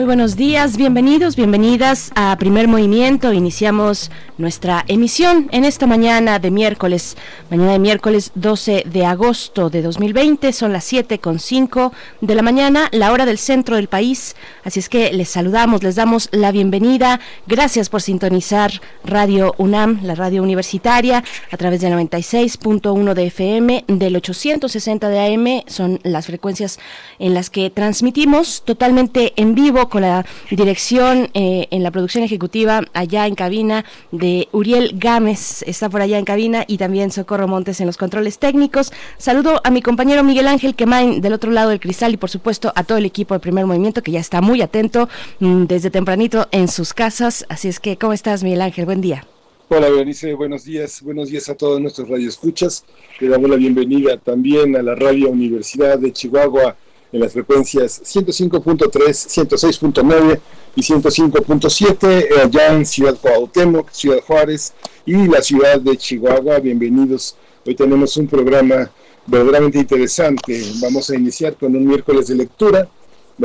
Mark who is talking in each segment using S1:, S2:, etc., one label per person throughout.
S1: Muy buenos días, bienvenidos, bienvenidas a Primer Movimiento. Iniciamos nuestra emisión en esta mañana de miércoles, mañana de miércoles 12 de agosto de 2020. Son las 7 con 5 de la mañana, la hora del centro del país. Así es que les saludamos, les damos la bienvenida. Gracias por sintonizar Radio UNAM, la radio universitaria, a través del 96.1 de FM, del 860 de AM. Son las frecuencias en las que transmitimos totalmente en vivo con la dirección eh, en la producción ejecutiva allá en cabina de Uriel Gámez, está por allá en cabina, y también Socorro Montes en los controles técnicos. Saludo a mi compañero Miguel Ángel Quemain del otro lado del cristal y por supuesto a todo el equipo de Primer Movimiento que ya está muy atento mm, desde tempranito en sus casas. Así es que, ¿cómo estás Miguel Ángel? Buen día.
S2: Hola, Berenice, buenos días. Buenos días a todos nuestros radioescuchas. Le damos la bienvenida también a la Radio Universidad de Chihuahua en las frecuencias 105.3, 106.9 y 105.7 eh, allá en Ciudad Cuauhtémoc, Ciudad Juárez y la ciudad de Chihuahua. Bienvenidos. Hoy tenemos un programa verdaderamente interesante. Vamos a iniciar con un miércoles de lectura.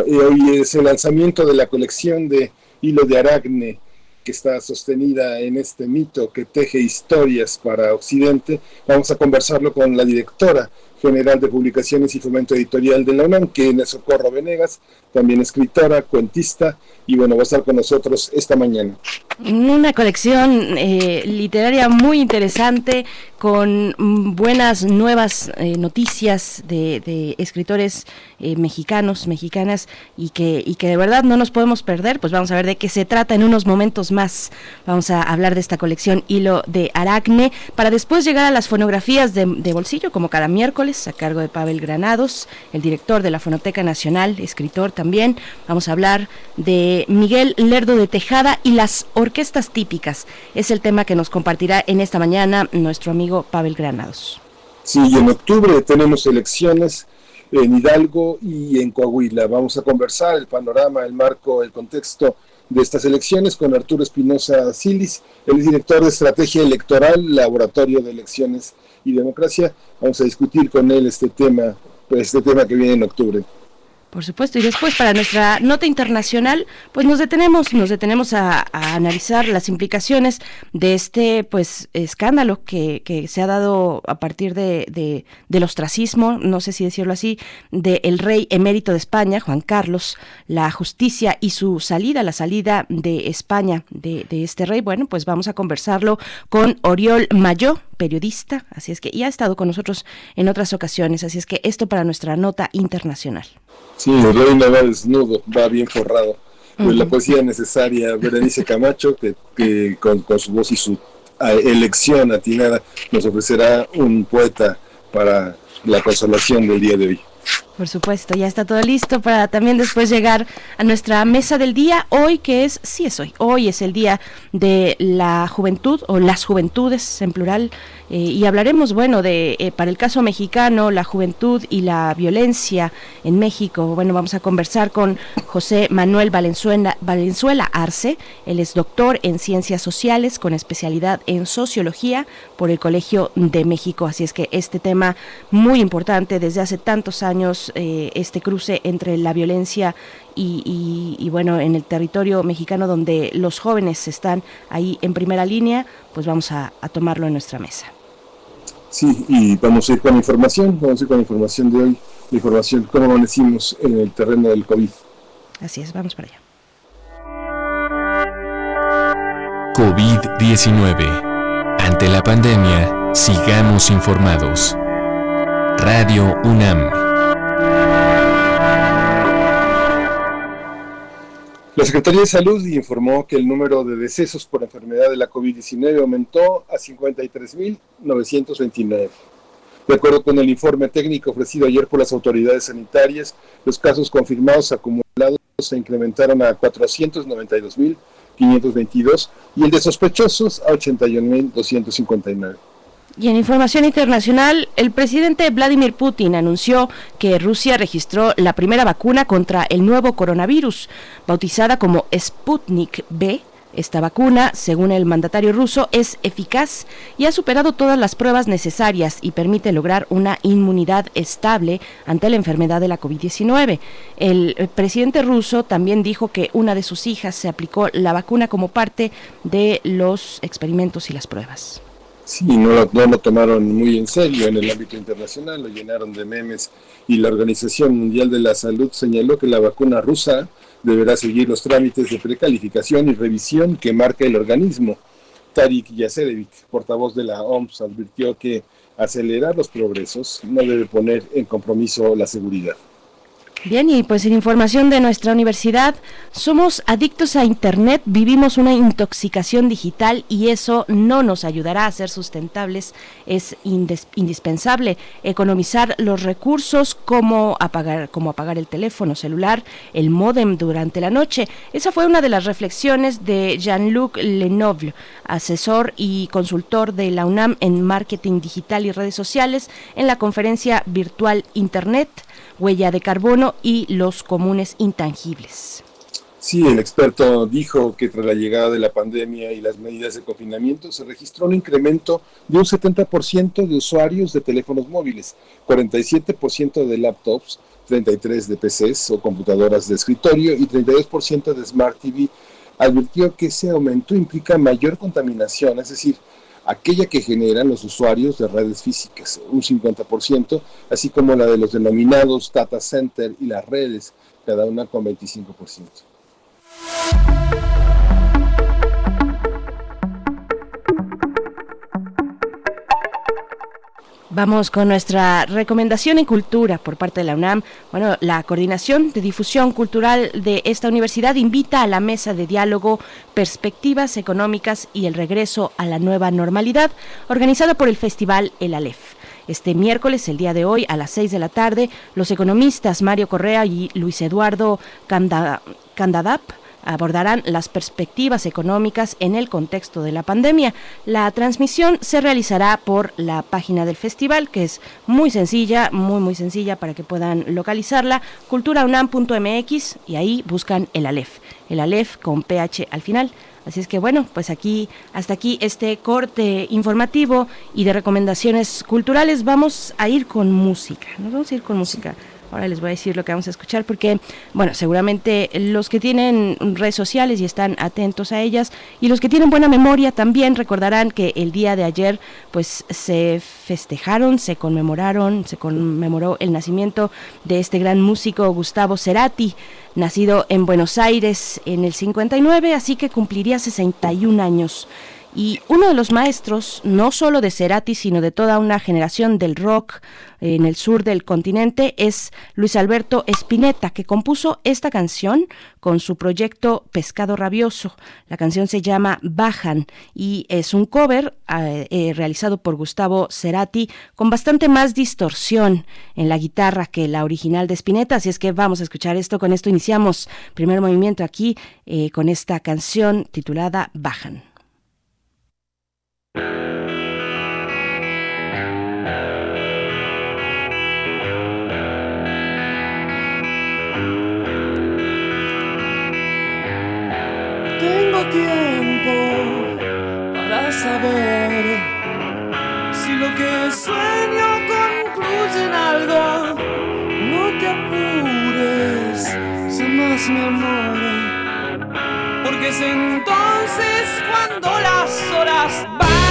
S2: Eh, hoy es el lanzamiento de la colección de Hilo de Aragne que está sostenida en este mito que teje historias para Occidente. Vamos a conversarlo con la directora general de Publicaciones y Fomento Editorial de la UNAM, que es Socorro Venegas, también escritora, cuentista, y bueno, va a estar con nosotros esta mañana.
S1: Una colección eh, literaria muy interesante, con buenas nuevas eh, noticias de, escritores eh, mexicanos, mexicanas, y que, y que de verdad no nos podemos perder, pues vamos a ver de qué se trata en unos momentos más. Vamos a hablar de esta colección Hilo de Aracne, para después llegar a las fonografías de, de bolsillo, como cada miércoles, a cargo de Pavel Granados, el director de la Fonoteca Nacional, escritor también. Vamos a hablar de Miguel Lerdo de Tejada y las orquestas típicas. Es el tema que nos compartirá en esta mañana nuestro amigo Pavel Granados.
S2: Sí, en octubre tenemos elecciones en Hidalgo y en Coahuila. Vamos a conversar el panorama, el marco, el contexto de estas elecciones con Arturo Espinosa Silis, el director de Estrategia Electoral, Laboratorio de Elecciones y Democracia. Vamos a discutir con él este tema, este tema que viene en octubre.
S1: Por supuesto, y después para nuestra nota internacional, pues nos detenemos, nos detenemos a, analizar las implicaciones de este pues escándalo que, que se ha dado a partir de, de, del ostracismo, no sé si decirlo así, del rey emérito de España, Juan Carlos, la justicia y su salida, la salida de España de, de este rey. Bueno, pues vamos a conversarlo con Oriol Mayó, periodista, así es que y ha estado con nosotros en otras ocasiones, así es que esto para nuestra nota internacional.
S2: Sí, el rey no va desnudo, va bien forrado. Pues la poesía necesaria, Berenice Camacho, que, con, con, su voz y su elección atinada nos ofrecerá un poeta para la consolación del día de hoy.
S1: Por supuesto, ya está todo listo para también después llegar a nuestra mesa del día. Hoy que es, sí es hoy, hoy es el día de la juventud o las juventudes en plural. Eh, y hablaremos, bueno, de, eh, para el caso mexicano, la juventud y la violencia en México. Bueno, vamos a conversar con José Manuel Valenzuela, Valenzuela Arce. Él es doctor en ciencias sociales con especialidad en sociología por el Colegio de México. Así es que este tema muy importante desde hace tantos años eh, este cruce entre la violencia y, bueno, en el territorio mexicano donde los jóvenes están ahí en primera línea, pues vamos a, tomarlo en nuestra mesa.
S2: Sí, y vamos a ir con información, vamos a ir con información de hoy, información, cómo amanecimos en el terreno del COVID.
S1: Así es, vamos para allá.
S3: COVID-19. Ante la pandemia, sigamos informados. Radio UNAM.
S2: La Secretaría de Salud informó que el número de decesos por enfermedad de la COVID-19 aumentó a 53.929. De acuerdo con el informe técnico ofrecido ayer por las autoridades sanitarias, los casos confirmados acumulados se incrementaron a 492.522 y el de sospechosos a 81.259.
S1: Y en información internacional, el presidente Vladimir Putin anunció que Rusia registró la primera vacuna contra el nuevo coronavirus, bautizada como Sputnik B. Esta vacuna, según el mandatario ruso, es eficaz y ha superado todas las pruebas necesarias y permite lograr una inmunidad estable ante la enfermedad de la COVID-19. El presidente ruso también dijo que una de sus hijas se aplicó la vacuna como parte de los experimentos y las pruebas.
S2: Sí, no lo, no lo tomaron muy en serio en el ámbito internacional, lo llenaron de memes y la Organización Mundial de la Salud señaló que la vacuna rusa deberá seguir los trámites de precalificación y revisión que marca el organismo. Tarik Yacerevic, portavoz de la OMS, advirtió que acelerar los progresos no debe poner en compromiso la seguridad.
S1: Bien, y pues en información de nuestra universidad, somos adictos a Internet, vivimos una intoxicación digital y eso no nos ayudará a ser sustentables. Es indispensable economizar los recursos como apagar, como apagar el teléfono celular, el modem durante la noche. Esa fue una de las reflexiones de Jean-Luc Lenoble, asesor y consultor de la UNAM en marketing digital y redes sociales, en la conferencia virtual Internet huella de carbono y los comunes intangibles.
S2: Sí, el experto dijo que tras la llegada de la pandemia y las medidas de confinamiento se registró un incremento de un 70% de usuarios de teléfonos móviles, 47% de laptops, 33% de PCs o computadoras de escritorio y 32% de Smart TV. Advirtió que ese aumento implica mayor contaminación, es decir, aquella que generan los usuarios de redes físicas, un 50%, así como la de los denominados data center y las redes, cada una con 25%.
S1: Vamos con nuestra recomendación en cultura por parte de la UNAM. Bueno, la Coordinación de Difusión Cultural de esta universidad invita a la mesa de diálogo Perspectivas Económicas y el Regreso a la Nueva Normalidad, organizada por el Festival El Alef. Este miércoles, el día de hoy, a las seis de la tarde, los economistas Mario Correa y Luis Eduardo Candadap abordarán las perspectivas económicas en el contexto de la pandemia. La transmisión se realizará por la página del festival, que es muy sencilla, muy muy sencilla para que puedan localizarla, culturaunam.mx y ahí buscan el Alef, el Alef con PH al final. Así es que bueno, pues aquí, hasta aquí este corte informativo y de recomendaciones culturales. Vamos a ir con música. Nos vamos a ir con música. Ahora les voy a decir lo que vamos a escuchar porque, bueno, seguramente los que tienen redes sociales y están atentos a ellas y los que tienen buena memoria también recordarán que el día de ayer pues se festejaron, se conmemoraron, se conmemoró el nacimiento de este gran músico Gustavo Cerati, nacido en Buenos Aires en el 59, así que cumpliría 61 años. Y uno de los maestros, no solo de Cerati, sino de toda una generación del rock en el sur del continente, es Luis Alberto Spinetta, que compuso esta canción con su proyecto Pescado Rabioso. La canción se llama Bajan y es un cover eh, eh, realizado por Gustavo Cerati con bastante más distorsión en la guitarra que la original de Spinetta. Así es que vamos a escuchar esto. Con esto iniciamos primer movimiento aquí eh, con esta canción titulada Bajan.
S4: Tiempo para saber si lo que sueño concluye en algo. No te apures, más mi amor porque es entonces cuando las horas bajan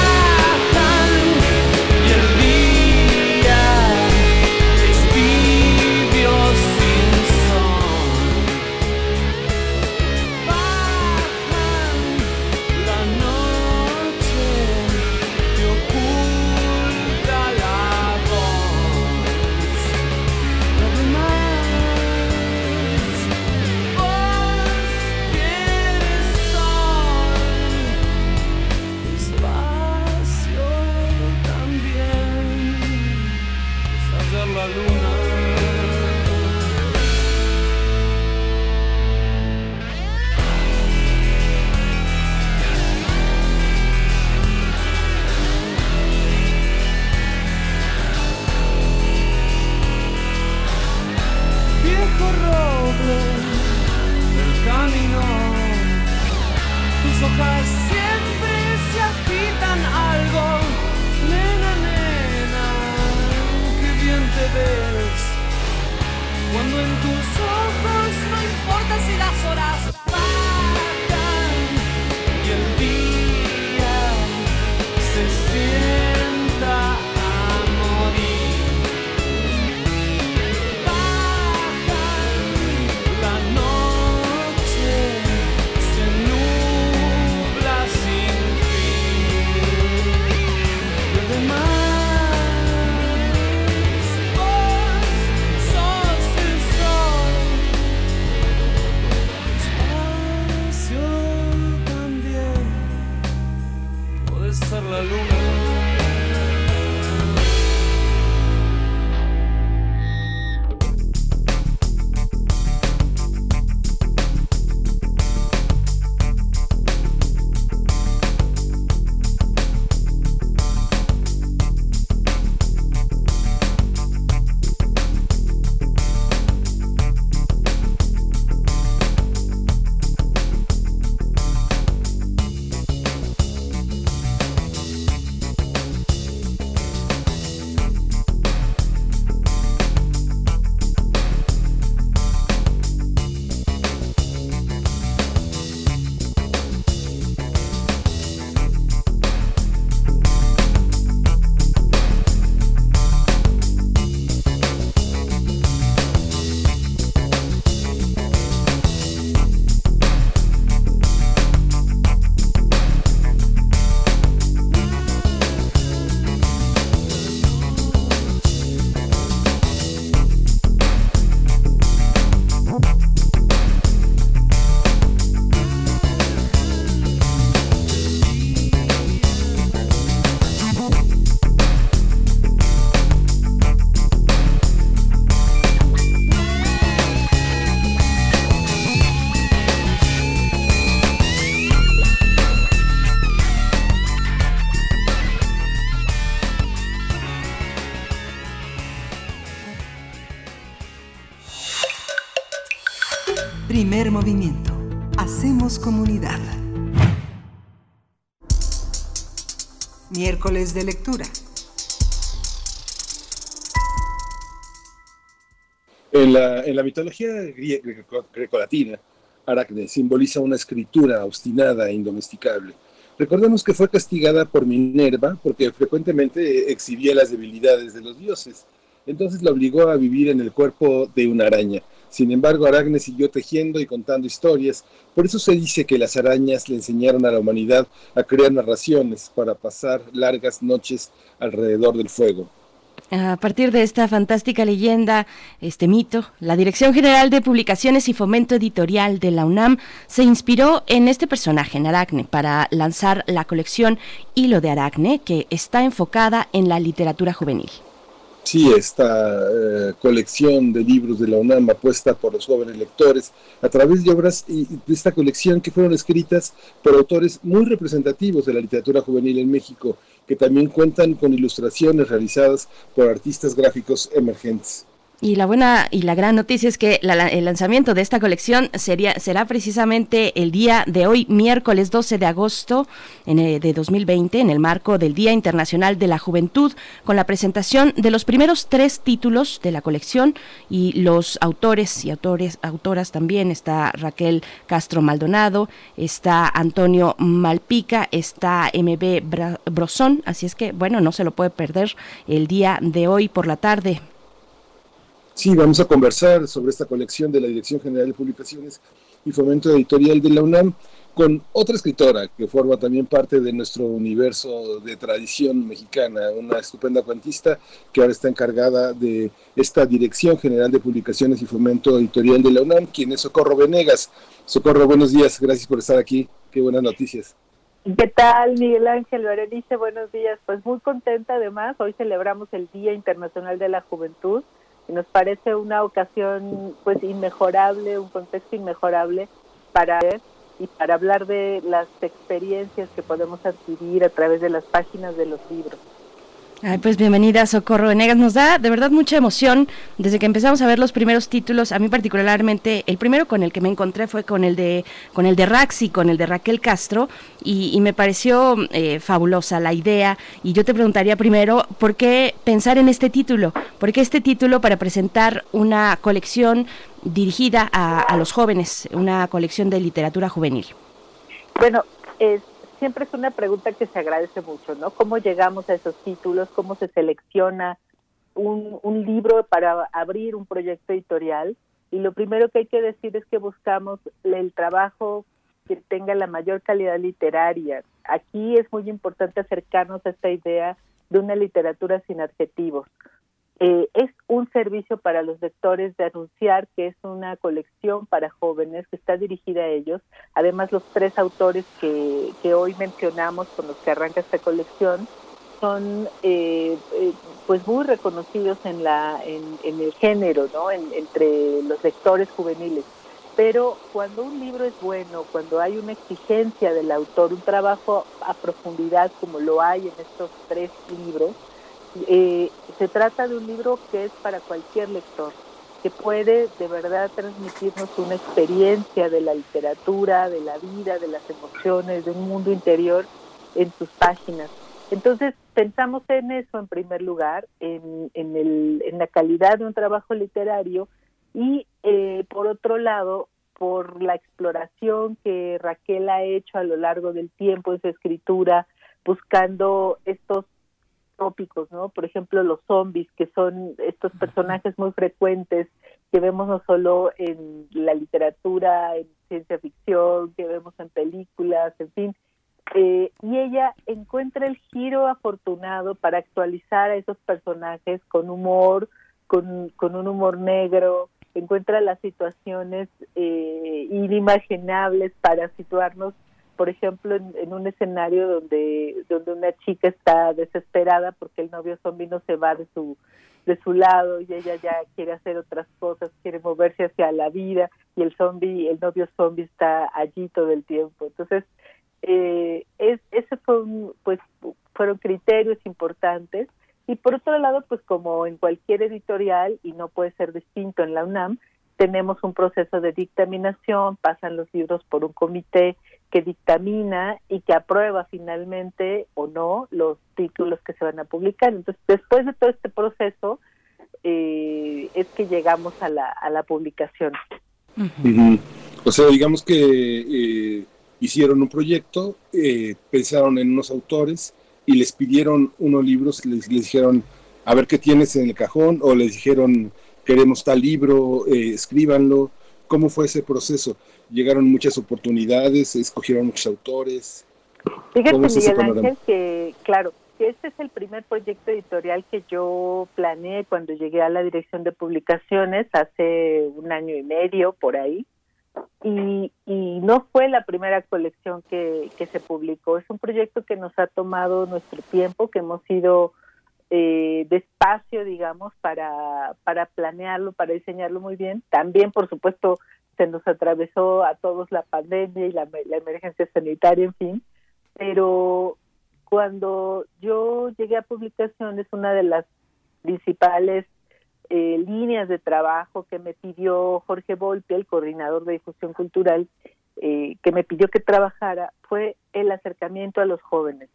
S5: de lectura.
S2: En la, en la mitología grecolatina, Aracne simboliza una escritura obstinada e indomesticable. Recordemos que fue castigada por Minerva porque frecuentemente exhibía las debilidades de los dioses. Entonces la obligó a vivir en el cuerpo de una araña. Sin embargo, Aracne siguió tejiendo y contando historias. Por eso se dice que las arañas le enseñaron a la humanidad a crear narraciones para pasar largas noches alrededor del fuego.
S1: A partir de esta fantástica leyenda, este mito, la Dirección General de Publicaciones y Fomento Editorial de la UNAM se inspiró en este personaje, en Aracne, para lanzar la colección Hilo de Aracne, que está enfocada en la literatura juvenil.
S2: Sí, esta eh, colección de libros de la UNAM apuesta por los jóvenes lectores a través de obras y de esta colección que fueron escritas por autores muy representativos de la literatura juvenil en México, que también cuentan con ilustraciones realizadas por artistas gráficos emergentes.
S1: Y la buena y la gran noticia es que la- el lanzamiento de esta colección sería, será precisamente el día de hoy, miércoles 12 de agosto en, eh, de 2020, en el marco del Día Internacional de la Juventud, con la presentación de los primeros tres títulos de la colección y los autores y autores, autoras también. Está Raquel Castro Maldonado, está Antonio Malpica, está MB Brosón, así es que, bueno, no se lo puede perder el día de hoy por la tarde.
S2: Sí, vamos a conversar sobre esta colección de la Dirección General de Publicaciones y Fomento Editorial de la UNAM con otra escritora que forma también parte de nuestro universo de tradición mexicana, una estupenda cuentista que ahora está encargada de esta Dirección General de Publicaciones y Fomento Editorial de la UNAM, quien es Socorro Venegas. Socorro, buenos días, gracias por estar aquí, qué buenas noticias.
S6: ¿Qué tal, Miguel Ángel Berenice? Buenos días. Pues muy contenta además. Hoy celebramos el Día Internacional de la Juventud nos parece una ocasión pues inmejorable, un contexto inmejorable para ver y para hablar de las experiencias que podemos adquirir a través de las páginas de los libros.
S1: Ay, pues bienvenida Socorro Venegas. Nos da de verdad mucha emoción desde que empezamos a ver los primeros títulos. A mí particularmente el primero con el que me encontré fue con el de con el de Raxi, con el de Raquel Castro y, me pareció eh, fabulosa la idea. Y yo te preguntaría primero por qué pensar en este título, por qué este título para presentar una colección dirigida a, los jóvenes, una colección de literatura juvenil.
S6: Bueno, es, siempre es una pregunta que se agradece mucho, ¿no? ¿Cómo llegamos a esos títulos? ¿Cómo se selecciona un, un libro para abrir un proyecto editorial? Y lo primero que hay que decir es que buscamos el trabajo que tenga la mayor calidad literaria. Aquí es muy importante acercarnos a esta idea de una literatura sin adjetivos. Eh, es un servicio para los lectores de anunciar que es una colección para jóvenes que está dirigida a ellos. Además, los tres autores que, que hoy mencionamos con los que arranca esta colección son eh, eh, pues muy reconocidos en la en, en el género, ¿no? En- entre los lectores juveniles. Pero cuando un libro es bueno, cuando hay una exigencia del autor, un trabajo a profundidad como lo hay en estos tres libros, eh, se trata de un libro que es para cualquier lector, que puede de verdad transmitirnos una experiencia de la literatura, de la vida, de las emociones, de un mundo interior en sus páginas. Entonces pensamos en eso en primer lugar, en, en, el, en la calidad de un trabajo literario y eh, por otro lado, por la exploración que Raquel ha hecho a lo largo del tiempo en su escritura, buscando estos tópicos, ¿no? Por ejemplo, los zombies, que son estos personajes muy frecuentes que vemos no solo en la literatura, en ciencia ficción, que vemos en películas, en fin. Eh, y ella encuentra el giro afortunado para actualizar a esos personajes con humor, con, con un humor negro, encuentra las situaciones eh, inimaginables para situarnos por ejemplo, en, en, un escenario donde donde una chica está desesperada porque el novio zombie no se va de su de su lado y ella ya quiere hacer otras cosas, quiere moverse hacia la vida y el zombie, el novio zombie está allí todo el tiempo. Entonces, eh, es, ese fue pues fueron criterios importantes y por otro lado, pues como en cualquier editorial y no puede ser distinto en la UNAM, tenemos un proceso de dictaminación, pasan los libros por un comité que dictamina y que aprueba finalmente o no los títulos que se van a publicar. Entonces, después de todo este proceso, eh, es que llegamos a la, a la publicación.
S2: O sea, digamos que eh, hicieron un proyecto, eh, pensaron en unos autores y les pidieron unos libros, les, les dijeron, a ver qué tienes en el cajón, o les dijeron, queremos tal libro, eh, escríbanlo. ¿Cómo fue ese proceso? Llegaron muchas oportunidades, escogieron muchos autores.
S6: Fíjate,
S2: ¿Cómo es ese
S6: Miguel? Ángel, que claro, que este es el primer proyecto editorial que yo planeé cuando llegué a la dirección de publicaciones hace un año y medio por ahí. Y, y no fue la primera colección que, que se publicó. Es un proyecto que nos ha tomado nuestro tiempo, que hemos ido eh, despacio, digamos, para, para planearlo, para diseñarlo muy bien. También, por supuesto, se nos atravesó a todos la pandemia y la, la emergencia sanitaria, en fin. Pero cuando yo llegué a publicaciones, una de las principales eh, líneas de trabajo que me pidió Jorge Volpi, el coordinador de difusión cultural, eh, que me pidió que trabajara, fue el acercamiento a los jóvenes.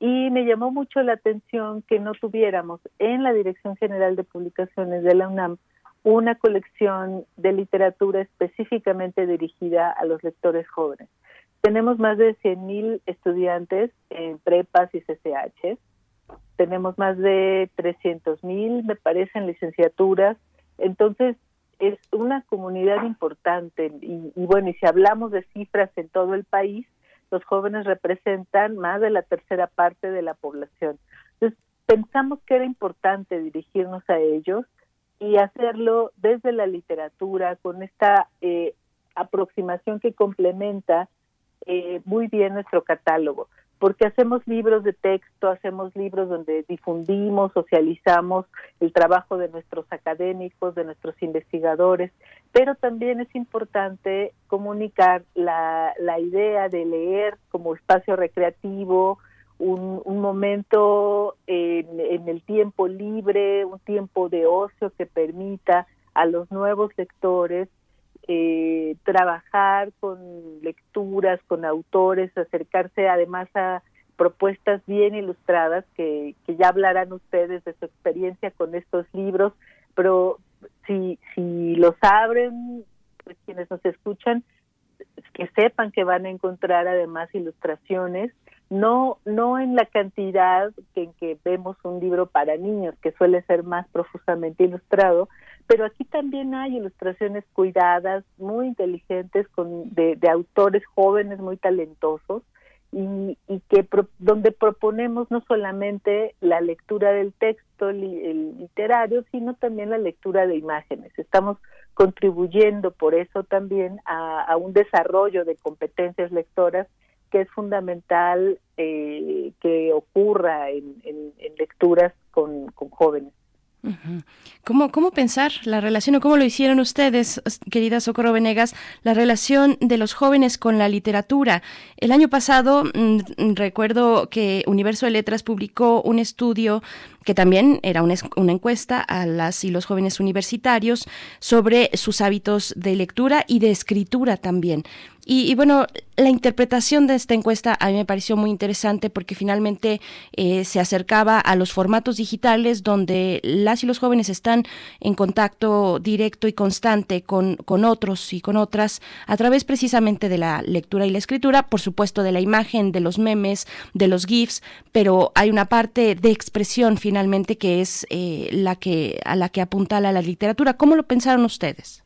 S6: Y me llamó mucho la atención que no tuviéramos en la Dirección General de Publicaciones de la UNAM una colección de literatura específicamente dirigida a los lectores jóvenes. Tenemos más de 100.000 estudiantes en prepas y CCH. Tenemos más de 300.000, me parece, en licenciaturas. Entonces, es una comunidad importante. Y, y, bueno, y si hablamos de cifras en todo el país, los jóvenes representan más de la tercera parte de la población. Entonces, pensamos que era importante dirigirnos a ellos y hacerlo desde la literatura, con esta eh, aproximación que complementa eh, muy bien nuestro catálogo, porque hacemos libros de texto, hacemos libros donde difundimos, socializamos el trabajo de nuestros académicos, de nuestros investigadores, pero también es importante comunicar la, la idea de leer como espacio recreativo, un, un momento en, en el tiempo libre, un tiempo de ocio que permita a los nuevos lectores eh, trabajar con lecturas, con autores, acercarse además a propuestas bien ilustradas que, ya hablarán ustedes de su experiencia con estos libros, pero si, si los abren, pues quienes nos escuchan, que sepan que van a encontrar además ilustraciones, no, no en la cantidad en que vemos un libro para niños, que suele ser más profusamente ilustrado, pero aquí también hay ilustraciones cuidadas, muy inteligentes, con, de, autores jóvenes muy talentosos, y, que pro, donde proponemos no solamente la lectura del texto literario, sino también la lectura de imágenes. Estamos contribuyendo por eso también a, un desarrollo de competencias lectoras que es fundamental eh, que ocurra en, lecturas con jóvenes.
S1: ¿Cómo, ¿Cómo pensar la relación o cómo lo hicieron ustedes, querida Socorro Venegas, la relación de los jóvenes con la literatura? El año pasado mmm, recuerdo que Universo de Letras publicó un estudio que también era una, una, encuesta a las y los jóvenes universitarios sobre sus hábitos de lectura y de escritura también. Y, y, bueno, la interpretación de esta encuesta a mí me pareció muy interesante porque finalmente eh, se acercaba a los formatos digitales donde las y los jóvenes están en contacto directo y constante con, con otros y con otras a través precisamente de la lectura y la escritura, por supuesto de la imagen, de los memes, de los GIFs, pero hay una parte de expresión finalmente que es eh, la que a la que apuntala la literatura. ¿Cómo lo pensaron ustedes?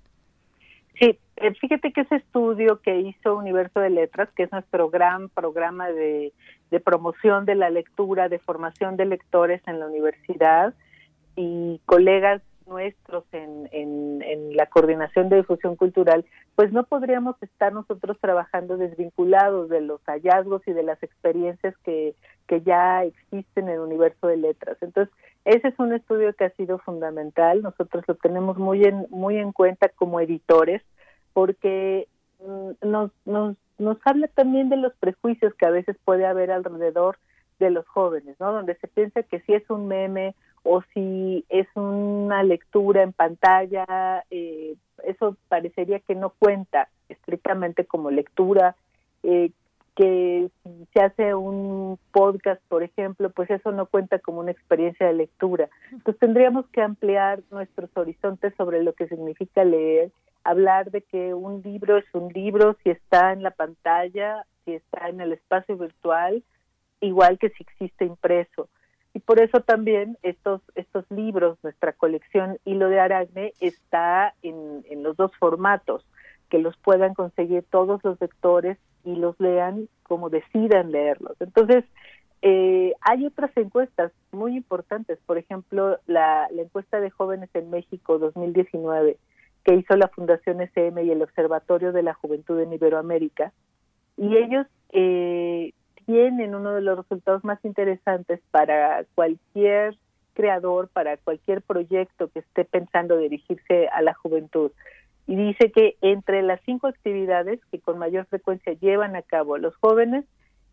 S6: Sí, fíjate que ese estudio que hizo Universo de Letras, que es nuestro gran programa de, de, promoción de la lectura, de formación de lectores en la universidad y colegas nuestros en, en, en, la coordinación de difusión cultural, pues no podríamos estar nosotros trabajando desvinculados de los hallazgos y de las experiencias que, que ya existen en el universo de letras. Entonces, ese es un estudio que ha sido fundamental. Nosotros lo tenemos muy en, muy en cuenta como editores porque nos, nos, nos habla también de los prejuicios que a veces puede haber alrededor de los jóvenes, ¿no? Donde se piensa que si es un meme o si es una lectura en pantalla, eh, eso parecería que no cuenta estrictamente como lectura, eh, que si se hace un podcast, por ejemplo, pues eso no cuenta como una experiencia de lectura. Entonces tendríamos que ampliar nuestros horizontes sobre lo que significa leer, hablar de que un libro es un libro si está en la pantalla, si está en el espacio virtual, igual que si existe impreso. Y por eso también estos, estos libros, nuestra colección Hilo de Aragne, está en, en los dos formatos, que los puedan conseguir todos los lectores y los lean como decidan leerlos. Entonces, eh, hay otras encuestas muy importantes, por ejemplo, la, la encuesta de jóvenes en México 2019 que hizo la Fundación SM y el Observatorio de la Juventud en Iberoamérica, y ellos eh, tienen uno de los resultados más interesantes para cualquier creador, para cualquier proyecto que esté pensando dirigirse a la juventud. Y dice que entre las cinco actividades que con mayor frecuencia llevan a cabo los jóvenes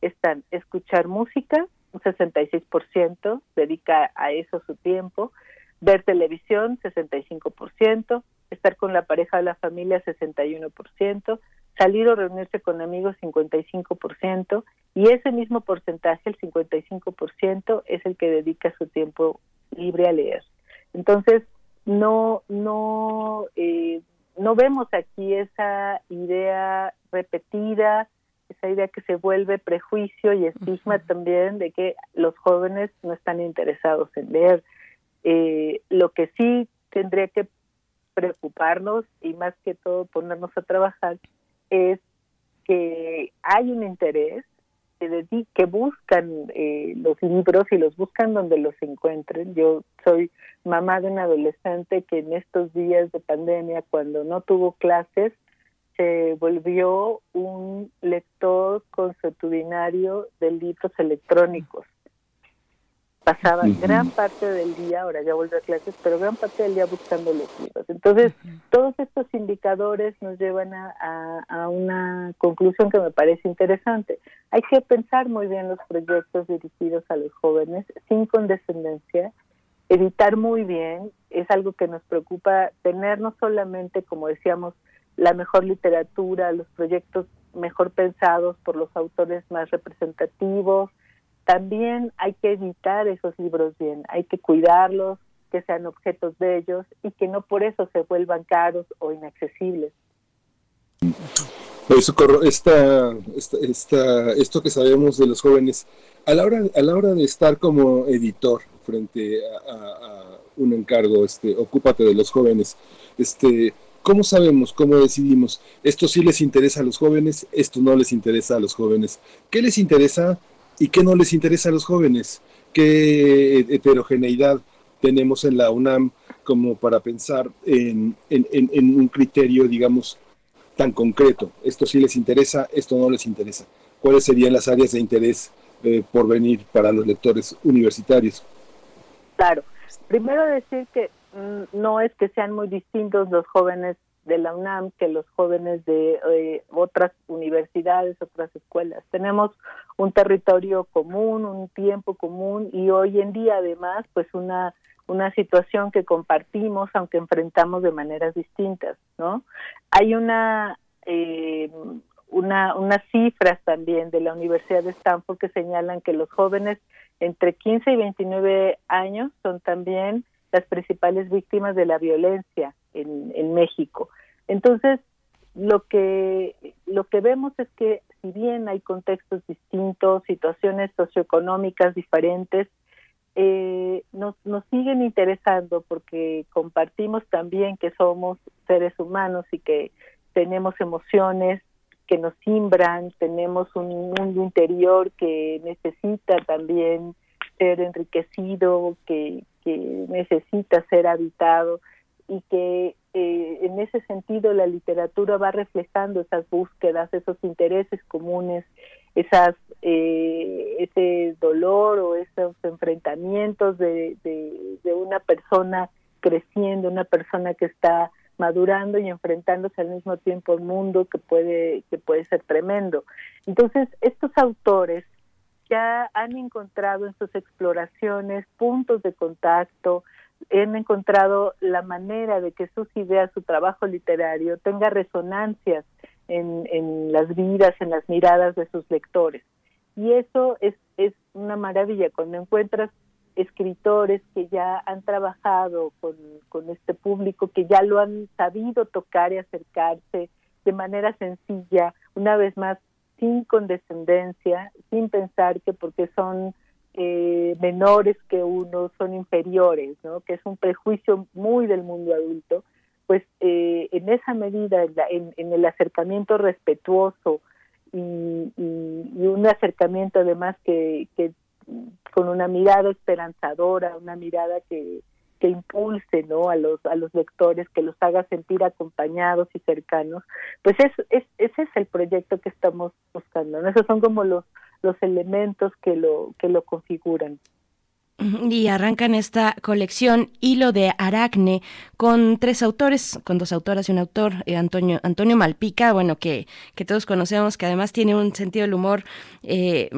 S6: están escuchar música, un 66% dedica a eso su tiempo, ver televisión, 65%, estar con la pareja o la familia, 61%, salir o reunirse con amigos 55% y ese mismo porcentaje, el 55%, es el que dedica su tiempo libre a leer. Entonces, no, no, eh, no vemos aquí esa idea repetida, esa idea que se vuelve prejuicio y estigma también de que los jóvenes no están interesados en leer. Eh, lo que sí tendría que preocuparnos y más que todo ponernos a trabajar es que hay un interés que, que buscan eh, los libros y los buscan donde los encuentren. Yo soy mamá de un adolescente que en estos días de pandemia, cuando no tuvo clases, se volvió un lector consuetudinario de libros electrónicos pasaba gran parte del día, ahora ya vuelve a clases, pero gran parte del día buscando los libros. Entonces, todos estos indicadores nos llevan a, a, una conclusión que me parece interesante. Hay que pensar muy bien los proyectos dirigidos a los jóvenes sin condescendencia, editar muy bien, es algo que nos preocupa, tener no solamente, como decíamos, la mejor literatura, los proyectos mejor pensados por los autores más representativos, también hay que editar esos libros bien, hay que cuidarlos, que sean objetos de ellos y que no por eso se vuelvan caros o inaccesibles.
S2: Eso, esta, esta, esto que sabemos de los jóvenes, a la hora, a la hora de estar como editor frente a, a, un encargo, este, ocúpate de los jóvenes, este, ¿cómo sabemos, cómo decidimos? Esto sí les interesa a los jóvenes, esto no les interesa a los jóvenes. ¿Qué les interesa? Y qué no les interesa a los jóvenes, qué heterogeneidad tenemos en la UNAM como para pensar en, un criterio, digamos, tan concreto. Esto sí les interesa, esto no les interesa. ¿Cuáles serían las áreas de interés eh, por venir para los lectores universitarios?
S6: Claro, primero decir que mm, no es que sean muy distintos los jóvenes de la UNAM que los jóvenes de eh, otras universidades, otras escuelas. Tenemos un territorio común, un tiempo común y hoy en día además pues una una situación que compartimos aunque enfrentamos de maneras distintas, ¿no? Hay una eh, una unas cifras también de la Universidad de Stanford que señalan que los jóvenes entre 15 y 29 años son también las principales víctimas de la violencia en, México. Entonces, lo que, lo que vemos es que si bien hay contextos distintos, situaciones socioeconómicas diferentes, eh, nos, nos siguen interesando porque compartimos también que somos seres humanos y que tenemos emociones que nos simbran, tenemos un mundo interior que necesita también ser enriquecido, que, que necesita ser habitado y que eh, en ese sentido la literatura va reflejando esas búsquedas, esos intereses comunes, esas eh, ese dolor o esos enfrentamientos de, de, una persona creciendo, una persona que está madurando y enfrentándose al mismo tiempo al mundo que puede que puede ser tremendo. Entonces estos autores ya han encontrado en sus exploraciones puntos de contacto, han encontrado la manera de que sus ideas, su trabajo literario tenga resonancias en, en las vidas, en las miradas de sus lectores. Y eso es, es una maravilla cuando encuentras escritores que ya han trabajado con, con este público, que ya lo han sabido tocar y acercarse de manera sencilla, una vez más sin condescendencia, sin pensar que porque son eh, menores que uno son inferiores, ¿no? que es un prejuicio muy del mundo adulto, pues eh, en esa medida, en, el acercamiento respetuoso y, un acercamiento además que, con una mirada esperanzadora, una mirada que, que impulse ¿no? a los a los lectores, que los haga sentir acompañados y cercanos, pues es, es, ese es el proyecto que estamos buscando. ¿no? Esos son como los los elementos que lo que lo configuran.
S1: Y arrancan esta colección Hilo de Aracne con tres autores, con dos autoras y un autor, eh, Antonio, Antonio Malpica, bueno, que, que todos conocemos, que además tiene un sentido del humor, eh,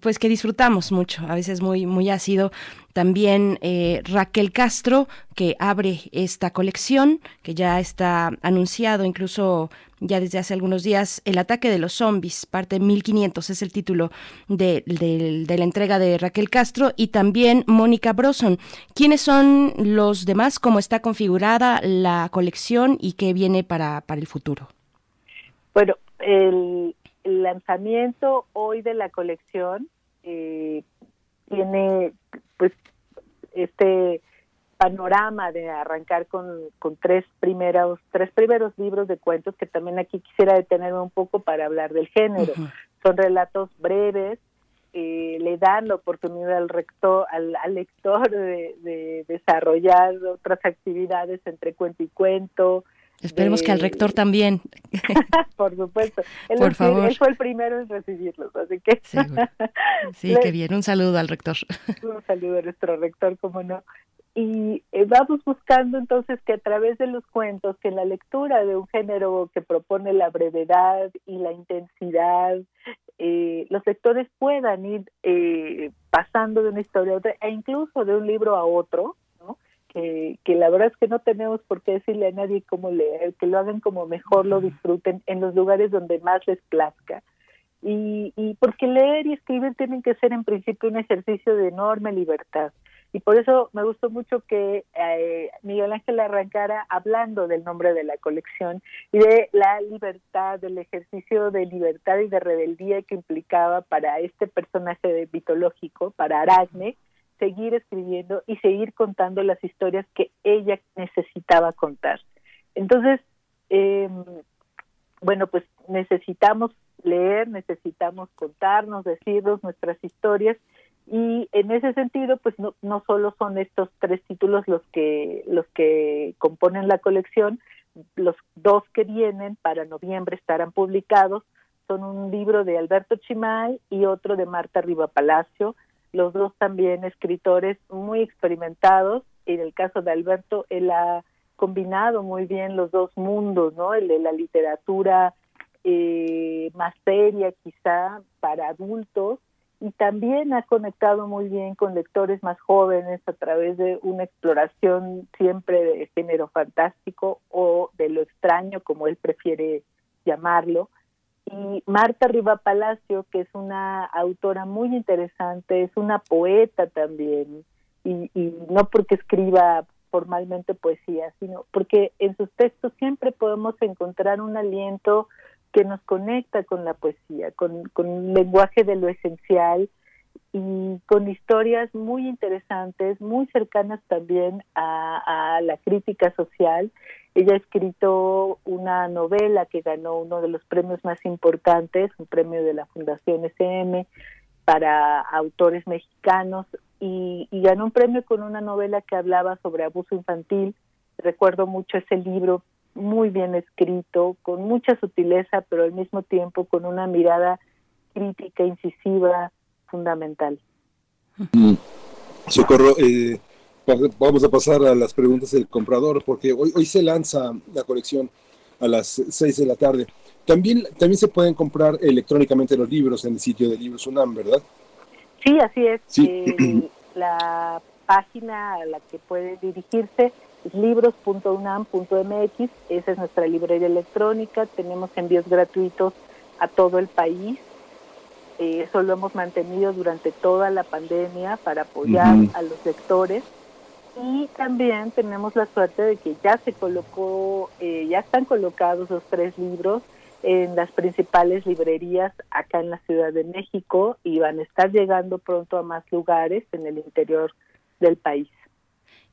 S1: pues que disfrutamos mucho, a veces muy, muy ácido. También eh, Raquel Castro, que abre esta colección, que ya está anunciado incluso ya desde hace algunos días, El ataque de los zombies, parte 1500, es el título de, de- la entrega de Raquel Castro, y también Mónica Broson. ¿Quiénes son los demás? ¿Cómo está configurada la colección y qué viene para, para el futuro?
S6: Bueno, el, el lanzamiento hoy de la colección eh, tiene pues este panorama de arrancar con, con tres primeros tres primeros libros de cuentos que también aquí quisiera detenerme un poco para hablar del género. Son relatos breves eh, le dan la oportunidad al rector al, al lector de, de desarrollar otras actividades entre cuento y cuento
S1: Esperemos
S6: de-
S1: que al rector también.
S6: por supuesto. Él,
S1: Por favor.
S6: él fue el primero en recibirlos, así que
S1: Seguro. Sí, qué bien. Un saludo al rector.
S6: un saludo a nuestro rector, como no. Y eh, vamos buscando entonces que a través de los cuentos, que en la lectura de un género que propone la brevedad y la intensidad, eh, los lectores puedan ir eh, pasando de una historia a otra e incluso de un libro a otro. Que, que la verdad es que no tenemos por qué decirle a nadie cómo leer, que lo hagan como mejor lo disfruten en los lugares donde más les plazca. Y, y porque leer y escribir tienen que ser en principio un ejercicio de enorme libertad. Y por eso me gustó mucho que eh, Miguel Ángel arrancara hablando del nombre de la colección y de la libertad, del ejercicio de libertad y de rebeldía que implicaba para este personaje mitológico, para Aracne, seguir escribiendo y seguir contando las historias que ella necesitaba contar. Entonces, eh, bueno, pues necesitamos leer, necesitamos contarnos, decirnos nuestras historias y en ese sentido, pues no, no solo son estos tres títulos los que los que componen la colección, los dos que vienen para noviembre estarán publicados son un libro de Alberto Chimay y otro de Marta Riva Palacio, los dos también escritores muy experimentados. En el caso de Alberto, él ha combinado muy bien los dos mundos, ¿no? El de la literatura eh, más seria quizá para adultos y también ha conectado muy bien con lectores más jóvenes a través de una exploración siempre de género fantástico o de lo extraño, como él prefiere llamarlo. Y Marta Riva Palacio, que es una autora muy interesante, es una poeta también, y, no porque escriba formalmente poesía, sino porque en sus textos siempre podemos encontrar un aliento que nos conecta con la poesía, con, con un lenguaje de lo esencial y con historias muy interesantes, muy cercanas también a la crítica social. Ella ha escrito una novela que ganó uno de los premios más importantes, un premio de la Fundación SM para autores mexicanos y, ganó un premio con una novela que hablaba sobre abuso infantil. Recuerdo mucho ese libro muy bien escrito, con mucha sutileza, pero al mismo tiempo con una mirada crítica, incisiva, fundamental.
S2: Socorro, eh, vamos a pasar a las preguntas del comprador, porque hoy, hoy se lanza la colección a las 6 de la tarde. También, también se pueden comprar electrónicamente los libros en el sitio de Libros UNAM, ¿verdad?
S6: Sí, así es.
S2: Sí.
S6: Eh, la página a la que puede dirigirse es libros.unam.mx. Esa es nuestra librería electrónica. Tenemos envíos gratuitos a todo el país. Eh, eso lo hemos mantenido durante toda la pandemia para apoyar a los lectores. Y también tenemos la suerte de que ya se colocó, eh, ya están colocados los tres libros en las principales librerías acá en la Ciudad de México y van a estar llegando pronto a más lugares en el interior del país.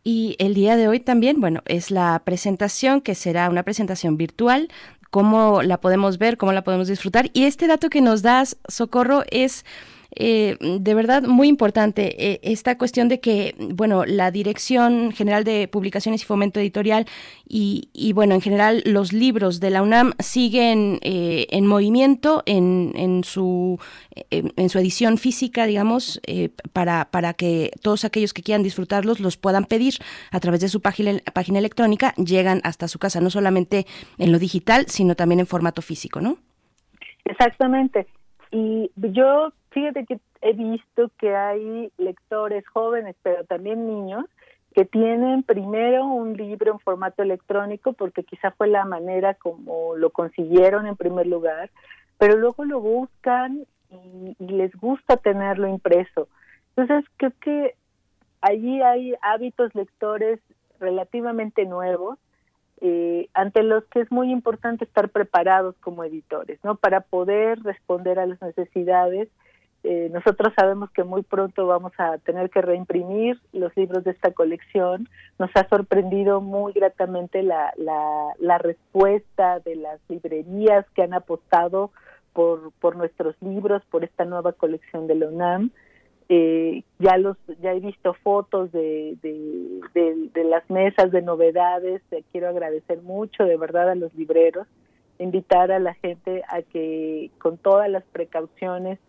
S1: Y el día de hoy también, bueno, es la presentación que será una presentación virtual. ¿Cómo la podemos ver? ¿Cómo la podemos disfrutar? Y este dato que nos das, Socorro, es eh, de verdad muy importante. eh, esta cuestión de que, bueno, la Dirección General de Publicaciones y Fomento Editorial y, y, bueno, en general los libros de la UNAM siguen eh, en movimiento en, en, su, en, en su edición física, digamos, eh, para, para que todos aquellos que quieran disfrutarlos los puedan pedir a través de su página, página electrónica, llegan hasta su casa, no solamente en lo digital, sino también en formato físico, ¿no?
S6: Exactamente. Y yo, fíjate que he visto que hay lectores jóvenes, pero también niños, que tienen primero un libro en formato electrónico, porque quizá fue la manera como lo consiguieron en primer lugar, pero luego lo buscan y, les gusta tenerlo impreso. Entonces, creo que allí hay hábitos lectores relativamente nuevos eh, ante los que es muy importante estar preparados como editores, ¿no? Para poder responder a las necesidades. Eh, nosotros sabemos que muy pronto vamos a tener que reimprimir los libros de esta colección. Nos ha sorprendido muy gratamente la, la, la respuesta de las librerías que han apostado por, por nuestros libros, por esta nueva colección de la UNAM. Eh, ya los ya he visto fotos de, de, de, de, las mesas de novedades eh, quiero agradecer mucho de verdad a los libreros invitar a la gente a que con todas las precauciones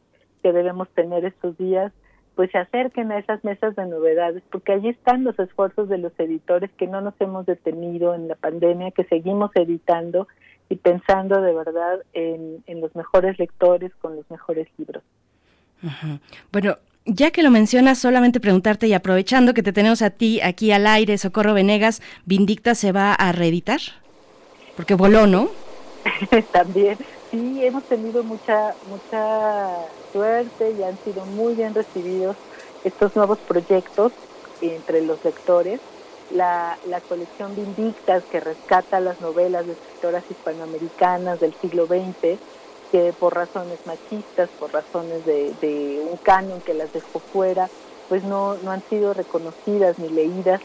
S6: que debemos tener estos días pues se acerquen a esas mesas de novedades porque allí están los esfuerzos de los editores que no nos hemos detenido en la pandemia que seguimos editando y pensando de verdad en, en los mejores lectores con los mejores libros
S1: bueno ya que lo mencionas, solamente preguntarte y aprovechando que te tenemos a ti aquí al aire, Socorro Venegas, ¿Vindicta se va a reeditar? Porque voló, ¿no?
S6: También, sí, hemos tenido mucha, mucha suerte y han sido muy bien recibidos estos nuevos proyectos entre los lectores. La, la colección Vindictas, que rescata las novelas de escritoras hispanoamericanas del siglo XX, que por razones machistas, por razones de, de, un canon que las dejó fuera, pues no, no han sido reconocidas ni leídas.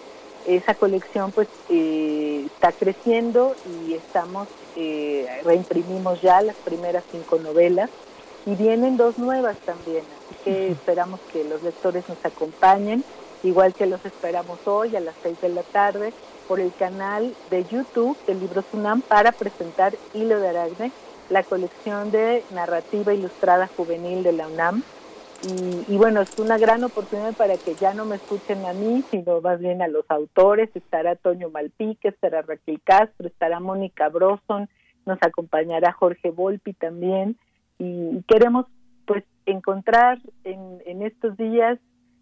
S6: Esa colección pues eh, está creciendo y estamos, eh, reimprimimos ya las primeras cinco novelas y vienen dos nuevas también, así que esperamos que los lectores nos acompañen, igual que los esperamos hoy a las seis de la tarde por el canal de YouTube de Libros UNAM para presentar Hilo de Aragne, la colección de narrativa ilustrada juvenil de la UNAM. Y, y, bueno, es una gran oportunidad para que ya no me escuchen a mí, sino más bien a los autores. Estará Toño Malpique, estará Raquel Castro, estará Mónica Broson, nos acompañará Jorge Volpi también. Y, queremos pues encontrar en, en estos días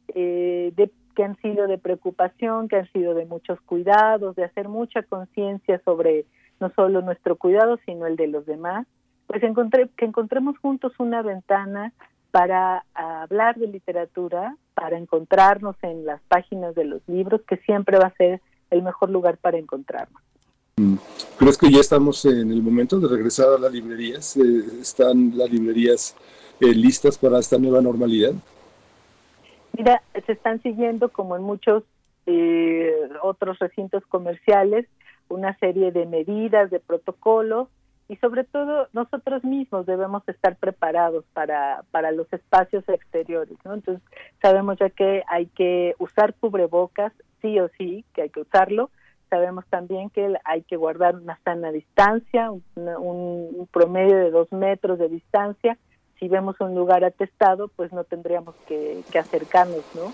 S6: eh, de, que han sido de preocupación, que han sido de muchos cuidados, de hacer mucha conciencia sobre no solo nuestro cuidado, sino el de los demás, pues encontré, que encontremos juntos una ventana para hablar de literatura, para encontrarnos en las páginas de los libros, que siempre va a ser el mejor lugar para encontrarnos.
S2: ¿Crees que ya estamos en el momento de regresar a las librerías? Eh, ¿Están las librerías eh, listas para esta nueva normalidad?
S6: Mira, se están siguiendo, como en muchos eh, otros recintos comerciales, una serie de medidas, de protocolos, y sobre todo nosotros mismos debemos estar preparados para, para los espacios exteriores, ¿no? Entonces sabemos ya que hay que usar cubrebocas, sí o sí, que hay que usarlo, sabemos también que hay que guardar una sana distancia, un, promedio de dos metros de distancia, si vemos un lugar atestado, pues no tendríamos que, que acercarnos, ¿no?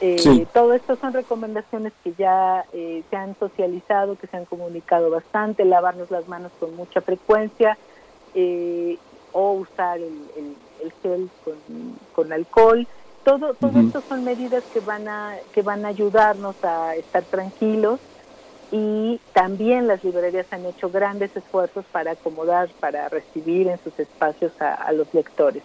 S6: Eh, sí. Todo esto son recomendaciones que ya eh, se han socializado, que se han comunicado bastante, lavarnos las manos con mucha frecuencia eh, o usar el, el, el gel con, con, alcohol Todo, todo esto son medidas que van a que van a ayudarnos a estar tranquilos y también las librerías han hecho grandes esfuerzos para acomodar, para recibir en sus espacios a, a los lectores.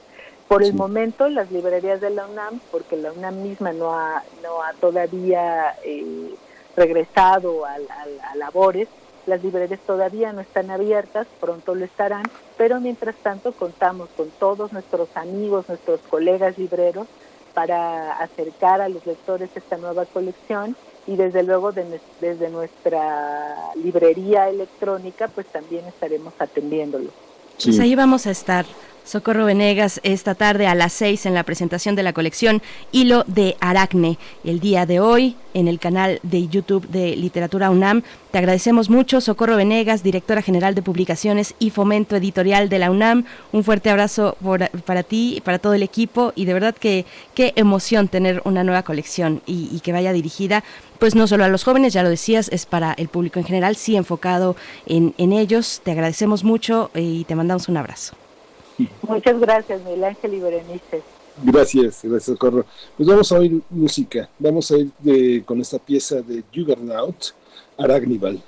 S6: Por el
S2: Sí.
S6: momento, las librerías de la UNAM, porque la UNAM misma no ha, no ha todavía eh, regresado al- al- a, labores, las librerías todavía no están abiertas, pronto lo estarán, pero mientras tanto contamos con todos nuestros amigos, nuestros colegas libreros, para acercar a los lectores esta nueva colección y desde luego de desde nuestra librería electrónica pues también estaremos atendiéndolo.
S2: Sí.
S1: Pues ahí vamos a estar. Socorro Venegas esta tarde a las 6 en la presentación de la colección Hilo de Aracne. El día de hoy en el canal de YouTube de Literatura UNAM. Te agradecemos mucho, Socorro Venegas, directora general de publicaciones y fomento editorial de la UNAM. Un fuerte abrazo para ti y para todo el equipo y de verdad que qué emoción tener una nueva colección y, y que vaya dirigida pues no solo a los jóvenes, ya lo decías, es para el público en general, sí enfocado en, en ellos. Te agradecemos mucho eh, y te mandamos un abrazo.
S6: Muchas gracias, Miguel Ángel y Berenice.
S2: Gracias, gracias, Socorro. Pues vamos a oír música. Vamos a ir de- con esta pieza de Juggernaut, Aragnival.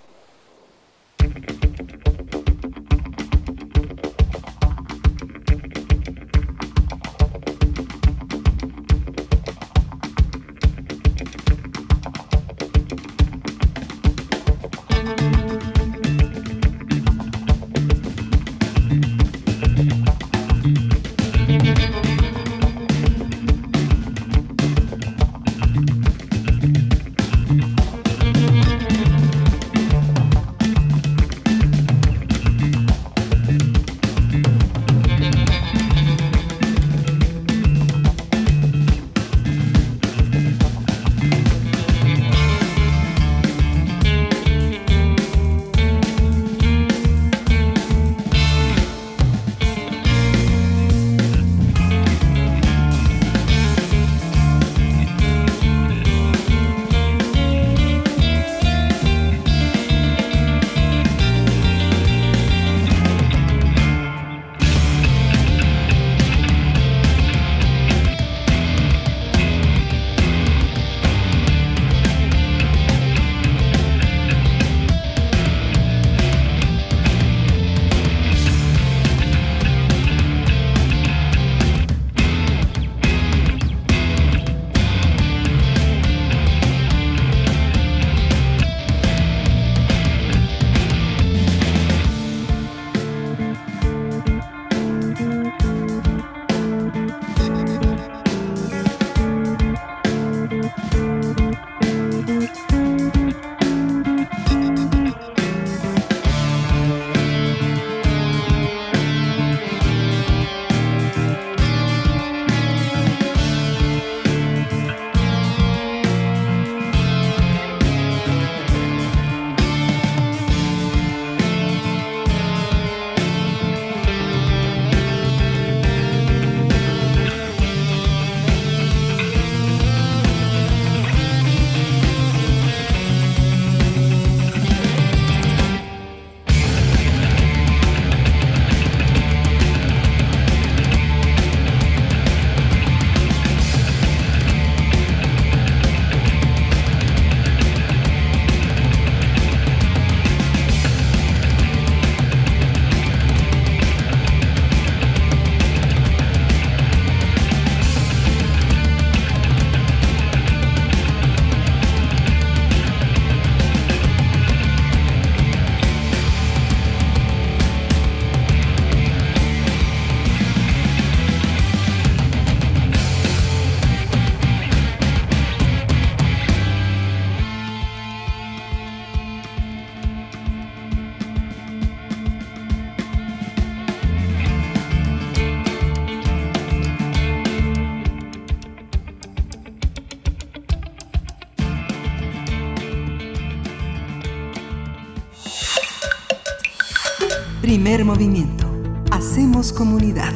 S5: Primer movimiento. Hacemos comunidad.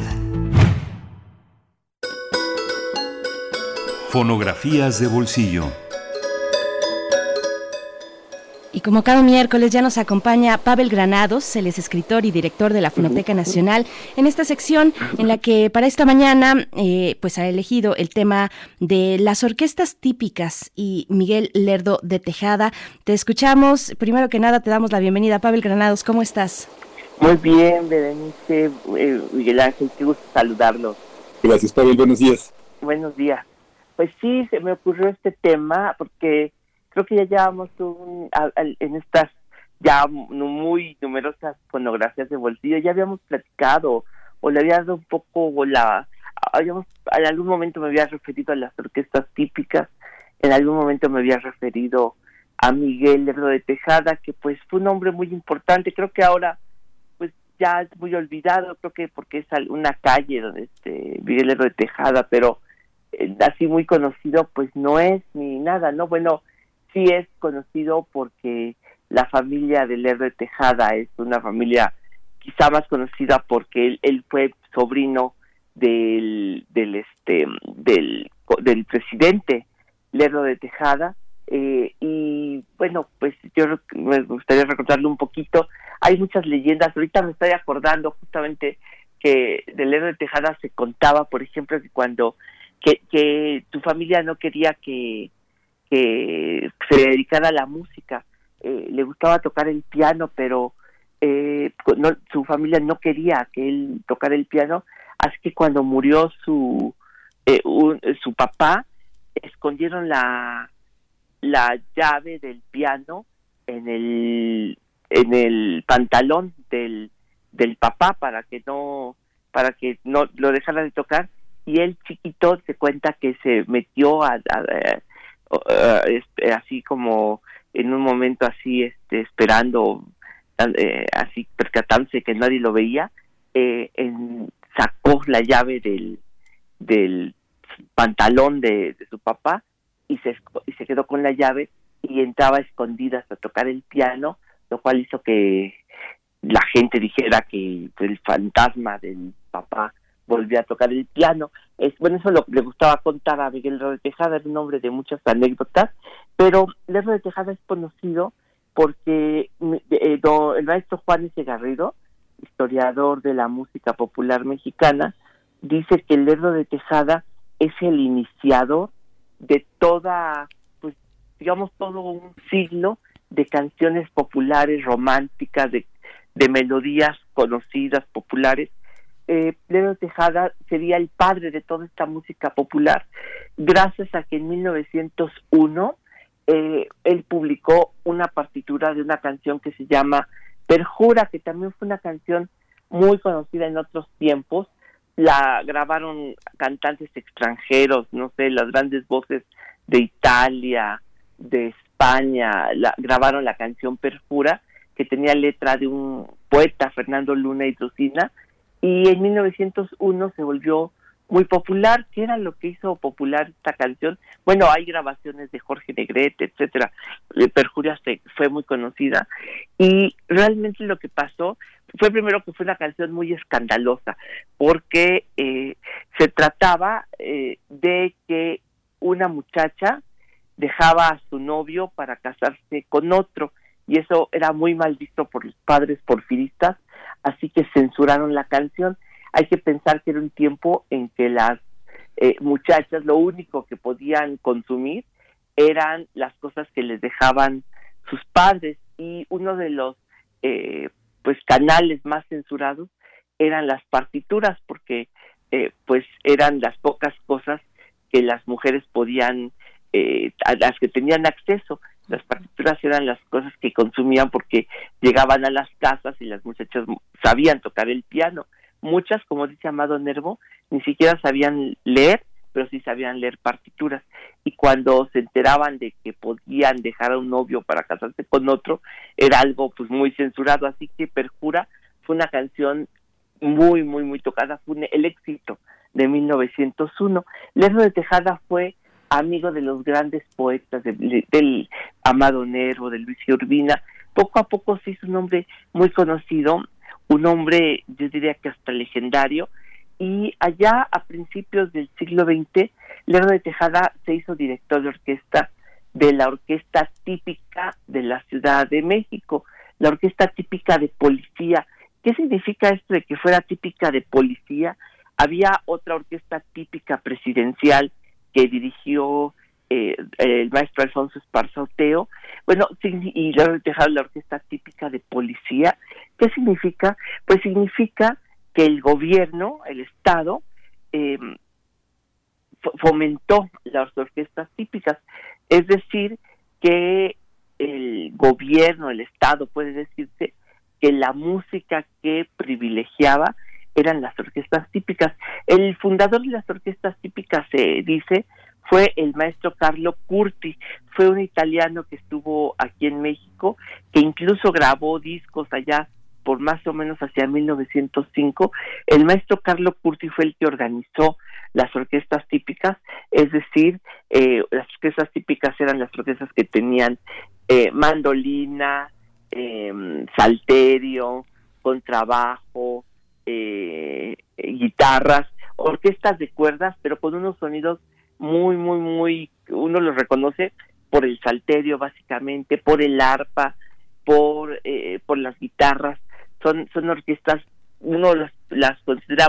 S3: Fonografías de bolsillo.
S1: Y como cada miércoles ya nos acompaña Pavel Granados, él es escritor y director de la Fonoteca Nacional, en esta sección en la que para esta mañana eh, pues ha elegido el tema de las orquestas típicas y Miguel Lerdo de Tejada. Te escuchamos. Primero que nada te damos la bienvenida. Pavel Granados, ¿cómo estás?
S7: Muy bien, Berenice, eh, Miguel Ángel, qué gusto saludarlos.
S2: Gracias, Pavel. Buenos días.
S7: Buenos días. Pues sí, se me ocurrió este tema porque creo que ya llevamos un, a- al- en estas ya muy numerosas fonografías de bolsillo, ya habíamos platicado o le había dado un poco la... Habíamos, en algún momento me había referido a las orquestas típicas, en algún momento me había referido a Miguel Lerdo de Tejada, que pues fue un hombre muy importante, creo que ahora ya es muy olvidado, creo que porque es una calle donde este Miguel Lerdo de Tejada, pero eh, así muy conocido pues no es ni nada, ¿no? Bueno, sí es conocido porque la familia de Lerdo de Tejada es una familia quizá más conocida porque él, él fue sobrino del, del este del, del presidente Lerdo de Tejada eh, y bueno pues yo me gustaría recordarle un poquito. Hay muchas leyendas. Ahorita me estoy acordando justamente que de Lerdo de Tejada se contaba por ejemplo que cuando que, tu familia no quería que que se dedicara a la música. Eh, le gustaba tocar el piano pero eh, su familia no quería que él tocara el piano. Así que cuando murió su eh, un- su papá escondieron la la llave del piano en el en el pantalón del del papá para que no para que no lo dejara de tocar. Y el chiquito se cuenta que se metió a, este, así como en un momento así este esperando eh, así percatándose que nadie lo veía eh, sacó la llave del del pantalón de su papá y se y se quedó con la llave y entraba a escondidas a tocar el piano lo cual hizo que la gente dijera que el fantasma del papá volvía a tocar el piano. Es, bueno, eso lo, le gustaba contar a Miguel de Tejada, era un hombre de muchas anécdotas, pero Lerdo de Tejada es conocido porque eh, el maestro Juan S. Garrido, historiador de la música popular mexicana, dice que Lerdo de Tejada es el iniciador de toda, pues digamos, todo un siglo de canciones populares, románticas, de, de melodías conocidas, populares. Eh, Lerdo Tejada sería el padre de toda esta música popular, gracias a que en 1901 eh, él publicó una partitura de una canción que se llama Perjura, que también fue una canción muy conocida en otros tiempos. La grabaron cantantes extranjeros, no sé, las grandes voces de Italia, de España, la, grabaron la canción Perjura, que tenía letra de un poeta, Fernando Luna y Drusina, y en 1901 se volvió muy popular. ¿Qué era lo que hizo popular esta canción? Bueno, hay grabaciones de Jorge Negrete, etcétera. Eh, Perjuria fue muy conocida y realmente lo que pasó fue primero que fue una canción muy escandalosa porque eh, se trataba eh, de que una muchacha dejaba a su novio para casarse con otro y eso era muy mal visto por los padres porfiristas, así que censuraron la canción. Hay que pensar que era un tiempo en que las eh, muchachas lo único que podían consumir eran las cosas que les dejaban sus padres y uno de los eh, pues canales más censurados eran las partituras porque eh, pues eran las pocas cosas que las mujeres podían eh, a las que tenían acceso. Las partituras eran las cosas que consumían porque llegaban a las casas y las muchachas sabían tocar el piano. Muchas como dice Amado Nervo ni siquiera sabían leer pero sí sabían leer partituras. Y cuando se enteraban de que podían dejar a un novio para casarse con otro era algo pues muy censurado. Así que Perjura fue una canción muy muy muy tocada fue el éxito de 1901 Lerdo de Tejada fue amigo de los grandes poetas de- del Amado Nervo de Luis Urbina. Poco a poco se hizo un hombre muy conocido un hombre yo diría que hasta legendario y allá a principios del siglo XX Lerdo de Tejada se hizo director de orquesta de la orquesta típica de la Ciudad de México, la orquesta típica de policía. ¿Qué significa esto de que fuera típica de policía? Había otra orquesta típica presidencial que dirigió eh, el maestro Alfonso Esparza Oteo. Bueno, y luego dejaron la orquesta típica de policía. ¿Qué significa? Pues significa que el gobierno, el Estado, eh, fo- fomentó las orquestas típicas. Es decir, que el gobierno, el Estado, puede decirse que la música que privilegiaba eran las orquestas típicas. El fundador de las orquestas típicas se dice fue el maestro Carlo Curti, fue un italiano que estuvo aquí en México, que incluso grabó discos allá por más o menos hacia 1905. El maestro Carlo Curti fue el que organizó las orquestas típicas, es decir, eh, las orquestas típicas eran las orquestas que tenían eh, mandolina, eh, salterio, contrabajo, eh, guitarras, orquestas de cuerdas, pero con unos sonidos muy, muy, muy, uno los reconoce por el salterio básicamente, por el arpa, por, eh, por las guitarras, son, son orquestas, uno las, las considera,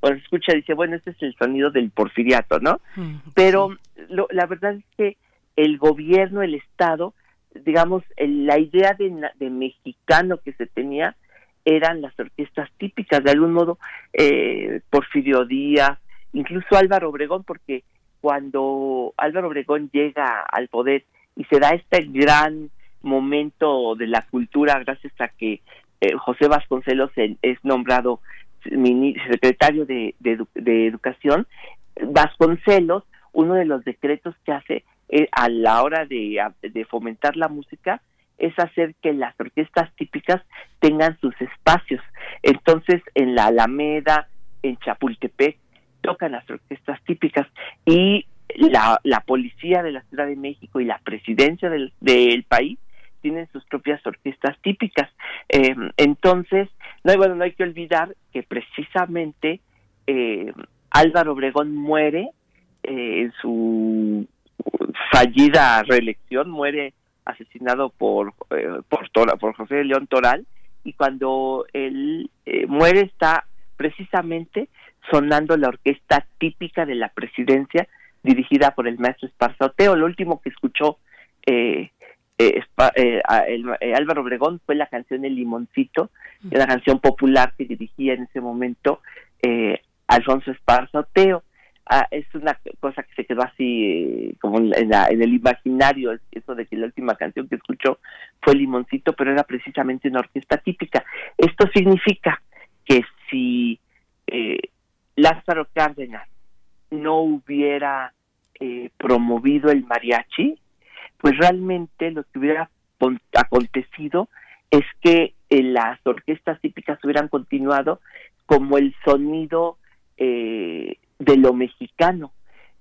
S7: cuando se escucha dice, bueno, este es el sonido del porfiriato, ¿no?
S1: Mm,
S7: pero lo- la verdad es que el gobierno, el Estado, digamos, el- la idea de, mexicano que se tenía eran las orquestas típicas, de algún modo, eh, Porfirio Díaz, incluso Álvaro Obregón, porque cuando Álvaro Obregón llega al poder y se da este gran momento de la cultura gracias a que eh, José Vasconcelos es nombrado secretario de, de edu- de Educación, Vasconcelos, uno de los decretos que hace eh, a la hora de, fomentar la música es hacer que las orquestas típicas tengan sus espacios. Entonces, en la Alameda, en Chapultepec, tocan las orquestas típicas y la, policía de la Ciudad de México y la presidencia del país tienen sus propias orquestas típicas. Eh, entonces, no, bueno, no hay que olvidar que precisamente eh, Álvaro Obregón muere eh, en su fallida reelección, muere asesinado por eh, por, Tora- por José León Toral y cuando él eh, muere está precisamente sonando la orquesta típica de la presidencia dirigida por el maestro Esparza Oteo. Lo último que escuchó eh, eh, eh, eh, Álvaro Obregón fue la canción El Limoncito, la canción popular que dirigía en ese momento eh, Alfonso Esparza Oteo. Ah, es una cosa que se quedó así como en, la- en el imaginario, es- eso de que la última canción que escuchó fue Limoncito, pero era precisamente una orquesta típica. Esto significa que si eh, Lázaro Cárdenas no hubiera eh, promovido el mariachi, pues realmente lo que hubiera acontecido es que eh, las orquestas típicas hubieran continuado como el sonido eh, de lo mexicano.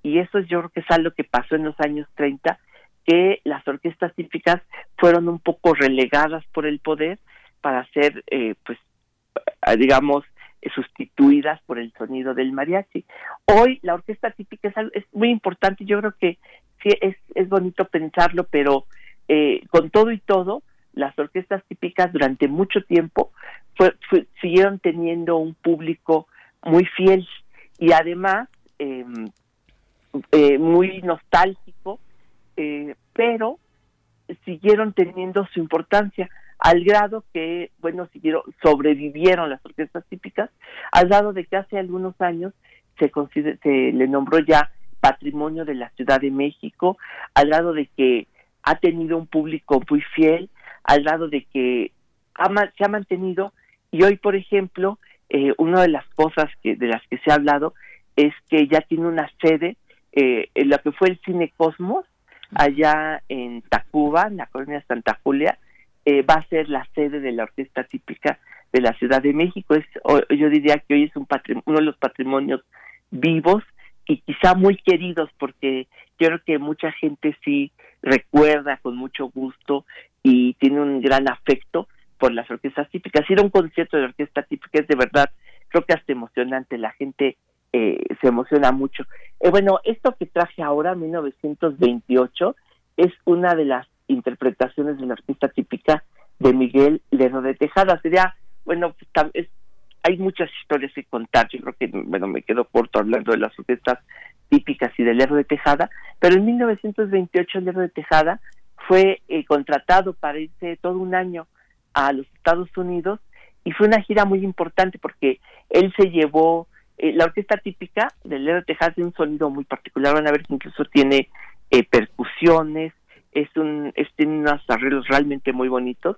S7: Y eso yo creo que es algo que pasó en los años 30, que las orquestas típicas fueron un poco relegadas por el poder para ser, eh, pues, eh, digamos, sustituidas por el sonido del mariachi. Hoy la orquesta típica es, algo- es muy importante, yo creo que sí es, bonito pensarlo, pero eh, con todo y todo, las orquestas típicas durante mucho tiempo siguieron teniendo un público muy fiel y además eh, eh, muy nostálgico, eh, pero siguieron teniendo su importancia al grado que, bueno, siguieron, sobrevivieron las orquestas típicas, al grado de que hace algunos años se, consider- se le nombró ya patrimonio de la Ciudad de México, al grado de que ha tenido un público muy fiel, al grado de que ha se ha mantenido y hoy, por ejemplo, eh, una de las cosas que de las que se ha hablado es que ya tiene una sede eh, en lo que fue el Cine Cosmos, allá en Tacuba, en la colonia Santa Julia, eh, va a ser la sede de la orquesta típica de la Ciudad de México. Es, yo diría que hoy es un uno de los patrimonios vivos y quizá muy queridos porque yo creo que mucha gente sí recuerda con mucho gusto y tiene un gran afecto por las orquestas típicas. Ir a un concierto de orquesta típica es de verdad, creo que hasta emocionante, la gente eh, se emociona mucho. Eh, bueno, esto que traje ahora, 1928, es una de las interpretaciones de la orquesta típica de Miguel Lerdo de Tejada. Sería, bueno, pues, es- hay muchas historias que contar. Yo creo que, bueno, me quedo corto hablando de las orquestas típicas y del Lerdo de Tejada, pero en 1928 el de Tejada fue eh, contratado para irse todo un año a los Estados Unidos y fue una gira muy importante porque él se llevó eh, la orquesta típica del Lerdo de Tejada tiene un sonido muy particular, van a ver que incluso tiene eh, percusiones, es un, es, tiene unos arreglos realmente muy bonitos,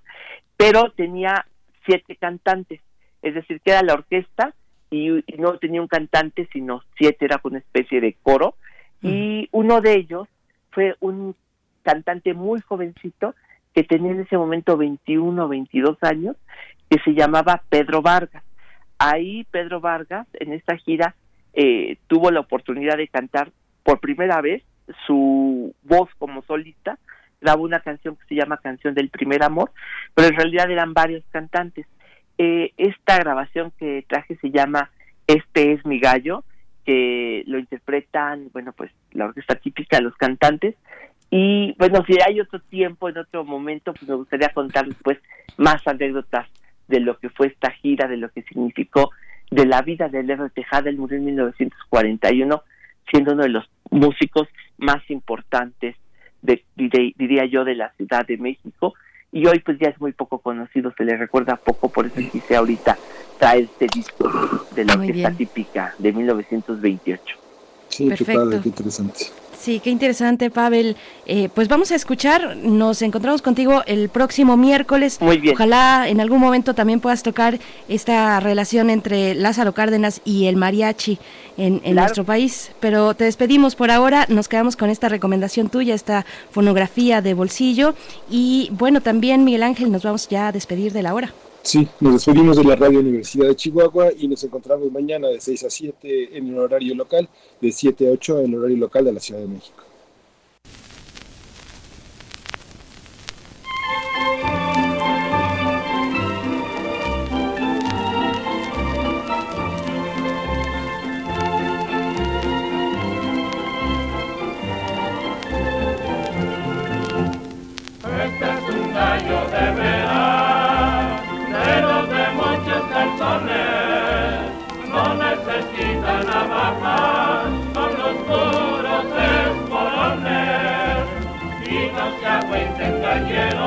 S7: pero tenía siete cantantes, es decir, que era la orquesta y, y no tenía un cantante, sino siete, era una especie de coro, y uno de ellos fue un cantante muy jovencito que tenía en ese momento 21 o 22 años, que se llamaba Pedro Vargas. Ahí Pedro Vargas, en esta gira, eh, tuvo la oportunidad de cantar por primera vez su voz como solista, grabó una canción que se llama Canción del Primer Amor, pero en realidad eran varios cantantes. Eh, esta grabación que traje se llama Este es mi gallo, que lo interpretan, bueno, pues la orquesta típica, los cantantes, y bueno, si hay otro tiempo, en otro momento, pues me gustaría contar después más anécdotas de lo que fue esta gira, de lo que significó, de la vida de Lerdo Tejada, él murió en 1941, siendo uno de los músicos más importantes, de, diría yo, de la Ciudad de México, y hoy pues ya es muy poco conocido, se le recuerda poco, por eso quise ahorita traer este disco de la
S1: Muy
S7: orquesta
S1: bien.
S7: típica de 1928.
S2: Sí, qué
S1: Perfecto.
S2: padre, qué interesante.
S1: Sí, qué interesante, Pavel. Eh, pues vamos a escuchar, nos encontramos contigo el próximo miércoles.
S7: Muy bien.
S1: Ojalá en algún momento también puedas tocar esta relación entre Lázaro Cárdenas y el mariachi en, en
S7: Claro.
S1: nuestro país. Pero te despedimos por ahora, nos quedamos con esta recomendación tuya, esta fonografía de bolsillo. Y bueno, también Miguel Ángel, nos vamos ya a despedir de la hora.
S2: Sí, nos despedimos de la Radio Universidad de Chihuahua y nos encontramos mañana de 6 a 7 en el horario local, de 7 a 8 en el horario local de la Ciudad de México.
S4: Este es un de again.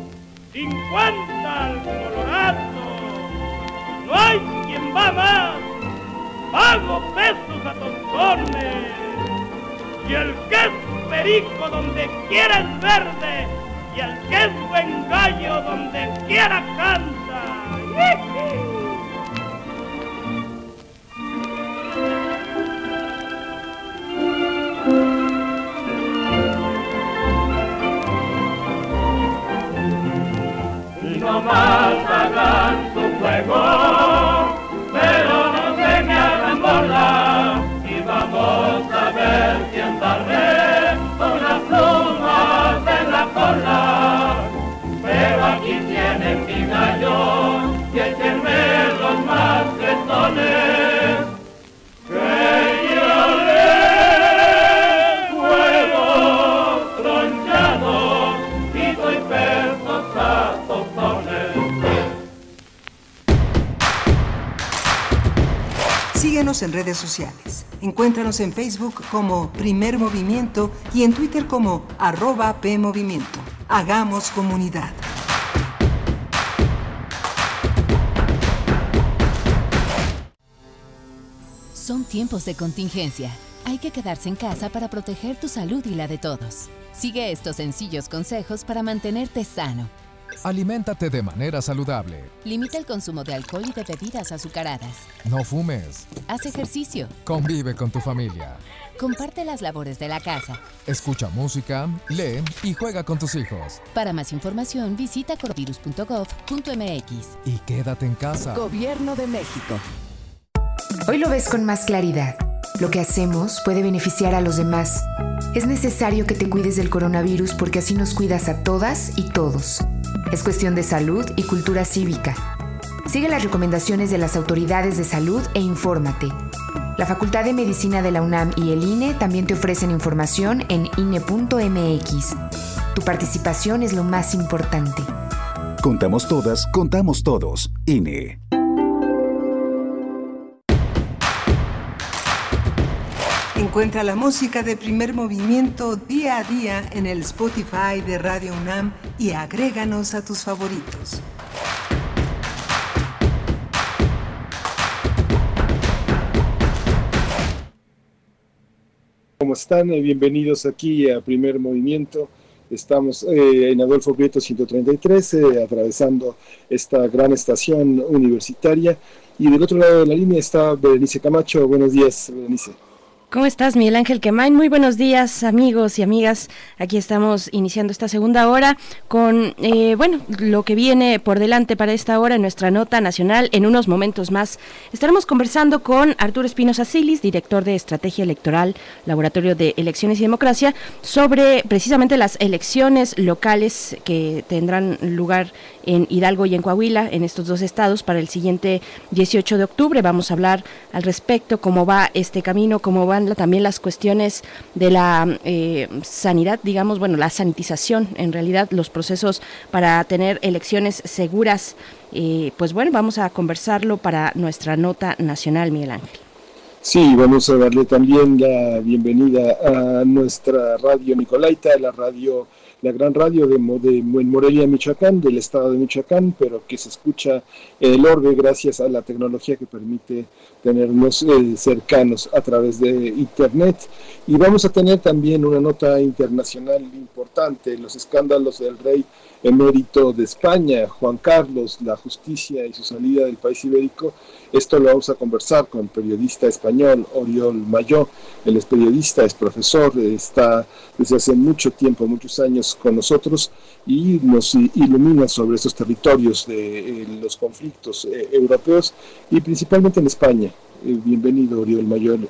S4: ¡50 al colorazo! ¡No hay quien va más! ¡Pago pesos a tontones! Y el que es perico donde quiera es verde, y el que es buen gallo donde quiera canta. En
S5: redes sociales. Encuéntranos en Facebook como Primer Movimiento y en Twitter como arroba PMovimiento. Hagamos comunidad.
S8: Son tiempos de contingencia. Hay que quedarse en casa para proteger tu salud y la de todos. Sigue estos sencillos consejos para mantenerte sano.
S9: Aliméntate de manera saludable.
S8: Limita el consumo de alcohol y de bebidas azucaradas.
S9: No fumes.
S8: Haz ejercicio.
S9: Convive con tu familia.
S8: Comparte las labores de la casa.
S9: Escucha música, lee y juega con tus hijos.
S8: Para más información visita coronavirus.gov.mx.
S9: Y quédate en casa.
S10: Gobierno de México.
S11: Hoy lo ves con más claridad. Lo que hacemos puede beneficiar a los demás. Es necesario que te cuides del coronavirus porque así nos cuidas a todas y todos. Es cuestión de salud y cultura cívica. Sigue las recomendaciones de las autoridades de salud e infórmate. La Facultad de Medicina de la UNAM y el INE también te ofrecen información en INE.mx. Tu participación es lo más importante.
S12: Contamos todas, contamos todos. INE.
S5: Encuentra la música de primer movimiento día a día en el Spotify de Radio UNAM y agréganos a tus favoritos.
S2: ¿Cómo están? Eh, bienvenidos aquí a Primer Movimiento. Estamos eh, en Adolfo Prieto 133, eh, atravesando esta gran estación universitaria. Y del otro lado de la línea está Berenice Camacho. Buenos días, Berenice.
S1: ¿Cómo estás, Miguel Ángel Quemain? Muy buenos días, amigos y amigas. Aquí estamos iniciando esta segunda hora con, eh, bueno, lo que viene por delante para esta hora en nuestra nota nacional. En unos momentos más estaremos conversando con Arturo Espinosa Silis, director de Estrategia Electoral, Laboratorio de Elecciones y Democracia, sobre precisamente las elecciones locales que tendrán lugar en Hidalgo y en Coahuila, en estos dos estados, para el siguiente 18 de octubre. Vamos a hablar al respecto, cómo va este camino, cómo van también las cuestiones de la eh, sanidad, digamos, bueno, la sanitización, en realidad, los procesos para tener elecciones seguras. Pues bueno, vamos a conversarlo para nuestra nota nacional, Miguel Ángel.
S2: Sí, vamos a darle también la bienvenida a nuestra radio Nicolaita, la radio la gran radio de, de, Morelia, Michoacán, del estado de Michoacán, pero que se escucha el orbe gracias a la tecnología que permite tenernos eh, cercanos a través de Internet. Y vamos a tener también una nota internacional importante, los escándalos del rey emérito de España, Juan Carlos, la justicia y su salida del país ibérico. Esto lo vamos a conversar con periodista español Oriol Mayó. Él es periodista, es profesor, está desde hace mucho tiempo, muchos años con nosotros y nos ilumina sobre estos territorios de eh, los conflictos eh, europeos y principalmente en España. Eh, bienvenido, Oriol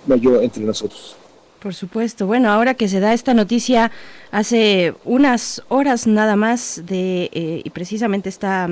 S2: Mayó, entre nosotros.
S1: Por supuesto. Bueno, ahora que se da esta noticia hace unas horas nada más de y precisamente esta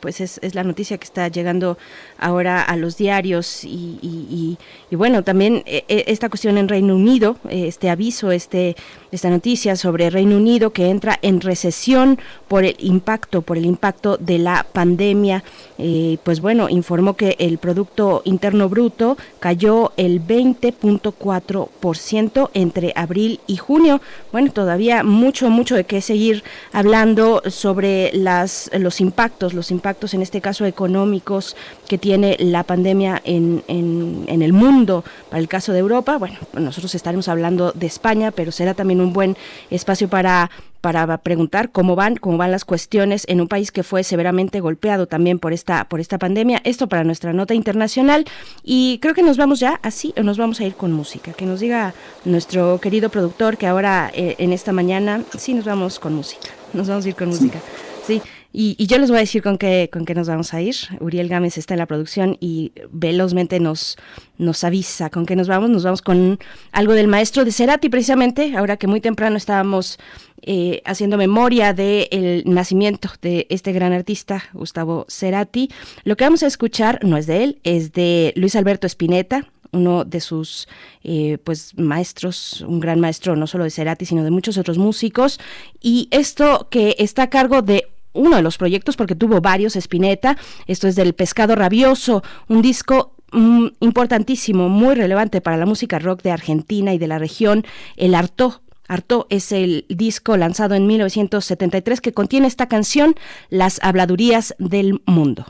S1: pues es, es, la noticia que está llegando ahora a los diarios y, bueno también esta cuestión en Reino Unido este aviso este esta noticia sobre Reino Unido que entra en recesión por el impacto, por el impacto de la pandemia. Eh, pues bueno, informó que el Producto Interno Bruto cayó el 20.4% entre abril y junio. Bueno, todavía mucho, mucho de qué seguir hablando sobre las, los impactos, los impactos en este caso económicos que tiene la pandemia en, en, en el mundo. Para el caso de Europa, bueno, nosotros estaremos hablando de España, pero será también un buen espacio para para preguntar cómo van, cómo van las cuestiones en un país que fue severamente golpeado también por esta, por esta pandemia. Esto para nuestra nota internacional. Y creo que nos vamos ya así, o nos vamos a ir con música. Que nos diga nuestro querido productor que ahora eh, en esta mañana sí nos vamos con música. Nos vamos a ir con música. Sí. Y, yo les voy a decir con qué, con qué nos vamos a ir. Uriel Gámez está en la producción y velozmente nos, nos avisa con qué nos vamos. Nos vamos con algo del maestro de Cerati, precisamente, ahora que muy temprano estábamos eh, haciendo memoria del nacimiento de este gran artista, Gustavo Cerati. Lo que vamos a escuchar no es de él, es de Luis Alberto Spinetta, uno de sus eh, pues maestros, un gran maestro no solo de Cerati, sino de muchos otros músicos. Y esto que está a cargo de uno de los proyectos, porque tuvo varios, Spinetta. Esto es del Pescado Rabioso, un disco mm, importantísimo, muy relevante para la música rock de Argentina y de la región, el Arto Arto es el disco lanzado en 1973 que contiene esta canción, Las habladurías del mundo.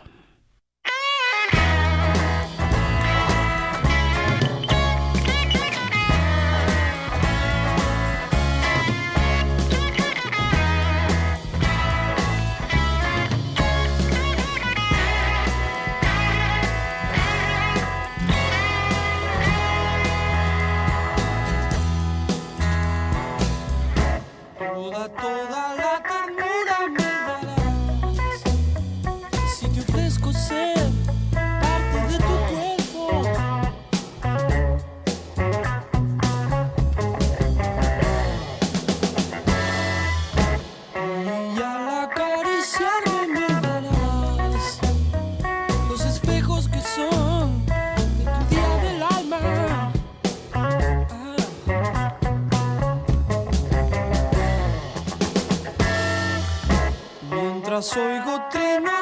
S10: Oigo trinos,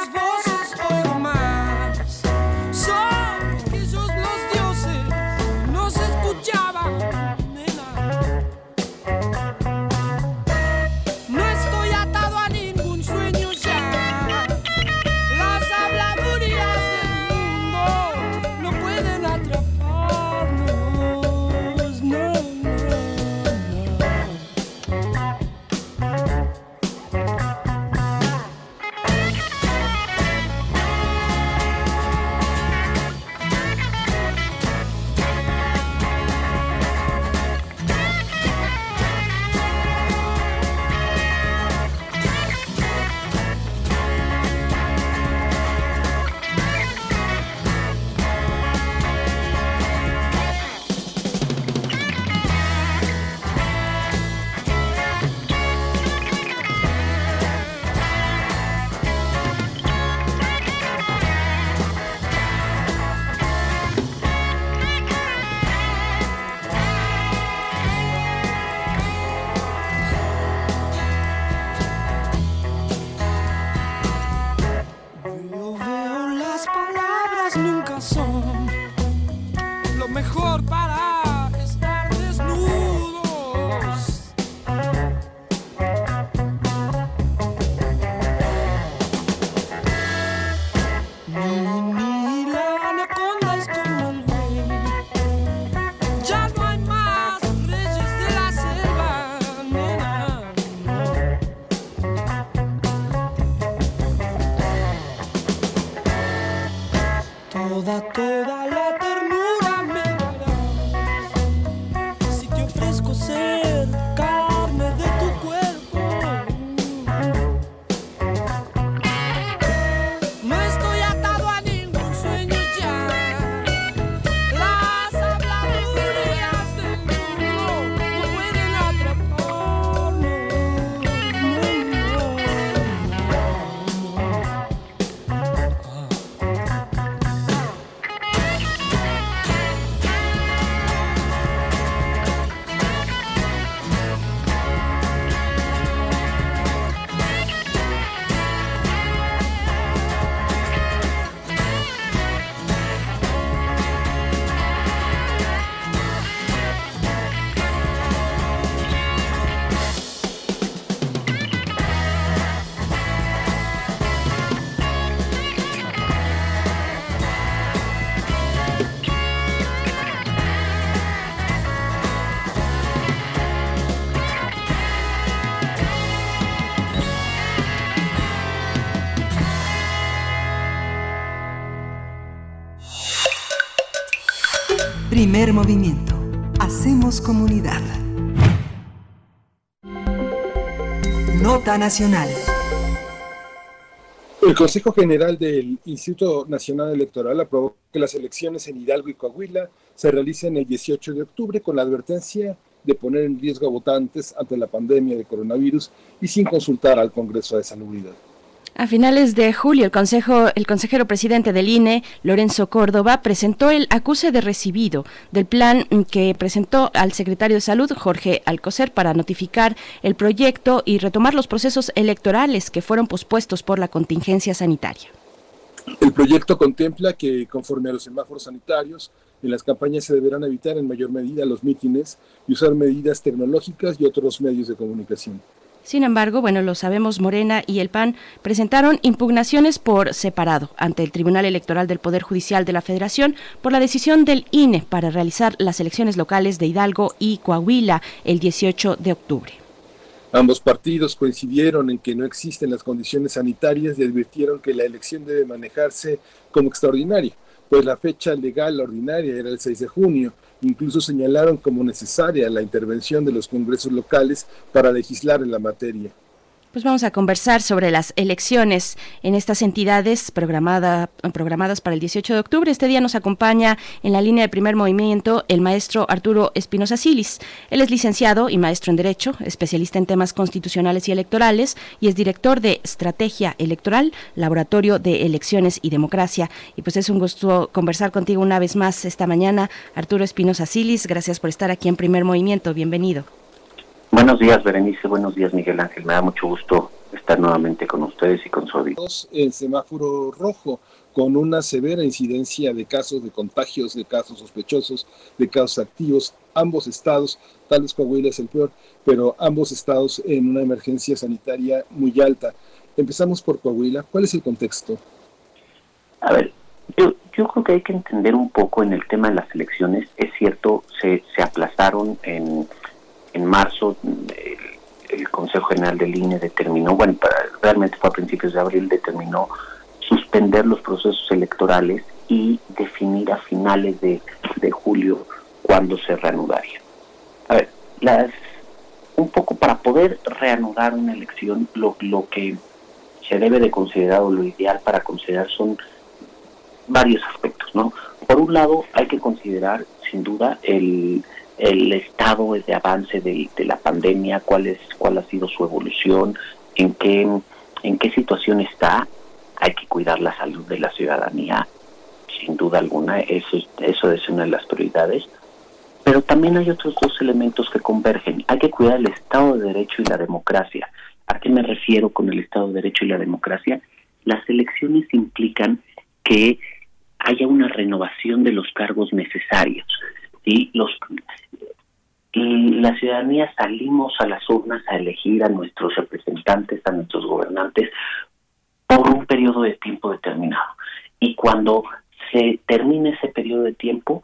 S5: movimiento. Hacemos comunidad. Nota Nacional.
S2: El Consejo General del Instituto Nacional Electoral aprobó que las elecciones en Hidalgo y Coahuila se realicen el 18 de octubre con la advertencia de poner en riesgo a votantes ante la pandemia de coronavirus y sin consultar al Congreso de Salubridad.
S1: A finales de julio, el, consejo, el consejero presidente del INE, Lorenzo Córdoba, presentó el acuse de recibido del plan que presentó al secretario de Salud, Jorge Alcocer, para notificar el proyecto y retomar los procesos electorales que fueron pospuestos por la contingencia sanitaria.
S2: El proyecto contempla que, conforme a los semáforos sanitarios, En las campañas se deberán evitar en mayor medida los mítines y usar medidas tecnológicas y otros medios de comunicación.
S1: Sin embargo, bueno, lo sabemos, Morena y el PAN presentaron impugnaciones por separado ante el Tribunal Electoral del Poder Judicial de la Federación por la decisión del INE para realizar las elecciones locales de Hidalgo y Coahuila el 18 de octubre.
S2: Ambos partidos coincidieron en que no existen las condiciones sanitarias y advirtieron que la elección debe manejarse como extraordinaria, pues la fecha legal ordinaria era el 6 de junio Incluso señalaron como necesaria la intervención de los congresos locales para legislar en la materia.
S1: Pues vamos a conversar sobre las elecciones en estas entidades programadas para el 18 de octubre. Este día nos acompaña en la línea de primer movimiento el maestro Arturo Espinosa Silis. Él es licenciado y maestro en Derecho, especialista en temas constitucionales y electorales y es director de Estrategia Electoral, Laboratorio de Elecciones y Democracia. Y pues es un gusto conversar contigo una vez más esta mañana. Arturo Espinosa Silis, gracias por estar aquí en primer movimiento. Bienvenido.
S13: Buenos días, Berenice. Buenos días, Miguel Ángel. Me da mucho gusto estar nuevamente con ustedes y con su audiencia.
S2: El semáforo rojo, con una severa incidencia de casos de contagios, de casos sospechosos, de casos activos, ambos estados, tal vez Coahuila es el peor, pero ambos estados en una emergencia sanitaria muy alta. Empezamos por Coahuila. ¿Cuál es el contexto?
S13: A ver, yo, yo creo que hay que entender un poco en el tema de las elecciones. Es cierto, se, se aplazaron en en marzo el, Consejo General del INE determinó, bueno, realmente fue a principios de abril, determinó suspender los procesos electorales y definir a finales de, julio cuándo se reanudaría. A ver, las, un poco para poder reanudar una elección, lo, lo que se debe de considerar o lo ideal para considerar son varios aspectos, ¿no? Por un lado, hay que considerar, sin duda, el, el estado de avance de, la pandemia, cuál es cuál ha sido su evolución, en qué en qué situación está. Hay que cuidar la salud de la ciudadanía, sin duda alguna, eso eso es una de las prioridades. Pero también hay otros dos elementos que convergen. Hay que cuidar el Estado de Derecho y la democracia. ¿A qué me refiero con el Estado de Derecho y la democracia? Las elecciones implican que haya una renovación de los cargos necesarios. ¿sí? Los, la ciudadanía salimos a las urnas a elegir a nuestros representantes, a nuestros gobernantes, por un periodo de tiempo determinado. Y cuando se termine ese periodo de tiempo,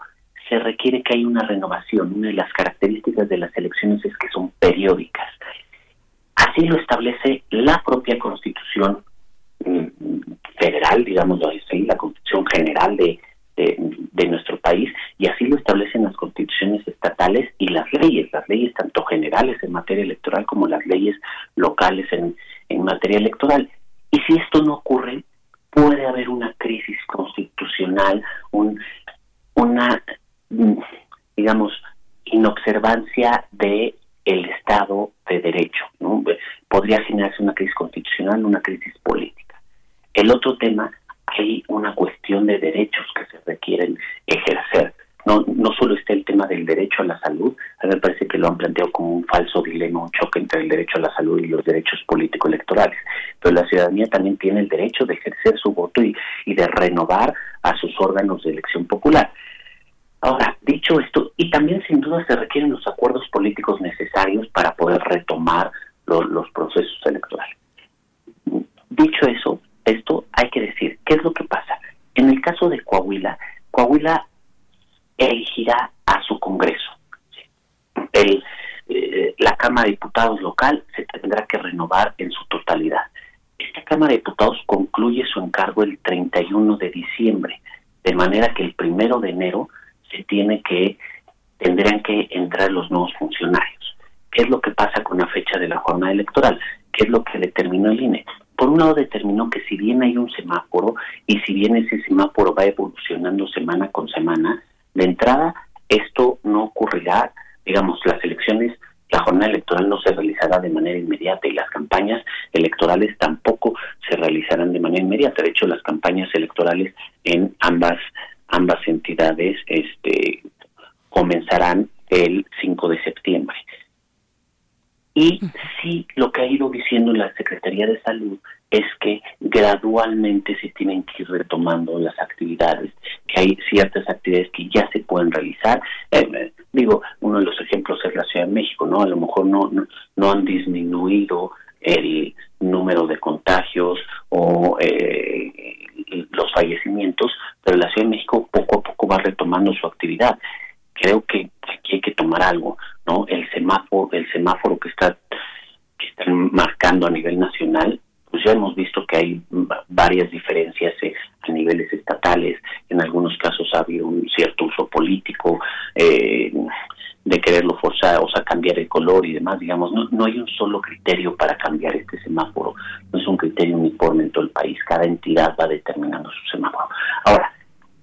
S13: se requiere que haya una renovación. Una de las características de las elecciones es que son periódicas. Así lo establece la propia Constitución mm, federal, digamos así, la Constitución General de, de, nuestro país y así lo establecen las constituciones estatales y las leyes, las leyes tanto generales en materia electoral como las leyes locales en, en materia electoral. Y si esto no ocurre, puede haber una crisis constitucional, un, una, digamos, inobservancia de el Estado de Derecho. ¿no? Podría generarse una crisis constitucional, una crisis política. El otro tema hay una cuestión de derechos que se requieren ejercer. No, no solo está el tema del derecho a la salud, a mí me parece que lo han planteado como un falso dilema, un choque entre el derecho a la salud y los derechos político-electorales, pero la ciudadanía también tiene el derecho de ejercer su voto y, y de renovar a sus órganos de elección popular. Ahora, dicho esto, y también sin duda se requieren los acuerdos políticos necesarios para poder retomar los procesos electorales. Dicho eso, esto hay que decir, ¿qué es lo que pasa? En el caso de Coahuila, Coahuila elegirá a su Congreso. Eh, la Cámara de Diputados local se tendrá que renovar en su totalidad. Esta Cámara de Diputados concluye su encargo el 31 de diciembre, de manera que el primero de enero se tiene que tendrán que entrar los nuevos funcionarios. ¿Qué es lo que pasa con la fecha de la jornada electoral? ¿Qué es lo que determinó el INE? Por un lado determinó que si bien hay un semáforo y si bien ese semáforo va evolucionando semana con semana, de entrada esto no ocurrirá, digamos, las elecciones, la jornada electoral no se realizará de manera inmediata y las campañas electorales tampoco se realizarán de manera inmediata. De hecho, las campañas electorales en ambas ambas entidades este comenzarán el 5 de septiembre. Y sí, lo que ha ido diciendo la Secretaría de Salud es que gradualmente se tienen que ir retomando las actividades, que hay ciertas actividades que ya se pueden realizar. Eh, digo, uno de los ejemplos es la Ciudad de México, ¿no? A lo mejor no, no, no han disminuido el número de contagios o eh, los fallecimientos, pero la Ciudad de México poco a poco va retomando su actividad. Creo que aquí hay que tomar algo, ¿no? El semáforo, el semáforo que está que están marcando a nivel nacional, pues ya hemos visto que hay va- varias diferencias eh, a niveles estatales. En algunos casos ha habido un cierto uso político eh, de quererlo forzar, o sea, cambiar el color y demás. Digamos, no, no hay un solo criterio para cambiar este semáforo. No es un criterio uniforme en todo el país. Cada entidad va determinando su semáforo. Ahora,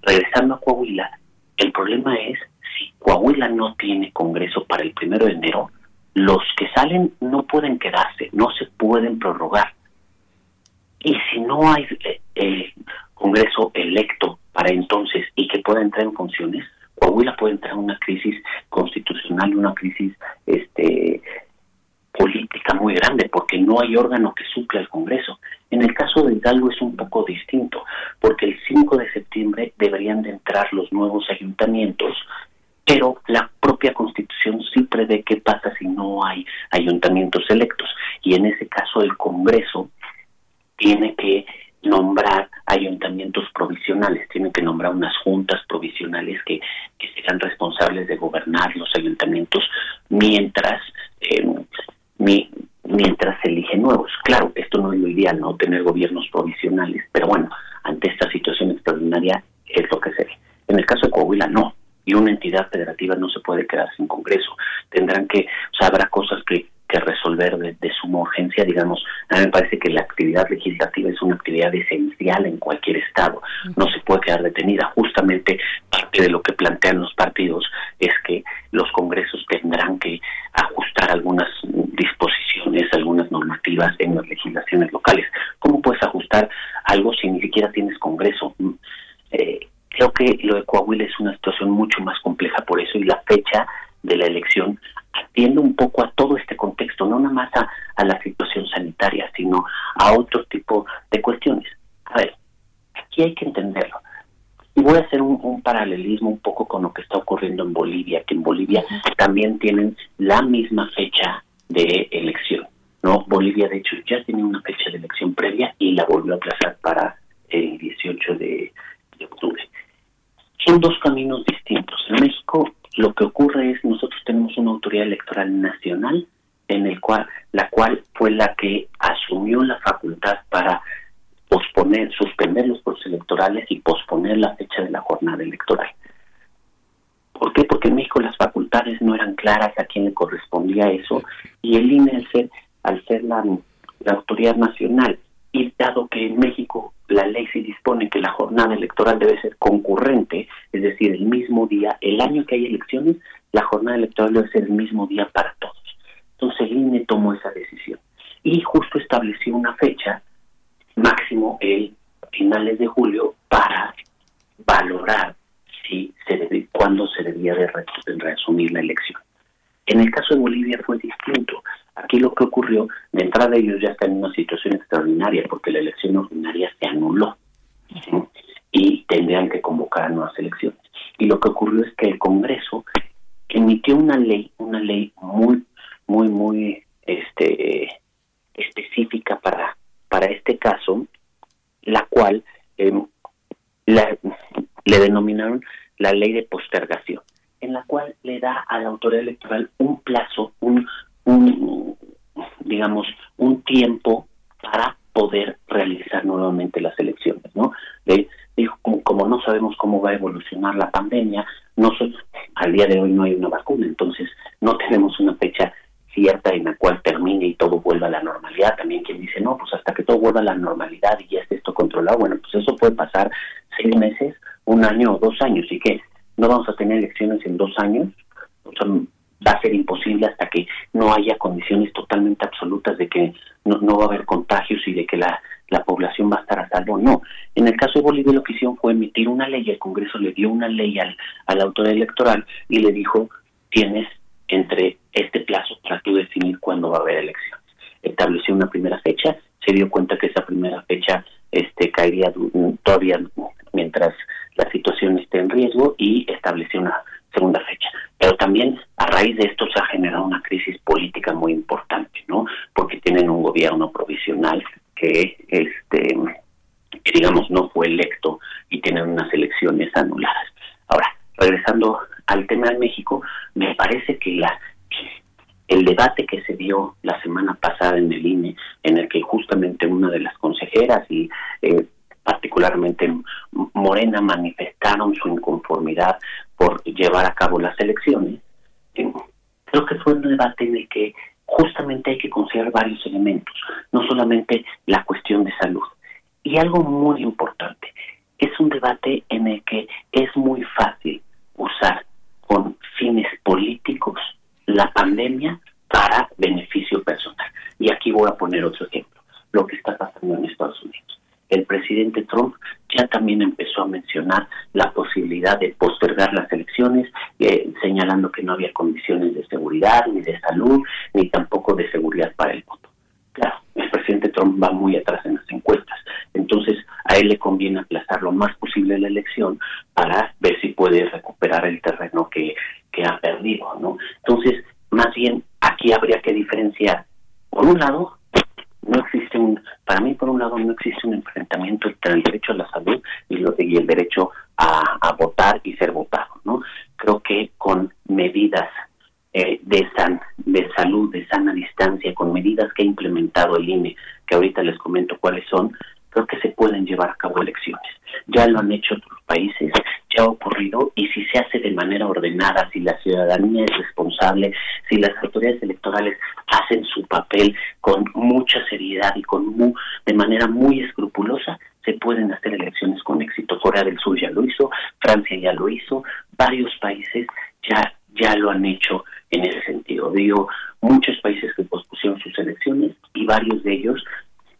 S13: regresando a Coahuila, el problema es si Coahuila no tiene Congreso para el primero de enero, los que salen no pueden quedarse, no se pueden prorrogar. Y si no hay eh, eh, Congreso electo para entonces y que pueda entrar en funciones, Coahuila puede entrar en una crisis constitucional, una crisis este política muy grande, porque no hay órgano que supla el Congreso. En el caso de Hidalgo es un poco distinto, porque el 5 de septiembre deberían de entrar los nuevos ayuntamientos, pero la propia Constitución sí prevé qué pasa si no hay ayuntamientos electos, y en ese caso el Congreso tiene que nombrar ayuntamientos provisionales, tiene que nombrar unas juntas provisionales que, que serán responsables de gobernar los ayuntamientos mientras eh, mi- mientras se eligen nuevos. Claro, esto no es lo ideal, no tener gobiernos provisionales, pero bueno, ante esta situación extraordinaria es lo que se ve. En el caso de Coahuila no, y una entidad federativa no se puede quedar sin Congreso. Tendrán que, o sea, habrá cosas que, que resolver de, de suma urgencia, digamos. A mí me parece que la actividad legislativa es una actividad esencial en cualquier estado, no se puede quedar detenida. Justamente parte de lo que plantean los partidos es que los congresos tendrán que ajustar algunas disposiciones, algunas normativas en las legislaciones locales. ¿Cómo puedes ajustar algo si ni siquiera tienes congreso? Mm, eh, creo que lo de Coahuila es una situación mucho más compleja por eso y la fecha de la elección atiende un poco a todo este contexto, no nada más a, a la situación sanitaria, sino a otro tipo de cuestiones. A ver, aquí hay que entenderlo. Y voy a hacer un, un paralelismo un poco con lo que está ocurriendo en Bolivia, que en Bolivia también tienen la misma fecha de elección. No, Bolivia de hecho ya tenía una fecha de elección previa y la volvió a aplazar para el 18 de, de octubre. Son dos caminos distintos. En México lo que ocurre es nosotros tenemos una autoridad electoral nacional en el cual la cual fue la que asumió la facultad para posponer, suspender los procesos electorales y posponer la fecha de la jornada electoral. ¿Por qué? Porque en México las facultades no eran claras a quién le correspondía eso y el INE al ser, al ser la, la autoridad nacional y dado que en México la ley se dispone que la jornada electoral debe ser concurrente, es decir, el mismo día, el año que hay elecciones, la jornada electoral debe ser el mismo día para todos. Entonces el INE tomó esa decisión y justo estableció una fecha máximo el finales de julio para valorar si se debe, cuándo se debía de reasumir la elección. En el caso de Bolivia fue distinto. Aquí lo que ocurrió, de entrada ellos ya están en una situación extraordinaria porque la elección ordinaria se anuló ¿sí? y tendrían que convocar a nuevas elecciones. Y lo que ocurrió es que el Congreso emitió una ley, una ley muy, muy, muy este, específica para, para este caso, la cual em, la- le denominaron la ley de postergación, en la cual le da a la autoridad electoral un plazo, un, un digamos, un tiempo para poder realizar nuevamente las elecciones, ¿no? Dijo, como, como no sabemos cómo va a evolucionar la pandemia, no al día de hoy no hay una vacuna, entonces no tenemos una fecha cierta en la cual termine y todo vuelva a la normalidad. También quien dice, no, pues hasta que todo vuelva a la normalidad y ya esté esto controlado, bueno, pues eso puede pasar seis meses, un año o dos años, y que no vamos a tener elecciones en dos años, o sea, va a ser imposible hasta que no haya condiciones totalmente absolutas de que no, no va a haber contagios y de que la, la población va a estar a salvo. No. En el caso de Bolivia lo que hicieron fue emitir una ley, el Congreso le dio una ley al, a la autoridad electoral y le dijo, tienes entre este plazo para tú definir cuándo va a haber estableció una primera fecha, se dio cuenta que esa primera fecha este caería todavía mientras la situación esté en riesgo y estableció una segunda fecha. Pero también a raíz de esto se ha generado una crisis política muy importante, ¿no? Porque tienen un gobierno provisional que este digamos no fue electo y tienen unas elecciones anuladas. Ahora, regresando al tema de México, me parece que la el debate que se dio la semana pasada en el INE, en el que justamente una de las consejeras y eh, particularmente Morena manifestaron su inconformidad por llevar a cabo las elecciones, eh, creo que fue un debate en el que justamente hay que considerar varios elementos, no solamente la cuestión de salud. Y algo muy importante, es un debate en el que es muy fácil usar con fines políticos la pandemia para beneficio personal. Y aquí voy a poner otro ejemplo, lo que está pasando en Estados Unidos. El presidente Trump ya también empezó a mencionar la posibilidad de postergar las elecciones, eh, señalando que no había condiciones de seguridad, ni de salud, ni tampoco de seguridad para el voto. Claro, el presidente Trump va muy atrás en las encuestas, entonces a él le conviene aplazar lo más posible la elección para ver si puede recuperar el terreno que, que ha perdido, ¿no? Entonces, más bien, aquí habría que diferenciar, por un lado, no existe un, para mí por un lado no existe un enfrentamiento entre el derecho a la salud y, lo, y el derecho a, a votar y ser votado, ¿no? Creo que con medidas eh, de, san, de salud, de sana distancia, con medidas que ha implementado el INE, que ahorita les comento cuáles son, creo que se pueden llevar a cabo elecciones. Ya lo han hecho otros países, ya ha ocurrido, y si se hace de manera ordenada, si la ciudadanía es responsable, si las autoridades electorales hacen su papel con mucha seriedad y con mu- de manera muy escrupulosa, se pueden hacer elecciones con éxito. Corea del Sur ya lo hizo, Francia ya lo hizo, varios países ya ya lo han hecho en ese sentido. Digo, muchos países que pospusieron sus elecciones y varios de ellos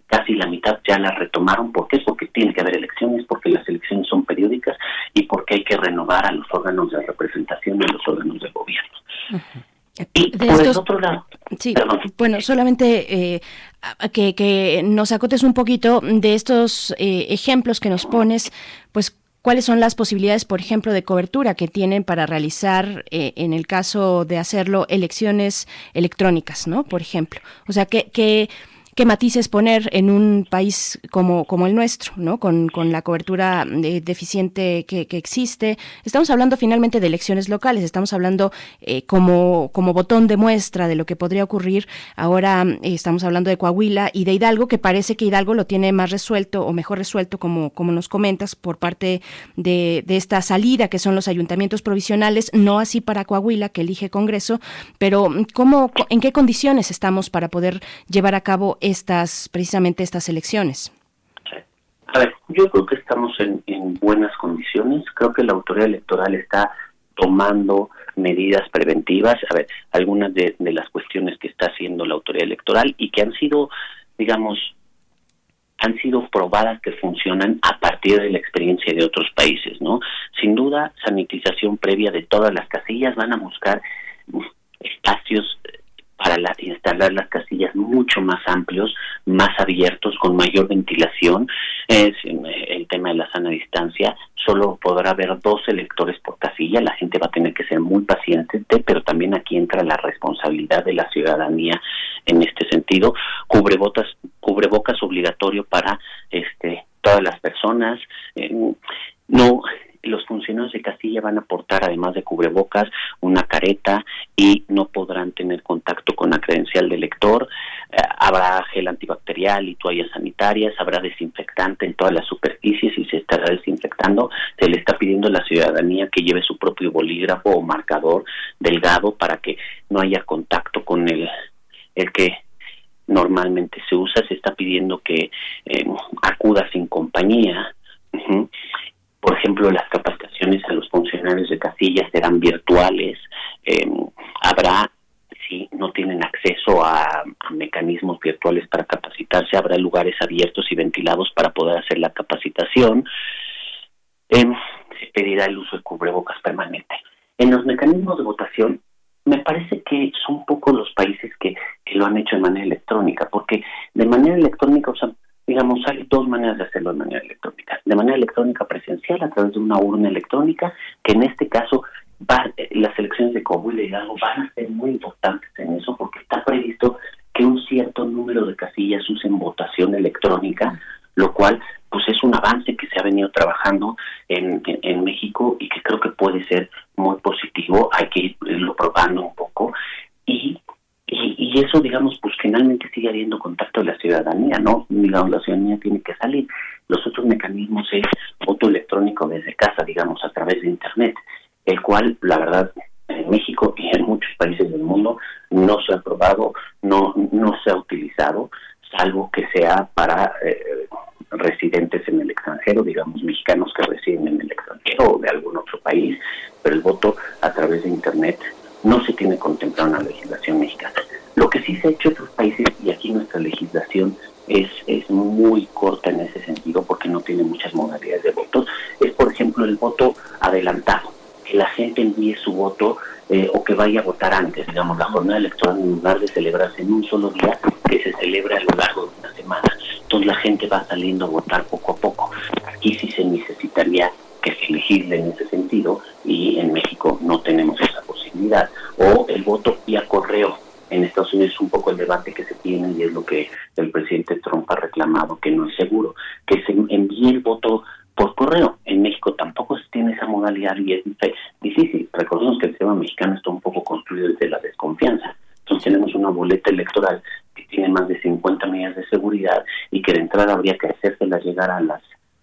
S13: casi la mitad ya las retomaron. ¿Por qué? Porque tiene que haber elecciones, porque las elecciones son periódicas y porque hay que renovar a los órganos de representación y a los órganos de gobierno. Y
S1: De
S13: por el otro lado,
S1: Sí, bueno, solamente eh, que, que nos acotes un poquito de estos eh, ejemplos que nos pones, pues cuáles son las posibilidades, por ejemplo, de cobertura que tienen para realizar, eh, en el caso de hacerlo, elecciones electrónicas, ¿no? Por ejemplo. O sea, que... que qué matices poner en un país como, como el nuestro, ¿no? Con, con la cobertura eh, deficiente que, que existe. Estamos hablando finalmente de elecciones locales, estamos hablando eh, como, como botón de muestra de lo que podría ocurrir. Ahora eh, estamos hablando de Coahuila y de Hidalgo, que parece que Hidalgo lo tiene más resuelto o mejor resuelto, como, como nos comentas, por parte de, de esta salida que son los ayuntamientos provisionales, no así para Coahuila, que elige Congreso, pero ¿cómo, ¿en qué condiciones estamos para poder llevar a cabo estas, precisamente estas elecciones?
S13: A ver, yo creo que estamos en, en buenas condiciones. Creo que la autoridad electoral está tomando medidas preventivas. A ver, algunas de, de las cuestiones que está haciendo la autoridad electoral y que han sido, digamos, han sido probadas que funcionan a partir de la experiencia de otros países, ¿no? Sin duda, sanitización previa de todas las casillas, van a buscar espacios para la- instalar las casillas mucho más amplios, más abiertos, con mayor ventilación. Es eh, el tema de la sana distancia. Solo podrá haber dos electores por casilla. La gente va a tener que ser muy paciente, pero también aquí entra la responsabilidad de la ciudadanía en este sentido. Cubrebotas, cubrebocas obligatorio para este todas las personas. Eh, no los funcionarios de casilla van a portar además de cubrebocas una careta y no podrán tener contacto con la credencial del lector. Eh, habrá gel antibacterial y toallas sanitarias habrá desinfectante en todas las superficies y se estará desinfectando. Se le está pidiendo a la ciudadanía que lleve su propio bolígrafo o marcador delgado para que no haya contacto con el el que normalmente se usa. Se está pidiendo que eh, acuda sin compañía. Por ejemplo, las capacitaciones a los funcionarios de casilla serán virtuales. eh, habrá, si no tienen acceso a, mecanismos virtuales para capacitarse, habrá lugares abiertos y ventilados para poder hacer la capacitación. Em, se pedirá el uso de cubrebocas permanente. En los mecanismos de votación, me parece que son pocos los países que, que lo han hecho de manera electrónica, porque De manera electrónica, sea, digamos, hay dos maneras de hacerlo de manera electrónica. De manera electrónica presencial, a través de una urna electrónica, que en este caso va, eh, las elecciones de Coahuila y Hidalgo van a ser muy importantes en eso, porque está previsto que un cierto número de casillas usen votación electrónica, lo cual pues es un avance que se ha venido trabajando en, en, en México y que creo que puede ser muy positivo, hay que irlo probando un poco y y, eso, digamos, pues finalmente sigue habiendo contacto de la ciudadanía, ¿no? Digamos, la ciudadanía tiene que salir. Los otros mecanismos es voto electrónico desde casa, digamos, a través de Internet, el cual, la verdad, en México y en muchos países del mundo no se ha probado, no, no se ha utilizado, salvo que sea para eh, residentes en el extranjero, digamos, mexicanos que residen en el extranjero o de algún otro país, pero el voto a través de Internet no se tiene contemplado en la legislación mexicana. Lo que sí se ha hecho en otros países, y aquí nuestra legislación es, es muy corta en ese sentido porque no tiene muchas modalidades de votos, es por ejemplo el voto adelantado, que la gente envíe su voto eh, o que vaya a votar antes, digamos, la jornada electoral en lugar de celebrarse en un solo día, que se celebra a lo largo de una semana. Entonces la gente va saliendo a votar poco a poco. Aquí sí se necesitaría que se legisle en ese sentido y en México no tenemos esa posibilidad. O el voto vía correo. En Estados Unidos es un poco el debate que se tiene y es lo que el presidente Trump ha reclamado, que no es seguro, que se envíe el voto por correo. En México tampoco se tiene esa modalidad y es difícil. Recordemos que el sistema mexicano está un poco construido desde la desconfianza. Entonces tenemos una boleta electoral que tiene más de 50 medidas de seguridad y que de entrada habría que hacérselas llegar a las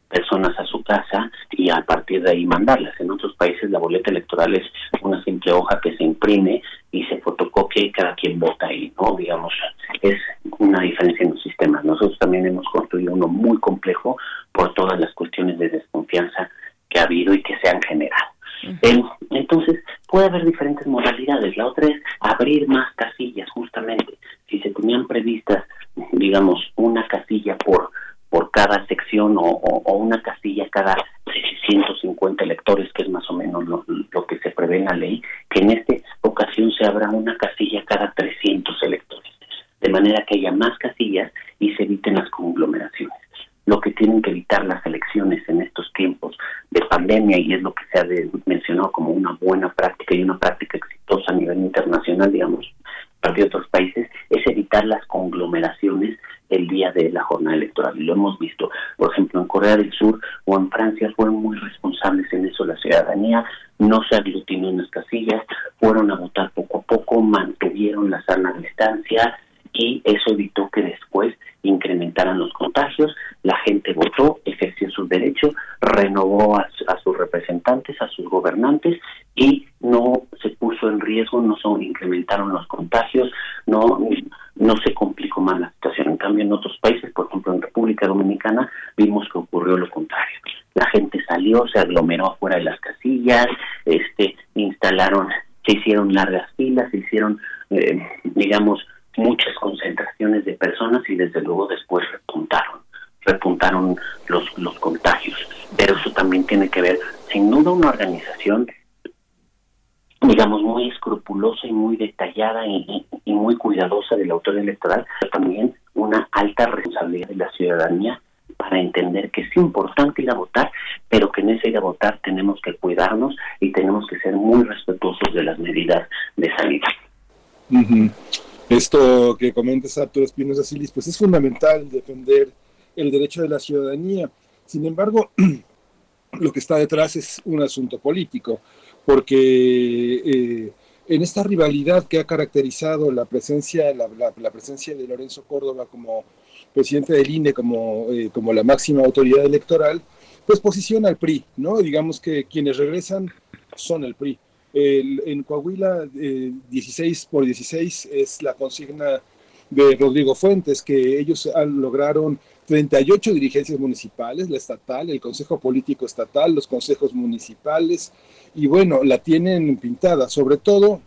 S13: personas a su casa y a partir de ahí mandarlas. En otros países la boleta electoral es una simple hoja que se imprime y se fotocopia y cada quien vota ahí, ¿no? Digamos, es una diferencia en los sistemas. Nosotros también hemos construido uno muy complejo por todas las cuestiones de desconfianza que ha habido y que se han generado. Entonces, puede haber diferentes modalidades. La otra es abrir más casillas, justamente. Si se tenían previstas, digamos, una casilla por por cada sección o, o, o, una casilla cada 650 electores, que es más o menos lo, lo, que se prevé en la ley, que en esta ocasión se abra una casilla cada 300 electores, de manera que haya más casillas y se eviten las conglomeraciones. Lo que tienen que evitar las elecciones en estos tiempos de pandemia, y es lo que se ha de, mencionado como una buena práctica y una práctica exitosa a nivel internacional, digamos, para de otros países, es evitar las conglomeraciones el día de la jornada electoral. Y lo hemos visto, por ejemplo, en Corea del Sur o en Francia fueron muy responsables en eso. La ciudadanía no se aglutinó en las casillas, fueron a votar poco a poco, mantuvieron la sana distancia y eso evitó que después incrementaran los contagios. La gente votó, ejerció sus derechos, renovó a, a sus representantes, a sus gobernantes y no se puso en riesgo, no se incrementaron los contagios, no no se complicó más la situación. En cambio, en otros países, por ejemplo en República Dominicana, vimos que ocurrió lo contrario. La gente salió, se aglomeró afuera de las casillas, este, instalaron, se hicieron largas filas, se hicieron, eh, digamos, muchas concentraciones de personas y desde luego después repuntaron, repuntaron los, los contagios. Pero eso también tiene que ver, sin duda, una organización digamos, muy escrupulosa y muy detallada y, y, muy cuidadosa del autor electoral, pero también una alta responsabilidad de la ciudadanía para entender que es importante ir a votar, pero que en ese ir a votar tenemos que cuidarnos y tenemos que ser muy respetuosos de las medidas de
S2: -huh. Esto que comentas, Arturo Espinosa Silis, pues es fundamental defender el derecho de la ciudadanía. Sin embargo, lo que está detrás es un asunto político porque eh, en esta rivalidad que ha caracterizado la presencia, la, presencia de Lorenzo Córdoba como presidente del INE, como, eh, como la máxima autoridad electoral, pues posiciona al PRI, ¿no? Digamos que quienes regresan son el PRI. En Coahuila, eh, 16 por 16 es la consigna de Rodrigo Fuentes, que ellos han, lograron 38 dirigencias municipales, la estatal, el Consejo Político Estatal, los consejos municipales, y bueno, la tienen pintada, sobre todo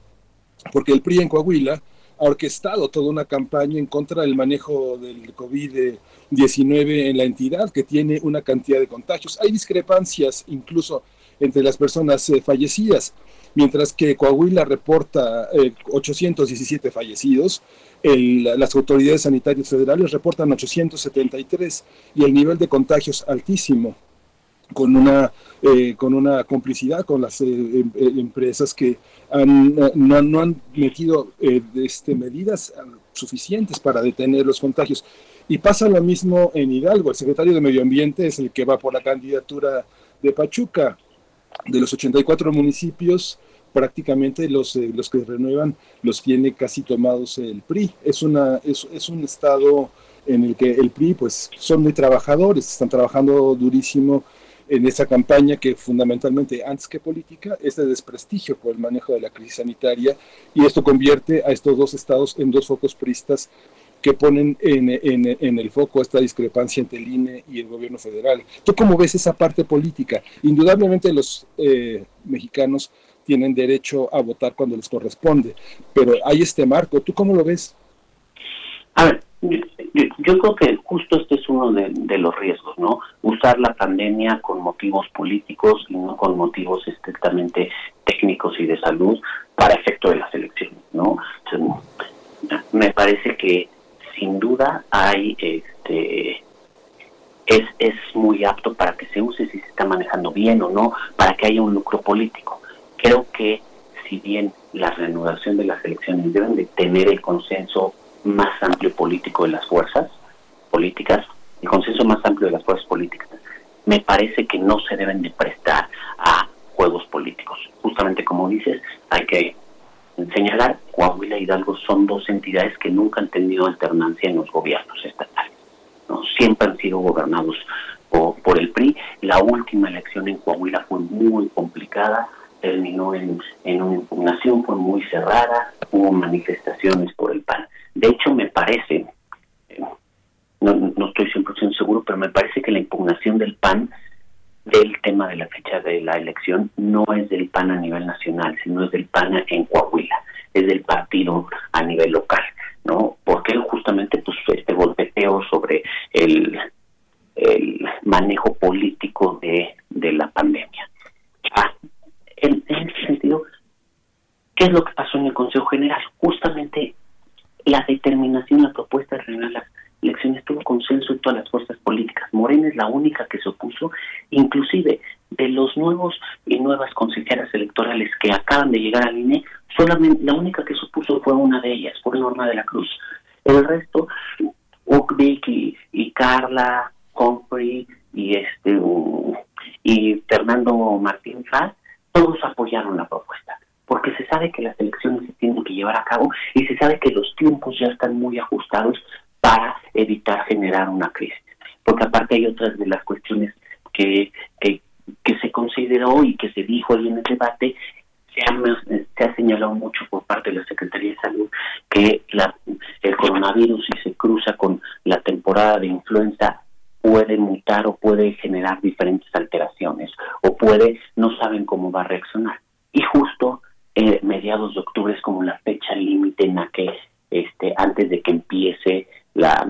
S2: porque el PRI en Coahuila ha orquestado toda una campaña en contra del manejo del COVID-19 en la entidad, que tiene una cantidad de contagios. Hay discrepancias incluso entre las personas eh, fallecidas, mientras que Coahuila reporta eh, 817 fallecidos, las autoridades sanitarias federales reportan 873 y el nivel de contagios altísimo con una eh, con una complicidad con las eh, em- eh, empresas que han- no, no han metido eh, este, medidas ah, suficientes para detener los contagios. Y pasa lo mismo en Hidalgo. El secretario de Medio Ambiente es el que va por la candidatura de Pachuca. De los 84 municipios, prácticamente los, eh, los que renuevan los tiene casi tomados el PRI. Es, una, es, es un estado en el que el PRI pues son muy trabajadores, están trabajando durísimo en esa campaña que fundamentalmente, antes que política, es de desprestigio por el manejo de la crisis sanitaria y esto convierte a estos dos estados en dos focos pristas que ponen en, el foco esta discrepancia entre el INE y el gobierno federal. ¿Tú cómo ves esa parte política? Indudablemente los eh, mexicanos tienen derecho a votar cuando les corresponde, pero hay este marco. ¿Tú cómo lo ves?
S13: A ver, yo, yo- creo que justo este es uno de, los riesgos, ¿no? Usar la pandemia con motivos políticos y no con motivos estrictamente técnicos y de salud para efecto de las elecciones, ¿no? Me parece que sin duda hay este es, es muy apto para que se use si se está manejando bien o no, para que haya un lucro político. Creo que si bien la reanudación de las elecciones deben de tener el consenso más amplio político de las fuerzas políticas, el consenso más amplio de las fuerzas políticas, me parece que no se deben de prestar a juegos políticos. Justamente como dices, hay que señalar, Coahuila y Hidalgo son dos entidades que nunca han tenido alternancia en los gobiernos estatales. ¿no? Siempre han sido gobernados por, el PRI. La última elección en Coahuila fue muy complicada, terminó en una impugnación, fue muy cerrada, hubo manifestaciones por el PAN. De hecho, me parece, no, no estoy 100% seguro, pero me parece que la impugnación del PAN del tema de la fecha de la elección no es del PAN a nivel nacional, sino es del PAN en Coahuila, es del partido a nivel local, ¿no? Porque justamente pues este golpeteo sobre el, el manejo político de, de la pandemia. Ah, en, en ese sentido, ¿qué es lo que pasó en el Consejo General? Justamente la determinación, la propuesta de reinar las elecciones tuvo consenso en todas las fuerzas políticas. Morena es la única que se opuso, inclusive de los nuevos y nuevas consejeras electorales que acaban de llegar al INE, solamente la única que se opuso fue una de ellas, fue Norma de la Cruz. El resto, Ukvik y, y Carla, Humphrey y este y Fernando Martín Faz, todos apoyaron la propuesta porque se sabe que las elecciones se tienen que llevar a cabo y se sabe que los tiempos ya están muy ajustados para evitar generar una crisis. Porque aparte hay otras de las cuestiones que, que, se consideró y que se dijo ahí en el debate, se ha, se ha señalado mucho por parte de la Secretaría de Salud que la, el coronavirus, si se cruza con la temporada de influenza, puede mutar o puede generar diferentes alteraciones o puede, no saben cómo va a reaccionar. Y justo eh, mediados de octubre es como la fecha límite en la que este antes de que empiece la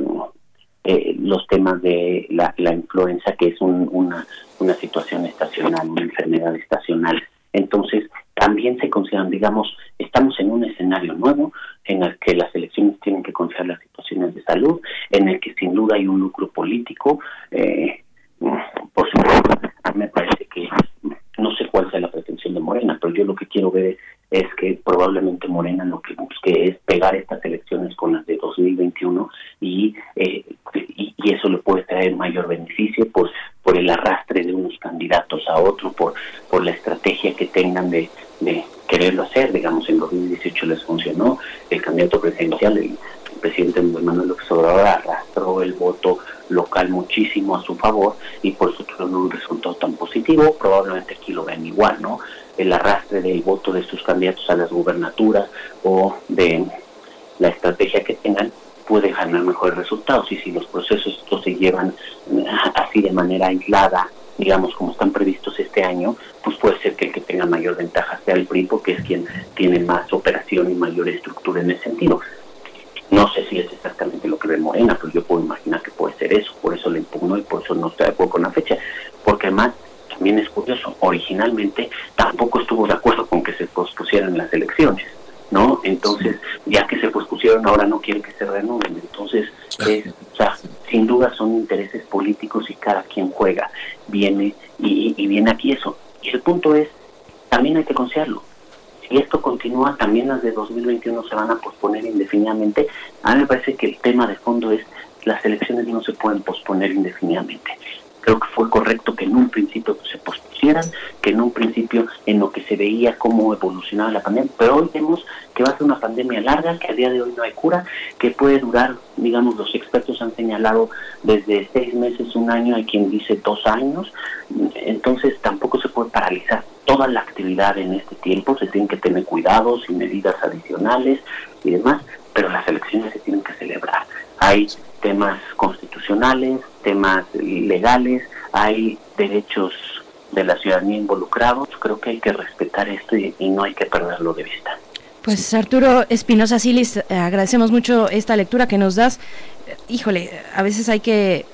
S13: eh, los temas de la, la influenza que es un, una una situación estacional una enfermedad estacional. Entonces también se consideran digamos estamos en un escenario nuevo en el que las elecciones tienen que considerar las situaciones de salud en el que sin duda hay un lucro político eh, por supuesto a mí me parece que no sé cuál sea la pretensión de Morena, pero yo lo que quiero ver es que probablemente Morena lo que busque es pegar estas elecciones con las de 2021 y, eh, y, eso le puede traer mayor beneficio por, por el arrastre de unos candidatos a otro, por, por la estrategia que tengan de, de quererlo hacer. Digamos, en 2018 les funcionó, el candidato presidencial, el presidente Manuel López Obrador arrastró el voto local muchísimo a su favor y por eso un resultado tan positivo. Probablemente aquí lo ven igual, ¿no? El arrastre del voto de sus candidatos a las gubernaturas o de la estrategia que tengan puede ganar mejores resultados. Y si los procesos estos se llevan así de manera aislada digamos como están previstos este año pues puede ser que el que tenga mayor ventaja sea el PRI porque es quien tiene más operación y mayor estructura en ese sentido. No sé si es exactamente lo que ve Morena, pero yo puedo imaginar que puede ser eso, por eso le impugnó y por eso no está de acuerdo con la fecha, porque además también es curioso, originalmente tampoco estuvo de acuerdo con que se pospusieran las elecciones, ¿no? Entonces, ya que se pospusieron, ahora no quiere que se renueven. Entonces, es, o sea, sin duda son intereses políticos y cada quien juega, viene y, y viene aquí eso. Y el punto es, también hay que considerarlo. Si esto continúa, también las de 2021 se van a posponer indefinidamente. A mí me parece que el tema de fondo es las elecciones no se pueden posponer indefinidamente. Creo que fue correcto que en un principio se pospusieran, que en un principio en lo que se veía cómo evolucionaba la pandemia, pero hoy vemos que va a ser una pandemia larga, que a día de hoy no hay cura, que puede durar, digamos, los expertos han señalado desde seis meses, un año, hay quien dice dos años, entonces tampoco se puede paralizar toda la actividad en este tiempo, se tienen que tener cuidados y medidas adicionales y demás, pero las elecciones se tienen que celebrar. Hay temas constitucionales, temas legales, hay derechos de la ciudadanía involucrados, creo que hay que respetar esto y, no hay que perderlo de vista.
S1: Pues Arturo Espinosa Silis, agradecemos mucho esta lectura que nos das. Híjole, a veces hay que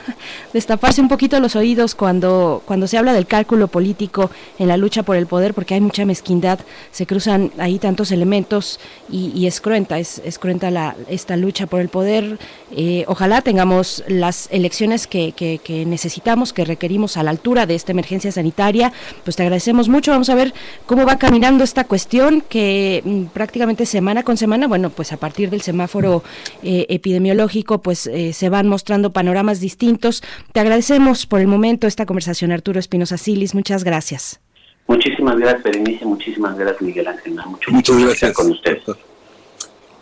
S1: destaparse un poquito los oídos cuando, cuando se habla del cálculo político en la lucha por el poder, porque hay mucha mezquindad, se cruzan ahí tantos elementos y, es cruenta, es, cruenta esta lucha por el poder. Eh, ojalá tengamos las elecciones que necesitamos, que requerimos a la altura de esta emergencia sanitaria. Pues te agradecemos mucho, vamos a ver cómo va caminando esta cuestión que mm, prácticamente semana con semana, bueno, pues a partir del semáforo eh, epidemiológico, pues eh, se van mostrando panoramas distintos. Te agradecemos por el momento esta conversación, Arturo Espinosa Silis. Muchas gracias.
S13: Muchísimas gracias, Berenice, muchísimas gracias, Miguel Ángel. Mucho
S2: Muchas gracias.
S13: con ustedes.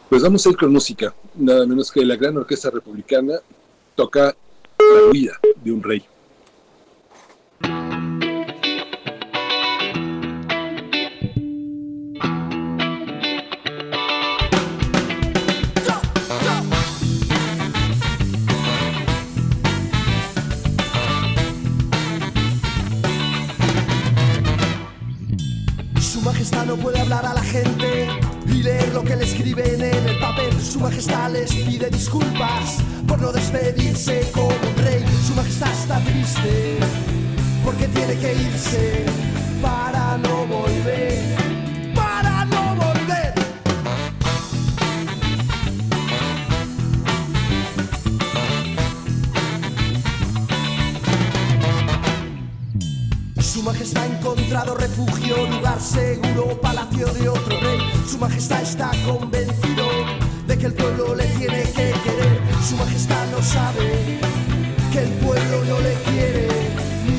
S2: Pues vamos a ir con música, nada menos que la gran orquesta republicana toca La huida de un rey.
S14: Majestad no puede hablar a la gente y leer lo que le escriben en el papel. Su majestad les pide disculpas por no despedirse como un rey. Su majestad está triste porque tiene que irse para no volver. Majestad ha encontrado refugio, lugar seguro, palacio de otro rey. Su majestad está convencido de que el pueblo le tiene que querer. Su majestad no sabe que el pueblo no le quiere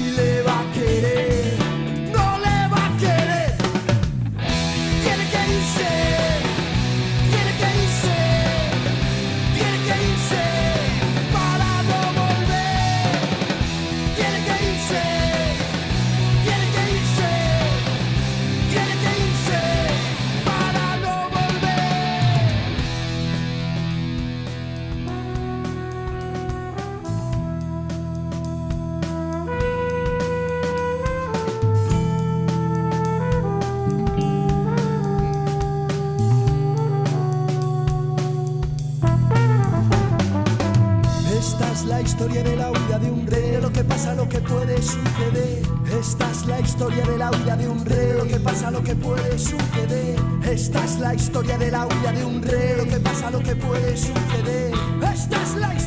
S14: Esta es la historia de la huida de un rey, lo que pasa, lo que puede suceder. Esta es la historia de la huida de un rey, lo que pasa, lo que puede suceder. Esta es la historia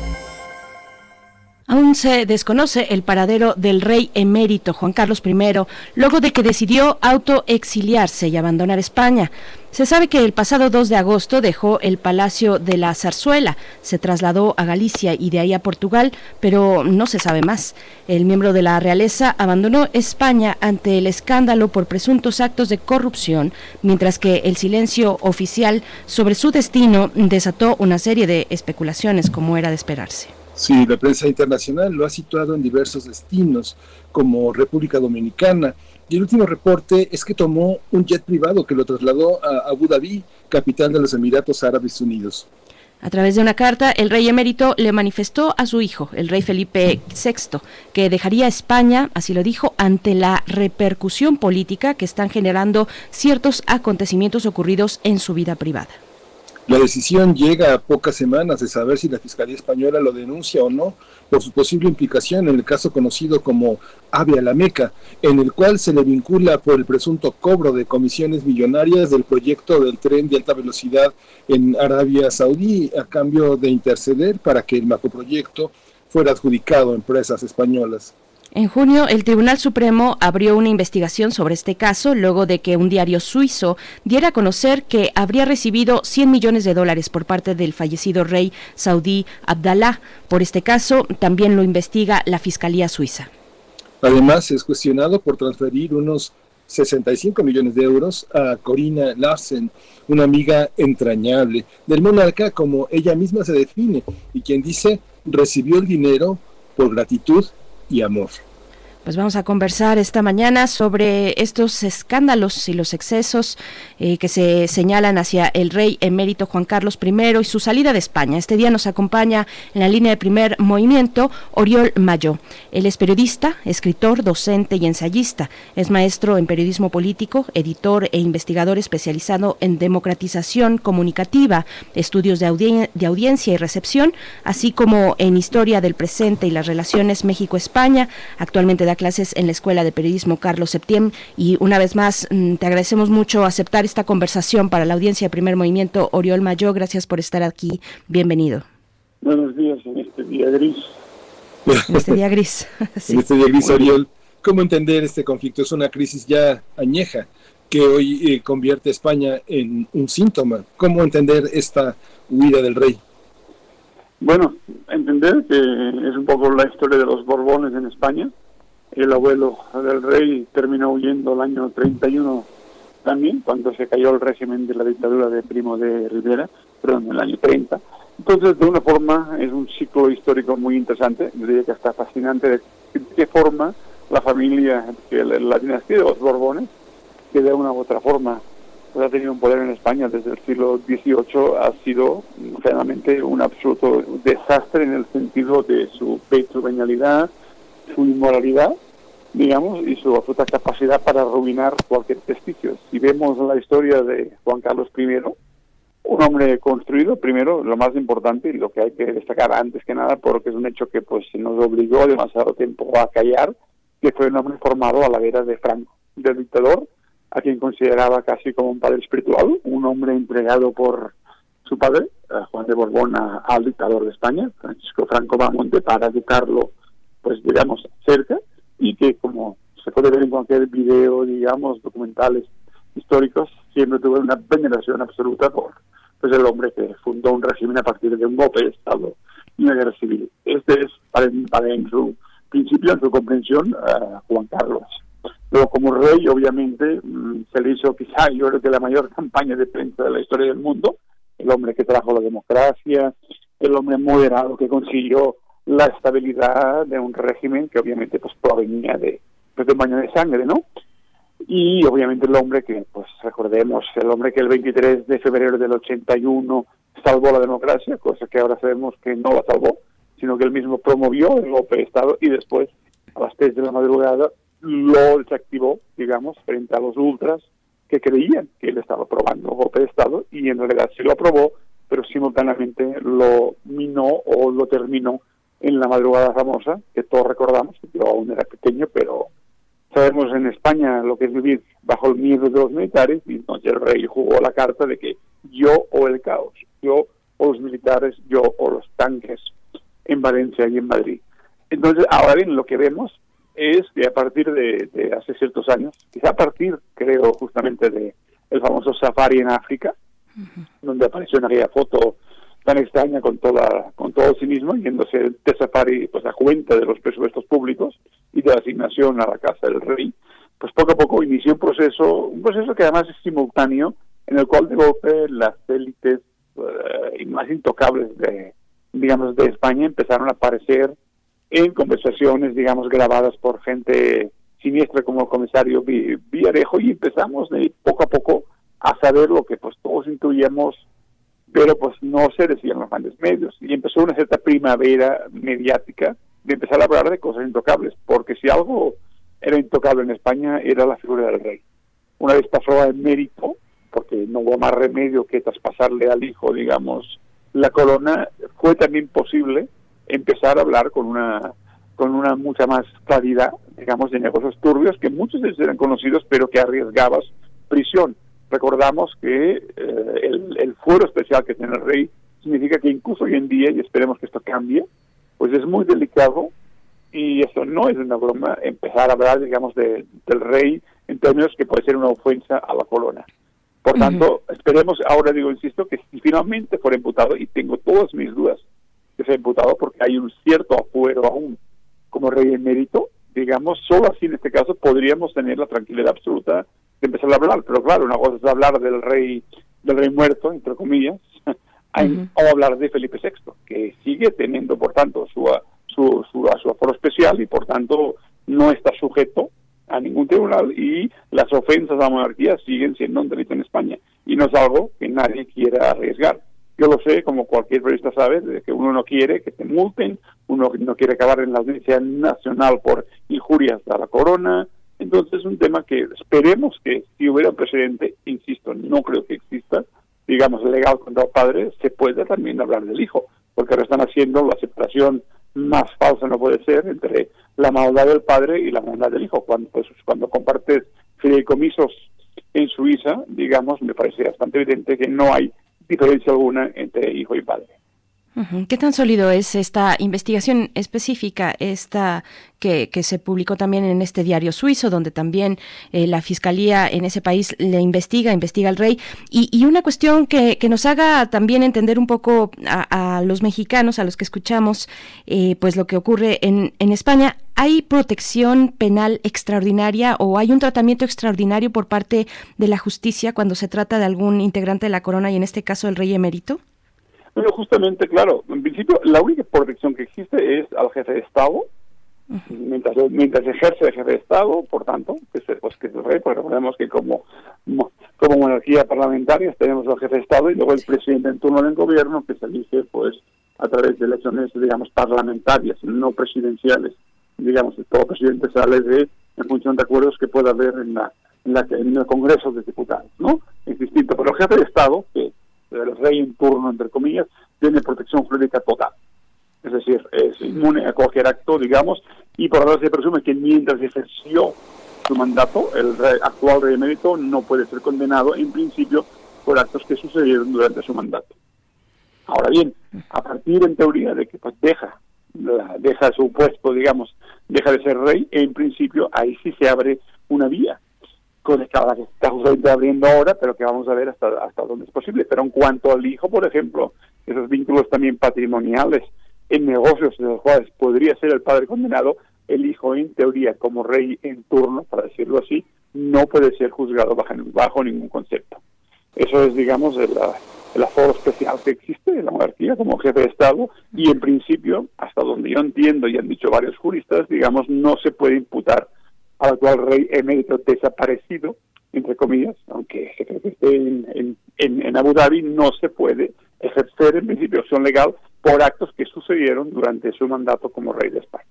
S1: Se desconoce el paradero del rey emérito Juan Carlos I, luego de que decidió autoexiliarse y abandonar España. Se sabe que el pasado 2 de agosto dejó el Palacio de la Zarzuela, se trasladó a Galicia y de ahí a Portugal, pero no se sabe más. El miembro de la realeza abandonó España ante el escándalo por presuntos actos de corrupción, mientras que el silencio oficial sobre su destino desató una serie de especulaciones como era de esperarse.
S2: Sí, la prensa internacional lo ha situado en diversos destinos, como República Dominicana, y el último reporte es que tomó un jet privado que lo trasladó a Abu Dhabi, capital de los Emiratos Árabes Unidos.
S1: A través de una carta, el rey emérito le manifestó a su hijo, el rey Felipe VI, que dejaría España, así lo dijo, ante la repercusión política que están generando ciertos acontecimientos ocurridos en su vida privada.
S2: La decisión llega a pocas semanas de saber si la Fiscalía Española lo denuncia o no por su posible implicación en el caso conocido como Ave a la Meca, en el cual se le vincula por el presunto cobro de comisiones millonarias del proyecto del tren de alta velocidad en Arabia Saudí a cambio de interceder para que el macroproyecto fuera adjudicado a empresas españolas.
S1: En junio, el Tribunal Supremo abrió una investigación sobre este caso luego de que un diario suizo diera a conocer que habría recibido 100 millones de dólares por parte del fallecido rey saudí Abdallah. Por este caso, también lo investiga la Fiscalía Suiza.
S2: Además, es cuestionado por transferir unos 65 millones de euros a Corina Larsen, una amiga entrañable del monarca como ella misma se define y quien dice recibió el dinero por gratitud y amor.
S1: Pues vamos a conversar esta mañana sobre estos escándalos y los excesos eh, que se señalan hacia el rey emérito Juan Carlos I y su salida de España. Este día nos acompaña en la línea de primer movimiento Oriol Mayo. Él es periodista, escritor, docente y ensayista. Es maestro en periodismo político, editor e investigador especializado en democratización comunicativa, estudios de, de audiencia y recepción, así como en historia del presente y las relaciones México-España. Actualmente da clases en la Escuela de Periodismo Carlos Septién y una vez más mm, te agradecemos mucho aceptar esta conversación para la audiencia de Primer Movimiento. Oriol Mayo, gracias por estar aquí. Bienvenido.
S15: Buenos días en este día gris.
S1: En este día gris.
S2: sí. En este día gris, Oriol. ¿Cómo entender este conflicto? Es una crisis ya añeja que hoy eh, convierte a España en un síntoma. ¿Cómo entender esta huida del rey?
S15: Bueno, entender que es un poco la historia de los Borbones en España, el abuelo del rey terminó huyendo el año 31 también, cuando se cayó el régimen de la dictadura de Primo de Rivera, perdón, en el año 30. Entonces, de una forma, es un ciclo histórico muy interesante, yo diría que está fascinante, de qué forma la familia, la, dinastía de los Borbones, que de una u otra forma pues, ha tenido un poder en España desde el siglo XVIII, ha sido realmente un absoluto desastre en el sentido de su petrovenalidad, su inmoralidad, digamos, y su absoluta capacidad para arruinar cualquier vestigio. Si vemos la historia de Juan Carlos I, un hombre construido, primero, lo más importante y lo que hay que destacar antes que nada, porque es un hecho que pues nos obligó demasiado tiempo a callar, que fue un hombre formado a la vera de Franco, del dictador, a quien consideraba casi como un padre espiritual, un hombre entregado por su padre, Juan de Borbón, al dictador de España, Francisco Franco Bamonte, para educarlo pues digamos, cerca y que como se puede ver en cualquier video, digamos, documentales históricos, siempre tuve una veneración absoluta por pues el hombre que fundó un régimen a partir de un golpe de Estado y una guerra civil. Este es, para, para en su principio, en su comprensión, Juan Carlos. Luego, como rey, obviamente, mm, se le hizo quizá, yo creo que la mayor campaña de prensa de la historia del mundo, el hombre que trajo la democracia, el hombre moderado que consiguió la estabilidad de un régimen que obviamente pues provenía de, pues, de un baño de sangre, ¿no? Y obviamente el hombre que, pues recordemos, el hombre que el 23 de febrero del 81 salvó la democracia, cosa que ahora sabemos que no la salvó, sino que él mismo promovió el golpe de Estado y después, a las 3 de la madrugada, lo desactivó, digamos, frente a los ultras que creían que él estaba aprobando el golpe de Estado y en realidad sí lo aprobó, pero simultáneamente lo minó o lo terminó en la madrugada famosa, que todos recordamos, yo aún era pequeño, pero sabemos en España lo que es vivir bajo el miedo de los militares, y entonces el rey jugó la carta de que yo o el caos, yo o los militares, yo o los tanques en Valencia y en Madrid. Entonces, ahora bien, lo que vemos es que a partir de, de hace ciertos años, quizá a partir, creo, justamente de el famoso safari en África, donde apareció en aquella foto tan extraña con toda con todo sí mismo, yéndose de safari pues a cuenta de los presupuestos públicos y de la asignación a la casa del rey, pues poco a poco inició un proceso, un proceso que además es simultáneo, en el cual de golpe las élites eh, más intocables de, digamos, de España empezaron a aparecer en conversaciones, digamos, grabadas por gente siniestra como el comisario Vi- Villarejo y empezamos poco a poco a saber lo que pues todos intuíamos, pero pues no se decían los grandes medios. Y empezó una cierta primavera mediática de empezar a hablar de cosas intocables, porque si algo era intocable en España era la figura del rey. Una vez pasó a mérito, porque no hubo más remedio que traspasarle al hijo, digamos, la corona, fue también posible empezar a hablar con una con una mucha más claridad, digamos, de negocios turbios que muchos de ellos eran conocidos, pero que arriesgabas prisión. Recordamos que eh, el, el fuero especial que tiene el rey significa que incluso hoy en día, y esperemos que esto cambie, pues es muy delicado y eso no es una broma, empezar a hablar, digamos, de- del rey en términos que puede ser una ofensa a la corona. Por tanto, esperemos, ahora digo, insisto, que si finalmente fuera imputado, y tengo todas mis dudas que sea imputado porque hay un cierto afuero aún como rey emérito, digamos, solo así en este caso podríamos tener la tranquilidad absoluta empezar a hablar. Pero claro, una cosa es hablar del rey, del rey muerto, entre comillas, o hablar de Felipe VI, que sigue teniendo, por tanto, su, su, su, a su aforo especial y, por tanto, no está sujeto a ningún tribunal y las ofensas a la monarquía siguen siendo un delito en España y no es algo que nadie quiera arriesgar. Yo lo sé, como cualquier periodista sabe, de que uno no quiere que te multen, uno no quiere acabar en la audiencia nacional por injurias a la corona. Entonces es un tema que esperemos que si hubiera un presidente, insisto, no creo que exista, digamos, legal contra el padre, se pueda también hablar del hijo, porque ahora están haciendo la separación más falsa no puede ser entre la maldad del padre y la maldad del hijo. Cuando, pues, cuando compartes fideicomisos en Suiza, digamos, me parece bastante evidente que no hay diferencia alguna entre hijo y padre.
S1: ¿Qué tan sólido es esta investigación específica, esta que, se publicó también en este diario suizo, donde también eh, la fiscalía en ese país le investiga, investiga al rey? Y, y una cuestión que, que nos haga también entender un poco a, a los mexicanos, a los que escuchamos, eh, pues lo que ocurre en, en España. ¿Hay protección penal extraordinaria o hay un tratamiento extraordinario por parte de la justicia cuando se trata de algún integrante de la corona y en este caso el rey emérito?
S15: Bueno, justamente, claro, en principio la única protección que existe es al jefe de Estado, mientras, mientras ejerce el jefe de Estado, por tanto, que es, pues, que es el rey, porque recordemos que como, mo- como monarquía parlamentaria tenemos al jefe de Estado y luego el presidente en turno del gobierno que se elige pues a través de elecciones, digamos, parlamentarias, no presidenciales. Digamos, todo presidente sale de en función de acuerdos que pueda haber en la, en, la, en el Congreso de Diputados, ¿no? Es distinto, pero el jefe de Estado, que el rey en turno, entre comillas, tiene protección jurídica total. Es decir, es inmune a cualquier acto, digamos, y por ahora se presume que mientras ejerció su mandato, el rey- actual rey emérito no puede ser condenado, en principio, por actos que sucedieron durante su mandato. Ahora bien, a partir en teoría de que pues, deja, la- deja su puesto, digamos, deja de ser rey, en principio ahí sí se abre una vía conectada que está justamente abriendo ahora, pero que vamos a ver hasta, hasta dónde es posible. Pero en cuanto al hijo, por ejemplo, esos vínculos también patrimoniales en negocios de los cuales podría ser el padre condenado, el hijo en teoría como rey en turno, para decirlo así, no puede ser juzgado bajo, ningún concepto. Eso es, digamos, el, el aforo especial que existe en la monarquía como jefe de Estado y en principio, hasta donde yo entiendo y han dicho varios juristas, digamos, no se puede imputar al actual rey emérito desaparecido, entre comillas, aunque se cree que esté en, en, en- Abu Dhabi, no se puede ejercer en principio acción legal por actos que sucedieron durante su mandato como rey de España.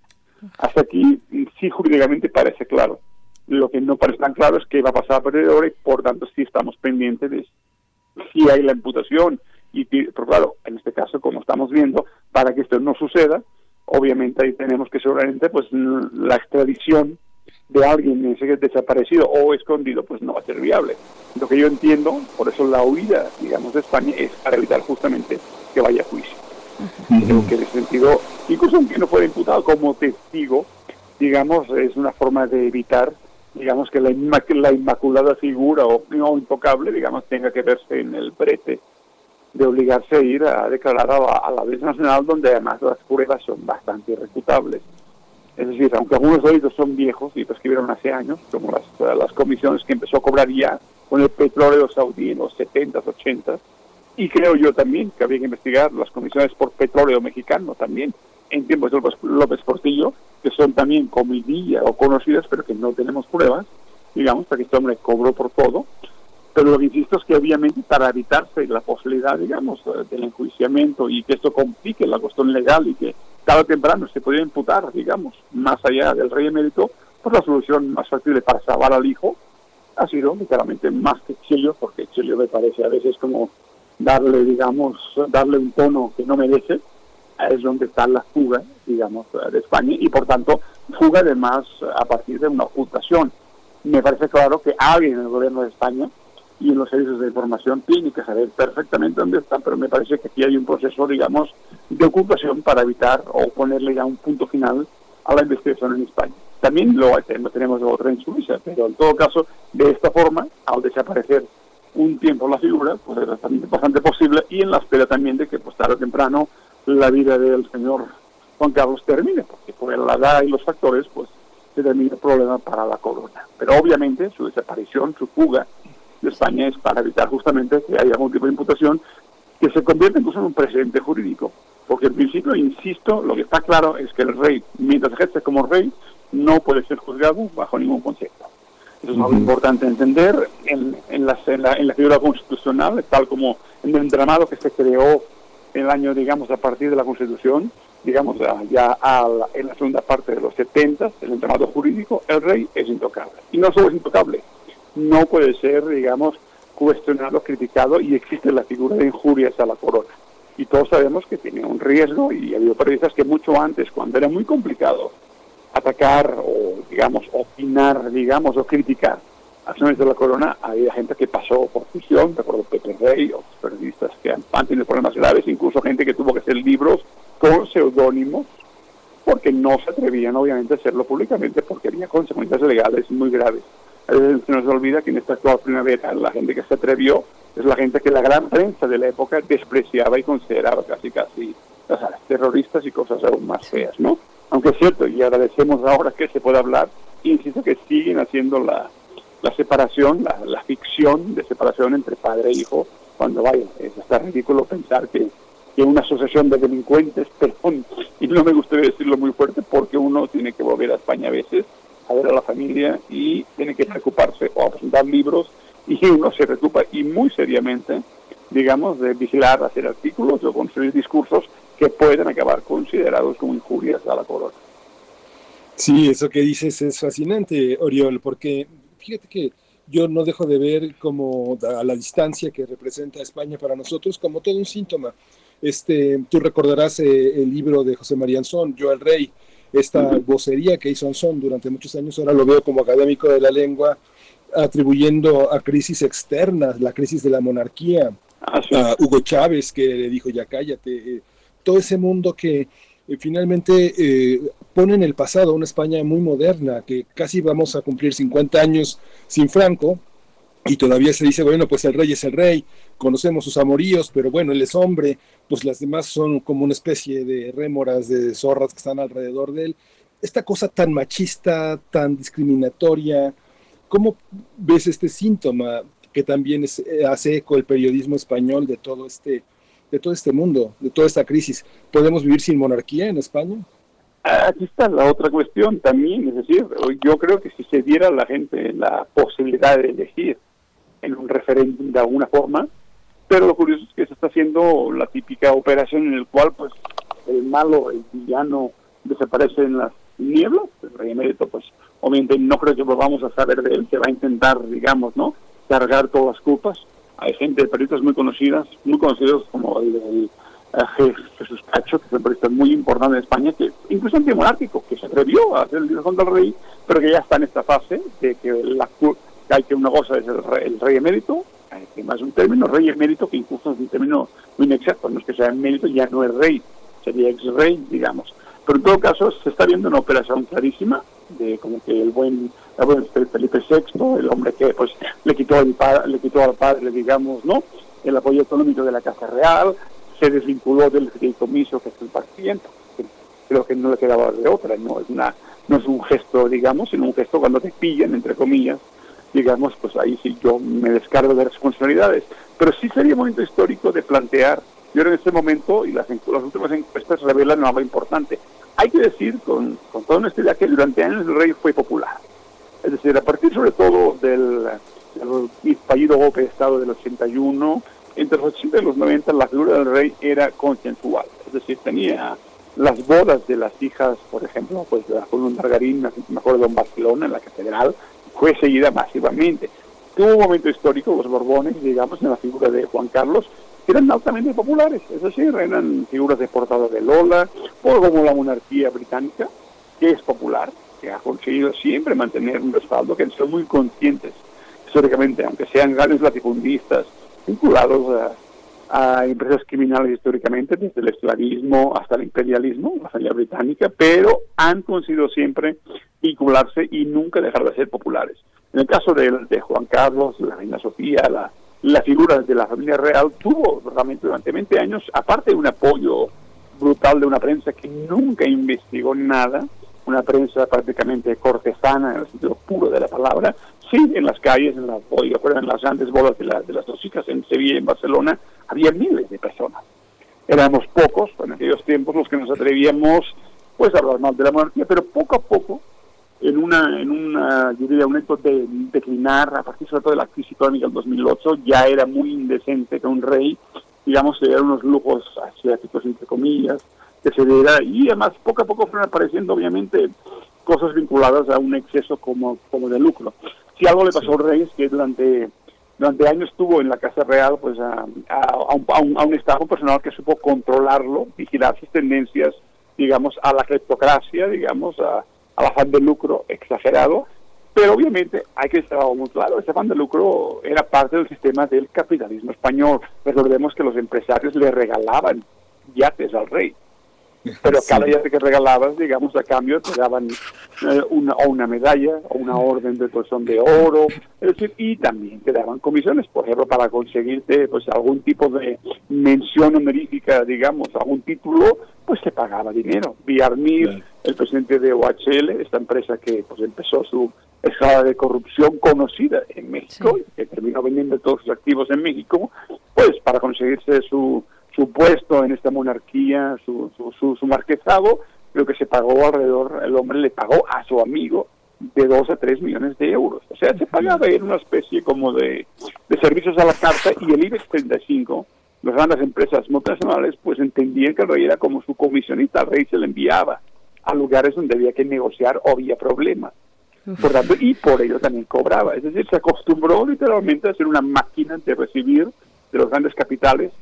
S15: Hasta aquí sí jurídicamente parece claro. Lo que no parece tan claro es qué va a pasar a partir de ahora y por tanto sí estamos pendientes de si hay la imputación. Y, pero claro, en este caso, como estamos viendo, para que esto no suceda, obviamente ahí tenemos que seguramente pues la extradición de alguien desaparecido o escondido pues no va a ser viable. Lo que yo entiendo, por eso la huida, digamos, de España es para evitar justamente que vaya a juicio. Creo que en ese sentido, incluso aunque no fuera imputado como testigo, digamos, es una forma de evitar, digamos, que la, inma- la inmaculada figura o intocable, digamos, tenga que verse en el brete de obligarse a ir a declarar a la, a la Audiencia Nacional, donde además las pruebas son bastante irrefutables. Es decir, aunque algunos delitos son viejos y prescribieron hace años, como las, las comisiones que empezó a cobrar ya con el petróleo saudí en los 70s, 80s, y creo yo también que había que investigar las comisiones por petróleo mexicano también, en tiempos de López, López Portillo, que son también comidilla o conocidas, pero que no tenemos pruebas, digamos, porque este hombre cobró por todo. Pero lo que insisto es que obviamente para evitarse la posibilidad, digamos, del enjuiciamiento y que esto complique la cuestión legal y que tarde o temprano se pudiera imputar, digamos, más allá del rey emérito, pues la solución más factible para salvar al hijo ha sido literalmente más que Chillo, porque Chillo me parece a veces como darle, digamos, darle un tono que no merece, es donde está la fuga, digamos, de España, y por tanto, fuga además a partir de una ocultación. Me parece claro que alguien en el gobierno de España y en los servicios de información tiene que saber perfectamente dónde está, pero me parece que aquí hay un proceso, digamos, de ocultación para evitar o ponerle ya un punto final a la investigación en España. También lo tenemos otra en Suiza, pero en todo caso, de esta forma, al desaparecer un tiempo la figura, pues es bastante, bastante posible y en la espera también de que pues tarde o temprano la vida del señor Juan Carlos termine, porque por la edad y los factores, pues se termina el problema para la corona. Pero obviamente su desaparición, su fuga de España es para evitar justamente que haya algún tipo de imputación que se convierta incluso en un precedente jurídico. Porque en principio, insisto, lo que está claro es que el rey, mientras ejerce como rey, no puede ser juzgado bajo ningún concepto. Eso es algo importante entender en, en, la, en, la, en la figura constitucional, tal como en el entramado que se creó en el año, digamos, a partir de la Constitución, digamos, ya- ya a la- en la segunda parte de los 70, el entramado jurídico, el rey es intocable. Y no solo es intocable, no puede ser, digamos, cuestionado, criticado y existe la figura de injurias a la corona. Y todos sabemos que tiene un riesgo y ha habido periodistas que mucho antes, cuando era muy complicado atacar o, digamos, opinar, digamos, o criticar acciones de la corona, había gente que pasó por prisión, recuerdo Pepe Rey, otros periodistas que han, han tenido problemas graves, incluso gente que tuvo que hacer libros con seudónimos porque no se atrevían obviamente a hacerlo públicamente porque había consecuencias legales muy graves. Veces se nos olvida que en esta actual primavera la gente que se atrevió es la gente que la gran prensa de la época despreciaba y consideraba casi casi o sea, terroristas y cosas aún más feas, ¿no? Aunque es cierto, y agradecemos ahora que se pueda hablar, insisto que siguen haciendo la, la separación, la, la ficción de separación entre padre e hijo, cuando vaya, es hasta ridículo pensar que, que una asociación de delincuentes, perdón, y no me gustaría decirlo muy fuerte, porque uno tiene que volver a España a veces a ver a la familia y tiene que preocuparse o a presentar libros y uno se preocupa y muy seriamente, digamos, de vigilar, hacer artículos o construir discursos que pueden acabar considerados como injurias a la corona.
S2: Sí, eso que dices es fascinante, Oriol, porque fíjate que yo no dejo de ver como a la distancia que representa España para nosotros como todo un síntoma. Este, tú recordarás eh, el libro de José María Anzón, Yo el Rey, esta vocería que hizo Anzón durante muchos años, ahora lo veo como académico de la lengua, atribuyendo a crisis externas, la crisis de la monarquía, a Hugo Chávez que le dijo ya cállate, eh, todo ese mundo que eh, finalmente eh, pone en el pasado una España muy moderna, que casi vamos a cumplir 50 años sin Franco, y todavía se dice, bueno, pues el rey es el rey, conocemos sus amoríos, pero bueno, él es hombre, pues las demás son como una especie de rémoras, de zorras que están alrededor de él. Esta cosa tan machista, tan discriminatoria, ¿cómo ves este síntoma que también es- eh, hace eco el periodismo español de todo este de todo este mundo, de toda esta crisis? ¿Podemos vivir sin monarquía en España?
S15: Aquí está la otra cuestión también, es decir, yo creo que si se diera a la gente la posibilidad de elegir en un referéndum de alguna forma, pero lo curioso es que se está haciendo la típica operación en el cual pues el malo, el villano desaparece en las nieblas, el rey emérito pues obviamente no creo que volvamos a saber de él, se va a intentar, digamos, ¿no?, cargar todas las culpas. Hay gente, periodistas muy conocidas, muy conocidos como el, el, eh, Je- Jesús Cacho, que es un periodista muy importante en España, que incluso antimonárquico, que se atrevió a hacer el libro contra el rey, pero que ya está en esta fase de que la hay que una cosa es el rey, el rey emérito, que más un término rey emérito que incluso es un término muy inexacto, no es que sea emérito, ya no es rey, sería ex rey, digamos. Pero en todo caso se está viendo una operación clarísima de como que el buen, el buen Felipe VI, el hombre que pues le quitó el le quitó al padre, digamos, ¿no? El apoyo económico de la Casa Real, se desvinculó del fideicomiso que es el partido, creo que no le quedaba de otra, no es una no es un gesto, digamos, sino un gesto cuando te pillan, entre comillas, digamos, pues ahí sí yo me descargo de responsabilidades. Pero sí sería momento histórico de plantear, yo en este momento, y las, las últimas encuestas revelan algo importante, hay que decir con, con toda honestidad que durante años el rey fue popular. Es decir, a partir sobre todo del, del fallido golpe de Estado del 81, entre los 80 y los 90 la figura del rey era consensual. Es decir, tenía las bodas de las hijas, por ejemplo, pues de la Columna Margarín, me acuerdo en Barcelona, en la catedral, fue seguida masivamente. Tuvo un momento histórico, los Borbones, digamos, en la figura de Juan Carlos, que eran altamente populares, es decir, eran figuras de portada de Lola, o como la monarquía británica, que es popular, que ha conseguido siempre mantener un respaldo, que son muy conscientes históricamente, aunque sean grandes latifundistas, vinculados a, a empresas criminales históricamente, desde el esclavismo hasta el imperialismo, la familia británica, pero han conseguido siempre vincularse y nunca dejar de ser populares. En el caso de, Juan Carlos, la reina Sofía, la, la figura de la familia real tuvo realmente durante 20 años, aparte de un apoyo brutal de una prensa que nunca investigó nada, una prensa prácticamente cortesana en el sentido puro de la palabra, sí, en las calles, en las, oiga, pero en las grandes bodas de, la- de las dos chicas en Sevilla y en Barcelona, había miles de personas. Éramos pocos en aquellos tiempos los que nos atrevíamos pues a hablar mal de la monarquía, pero poco a poco, en una, en una yo diría, un hecho de declinar, a partir sobre todo de la crisis económica del 2008, ya era muy indecente que un rey, digamos, se diera unos lujos asiáticos, entre comillas, que se diera, y además poco a poco fueron apareciendo, obviamente, cosas vinculadas a un exceso como, como de lucro. Si algo le pasó al rey es que durante durante años tuvo en la Casa Real pues a, a- a un, a un- a un estado personal que supo controlarlo, vigilar sus tendencias, digamos, a la cleptocracia, digamos, a, al afán de lucro exagerado, pero obviamente hay que estar muy claro, ese afán de lucro era parte del sistema del capitalismo español. Recordemos que los empresarios le regalaban yates al rey, pero cada yate que regalabas, digamos, a cambio te daban eh, una, o una medalla o una orden de colchón de oro, es decir, y también te daban comisiones, por ejemplo, para conseguirte pues algún tipo de mención honorífica, digamos, algún título, pues te pagaba dinero. Villarmir, el presidente de OHL, esta empresa que pues empezó su escala de corrupción conocida en México, que terminó vendiendo todos sus activos en México, pues para conseguirse su, su puesto en esta monarquía, su, su, su, su marquesado, lo que se pagó alrededor, el hombre le pagó a su amigo de 2 a 3 millones de euros. O sea, se pagaba en una especie como de, de servicios a la carta y el IBEX 35, las grandes empresas multinacionales, pues entendían que el rey era como su comisionista, el rey se le enviaba a lugares donde había que negociar o había problemas. Por tanto, y por ello también cobraba. Es decir, se acostumbró literalmente a ser una máquina de recibir de los grandes capitales,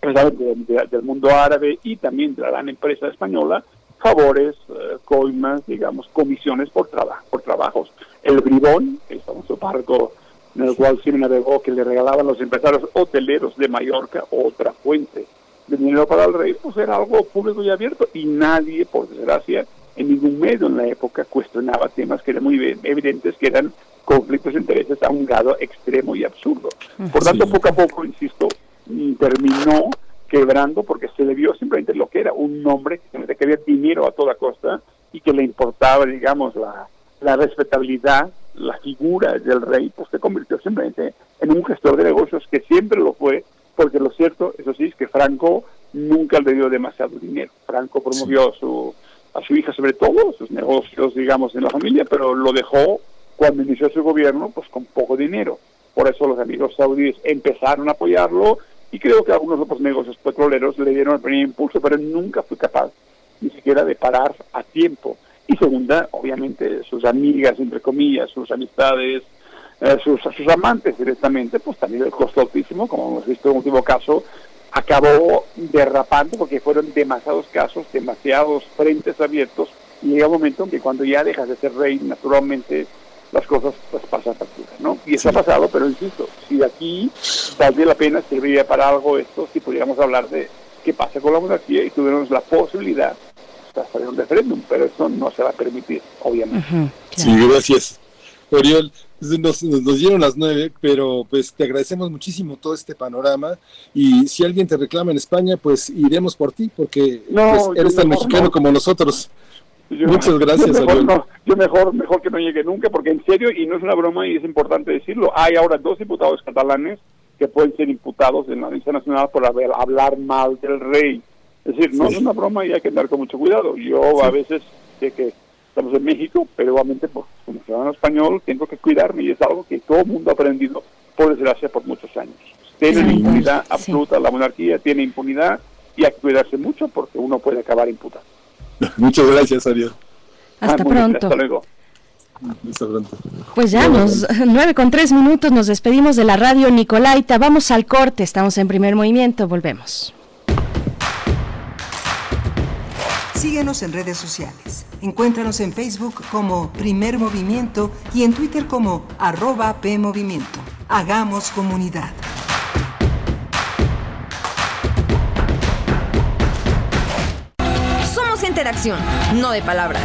S15: precisamente de- de- del mundo árabe y también de la gran empresa española, favores, eh, coimas, digamos, comisiones por, trabajo por trabajos. El bribón, el famoso barco en el cual Cine navegó, que le regalaban los empresarios hoteleros de Mallorca, otra fuente de dinero para el rey, pues era algo público y abierto y nadie, por desgracia, en ningún medio en la época cuestionaba temas que eran muy evi- evidentes, que eran conflictos de intereses a un grado extremo y absurdo. Por tanto, poco a poco, insisto, terminó quebrando porque se le vio simplemente lo que era un hombre que quería dinero a toda costa y que le importaba, digamos, la, la respetabilidad, la figura del rey, pues se convirtió simplemente en un gestor de negocios que siempre lo fue, porque lo cierto, eso sí, es que Franco nunca le dio demasiado dinero. Franco promovió a su, a su hija sobre todo, sus negocios, digamos, en la familia, pero lo dejó cuando inició su gobierno, pues con poco dinero. Por eso los amigos saudíes empezaron a apoyarlo y creo que algunos otros negocios petroleros le dieron el primer impulso, pero nunca fue capaz ni siquiera de parar a tiempo. Y segunda, obviamente, sus amigas, entre comillas, sus amistades, eh, sus, sus amantes directamente, pues también el costo altísimo, como hemos visto en el último caso, acabó derrapando porque fueron demasiados casos, demasiados frentes abiertos, y llega un momento en que cuando ya dejas de ser rey, naturalmente las cosas pues pasan factura, ¿no? Y eso ha pasado, pero insisto, si aquí valdría la pena, serviría para algo esto, si pudiéramos hablar de qué pasa con la monarquía y tuviéramos la posibilidad de hacer un referéndum, pero eso no se va a permitir, obviamente.
S2: Sí, gracias. Oriol, nos, nos, nos dieron las nueve, pero pues te agradecemos muchísimo todo este panorama y si alguien te reclama en España, pues iremos por ti porque
S15: No,
S2: pues, eres tan
S15: mejor
S2: mexicano
S15: no.
S2: como nosotros.
S15: Yo-
S2: Muchas gracias,
S15: yo mejor,
S2: Oriol.
S15: no, yo mejor, mejor que no llegue nunca, porque en serio, y no es una broma y es importante decirlo, hay ahora dos diputados catalanes que pueden ser imputados en la Audiencia Nacional por haber, hablar mal del rey. Es decir, no
S2: Sí.
S15: es una broma y hay que andar con mucho cuidado. Yo a veces sé que estamos en México, pero obviamente pues, como ciudadano español tengo que cuidarme y es algo que todo el mundo ha aprendido, por desgracia, por muchos años. Tienen
S2: Sí.
S15: impunidad
S2: Sí.
S15: absoluta, la monarquía tiene impunidad y hay que cuidarse mucho porque uno puede acabar imputado.
S2: Muchas gracias, Oriol.
S1: Hasta
S15: Ah,
S1: pronto.
S15: hasta luego.
S1: Pues ya, nos, nueve con tres minutos, nos despedimos de la radio Nicolaita. Vamos al corte, estamos en primer movimiento, volvemos.
S5: Síguenos en redes sociales. Encuéntranos en Facebook como Primer Movimiento y en Twitter como arroba PMovimiento. Hagamos comunidad.
S16: Somos interacción, no de palabras.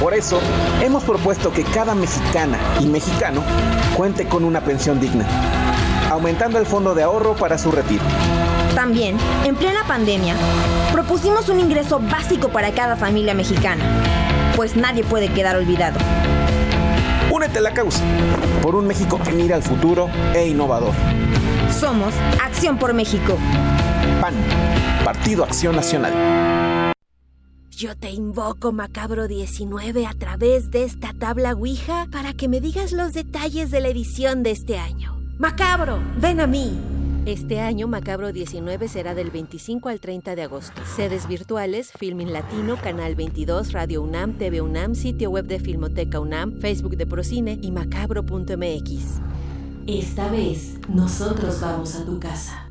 S17: Por eso, hemos propuesto que cada mexicana y mexicano cuente con una pensión digna, aumentando el fondo de ahorro para su retiro.
S16: También, en plena pandemia, propusimos un ingreso básico para cada familia mexicana, pues nadie puede quedar olvidado.
S17: Únete a la causa, por un México que mira al futuro e innovador.
S16: Somos Acción por México.
S17: PAN, Partido Acción Nacional.
S18: Yo te invoco, Macabro 19, a través de esta tabla Ouija para que me digas los detalles de la edición de este año. Macabro, ven a mí. Este año Macabro 19 será del 25 al 30 de agosto. Sedes virtuales, Filmin Latino, Canal 22, Radio UNAM, TV UNAM, sitio web de Filmoteca UNAM, Facebook de Procine y macabro.mx.
S19: Esta vez, nosotros vamos a tu casa.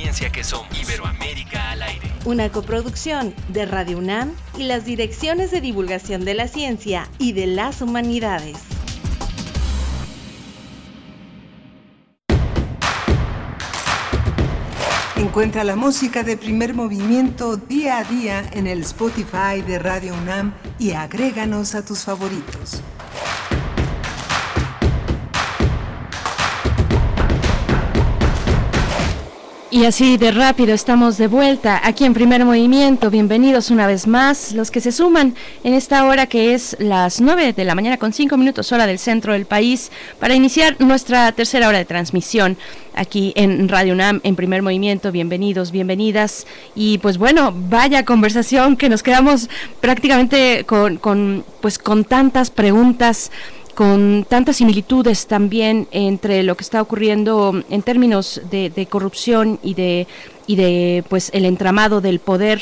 S20: ciencia que somos. Iberoamérica al aire.
S21: Una coproducción de Radio UNAM y las direcciones de divulgación de la ciencia y de las humanidades.
S5: Encuentra la música de primer movimiento día a día en el Spotify de Radio UNAM y agréganos a tus favoritos.
S1: Y así de rápido estamos de vuelta aquí en Primer Movimiento. Bienvenidos una vez más los que se suman en esta hora que es las 9 de la mañana con 5 minutos hora del centro del país para iniciar nuestra tercera hora de transmisión aquí en Radio UNAM en Primer Movimiento. Bienvenidos, bienvenidas. Y pues bueno, vaya conversación que nos quedamos prácticamente con, con pues con tantas preguntas con tantas similitudes también entre lo que está ocurriendo en términos de, corrupción y de y de pues el entramado del poder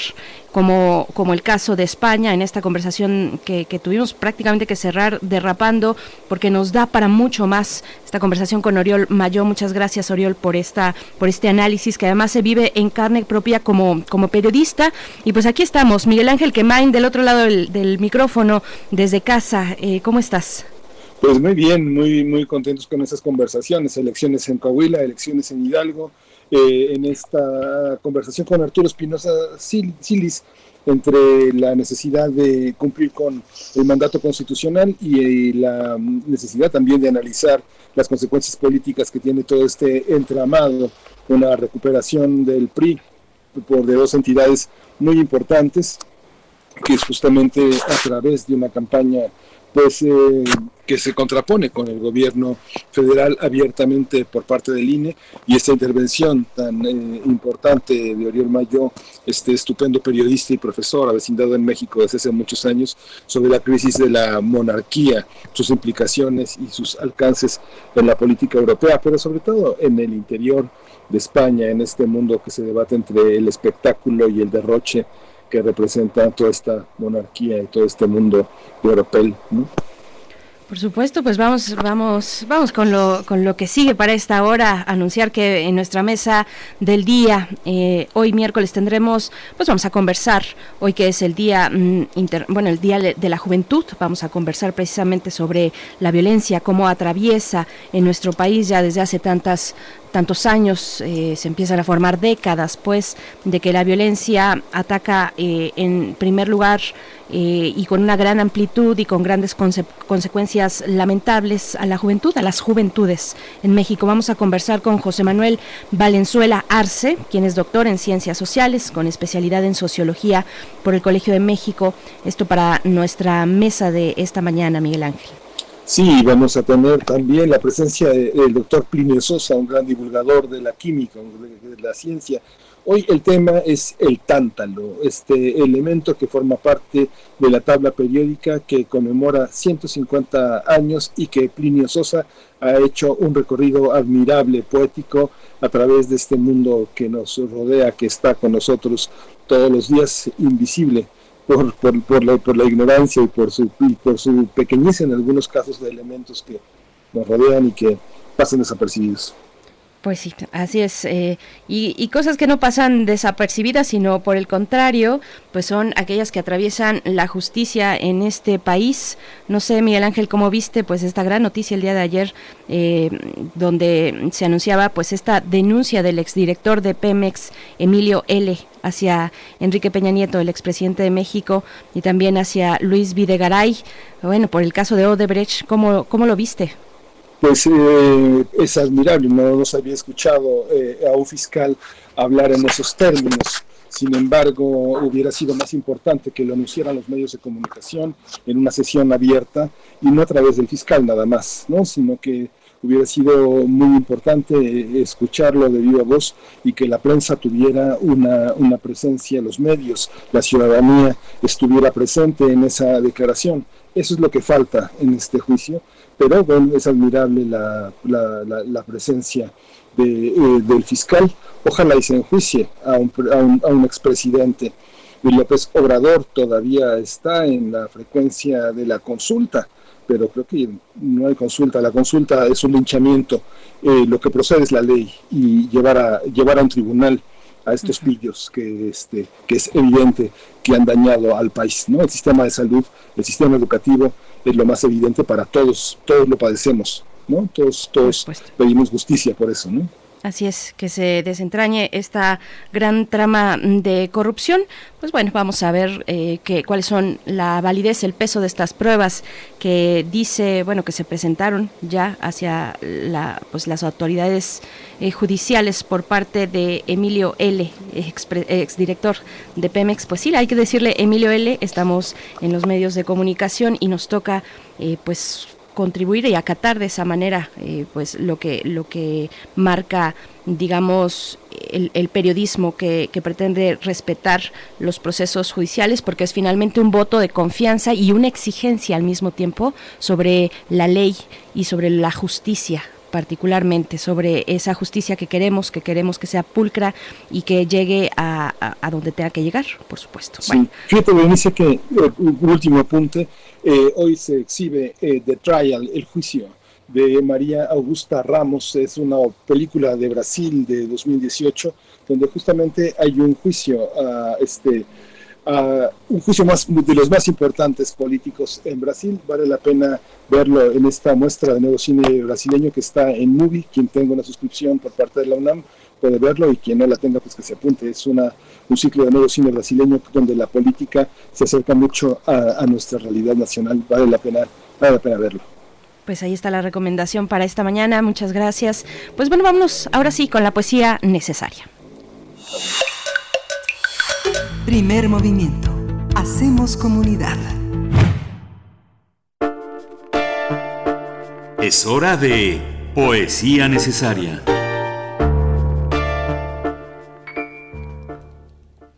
S1: como, como el caso de España en esta conversación que, tuvimos prácticamente que cerrar derrapando porque nos da para mucho más esta conversación con Oriol Mayo. Muchas gracias Oriol por esta por este análisis que además se vive en carne propia como, como periodista. Y pues aquí estamos, Miguel Ángel Quemain del otro lado del, del micrófono desde casa. Eh, ¿Cómo estás?
S2: Pues muy bien, muy, muy contentos con estas conversaciones, elecciones en Coahuila, elecciones en Hidalgo, eh, en esta conversación con Arturo Espinosa Sil- Silis entre la necesidad de cumplir con el mandato constitucional y eh, la necesidad también de analizar las consecuencias políticas que tiene todo este entramado, una recuperación del PRI por de dos entidades muy importantes, que es justamente a través de una campaña pues eh, que se contrapone con el gobierno federal abiertamente por parte del INE y esta intervención tan eh, importante de Oriol Mayo, este estupendo periodista y profesor avecindado en México desde hace muchos años sobre la crisis de la monarquía, sus implicaciones y sus alcances en la política europea, pero sobre todo en el interior de España, en este mundo que se debate entre el espectáculo y el derroche que representa toda esta monarquía y todo este mundo europeo. ¿no?
S1: Por supuesto, pues vamos, vamos, vamos con lo, con lo que sigue para esta hora. Anunciar que en nuestra mesa del día, eh, hoy miércoles tendremos, pues vamos a conversar, hoy que es el día, mm, inter- bueno, el día de la juventud, vamos a conversar precisamente sobre la violencia, cómo atraviesa en nuestro país ya desde hace tantas tantos años, eh, se empiezan a formar décadas, pues, de que la violencia ataca eh, en primer lugar eh, y con una gran amplitud y con grandes conse- consecuencias lamentables a la juventud, a las juventudes en México. Vamos a conversar con José Manuel Valenzuela Arce, quien es doctor en ciencias sociales con especialidad en sociología por el Colegio de México. Esto para nuestra mesa de esta mañana, Miguel Ángel.
S2: Sí, vamos a tener también la presencia de- del doctor Plinio Sosa, un gran divulgador de la química, de la ciencia. Hoy el tema es el tántalo, este elemento que forma parte de la tabla periódica que conmemora 150 años y que Plinio Sosa ha hecho un recorrido admirable, poético, a través de este mundo que nos rodea, que está con nosotros todos los días, invisible por, por, por, la, por la ignorancia y por, su, y por su pequeñez en algunos casos de elementos que nos rodean y que pasan desapercibidos.
S1: Pues sí, así es. eh, y, y cosas que no pasan desapercibidas, sino por el contrario, pues son aquellas que atraviesan la justicia en este país. No sé, Miguel Ángel, cómo viste pues esta gran noticia el día de ayer, eh, donde se anunciaba pues esta denuncia del exdirector de Pemex, Emilio L., hacia Enrique Peña Nieto, el expresidente de México, y también hacia Luis Videgaray. Bueno, por el caso de Odebrecht, ¿cómo, cómo lo viste?
S2: Pues eh, es admirable, no nos había escuchado eh, a un fiscal hablar en esos términos. Sin embargo, hubiera sido más importante que lo anunciaran los medios de comunicación en una sesión abierta y no a través del fiscal nada más, ¿no? sino que hubiera sido muy importante eh, escucharlo de viva voz y que la prensa tuviera una, una presencia, los medios, la ciudadanía estuviera presente en esa declaración. Eso es lo que falta en este juicio, pero bueno, es admirable la, la, la, la presencia de, eh, del fiscal. Ojalá y se enjuicie a un, a un, a un expresidente. Y López Obrador todavía está en la frecuencia de la consulta, pero creo que no hay consulta. La consulta es un linchamiento. Eh, lo que procede es la ley y llevar a, llevar a un tribunal a estos pillos que, este, que es evidente que han dañado al país. ¿no? El sistema de salud, el sistema educativo es lo más evidente para todos, todos lo padecemos, ¿no? todos, todos pedimos justicia por eso. ¿no?
S1: Así es, que se desentrañe esta gran trama de corrupción. Pues bueno, vamos a ver eh, cuáles son la validez, el peso de estas pruebas que dice, bueno, que se presentaron ya hacia la, pues las autoridades eh, judiciales por parte de Emilio L., exdirector de Pemex. Pues sí, hay que decirle Emilio L., estamos en los medios de comunicación y nos toca, eh, pues contribuir y acatar de esa manera eh, pues lo que lo que marca digamos el, periodismo que, pretende respetar los procesos judiciales porque es finalmente un voto de confianza y una exigencia al mismo tiempo sobre la ley y sobre la justicia particularmente sobre esa justicia que queremos, que queremos que sea pulcra y que llegue a, a, a donde tenga que llegar, por supuesto.
S2: Sí, bueno. fíjate, Berenice, que eh, un último apunte, eh, hoy se exhibe eh, The Trial, el juicio de María Augusta Ramos, es una película de Brasil de 2018, donde justamente hay un juicio a este Uh, un juicio más de los más importantes políticos en Brasil. Vale la pena verlo en esta muestra de nuevo cine brasileño que está en Movie. Quien tenga una suscripción por parte de la UNAM puede verlo y quien no la tenga, pues que se apunte. Es una, un ciclo de nuevo cine brasileño donde la política se acerca mucho a, a nuestra realidad nacional. Vale la pena, vale la pena verlo.
S1: Pues ahí está la recomendación para esta mañana. Muchas gracias. Pues bueno, vámonos ahora sí con la poesía necesaria.
S5: Primer movimiento. Hacemos comunidad.
S20: Es hora de poesía necesaria.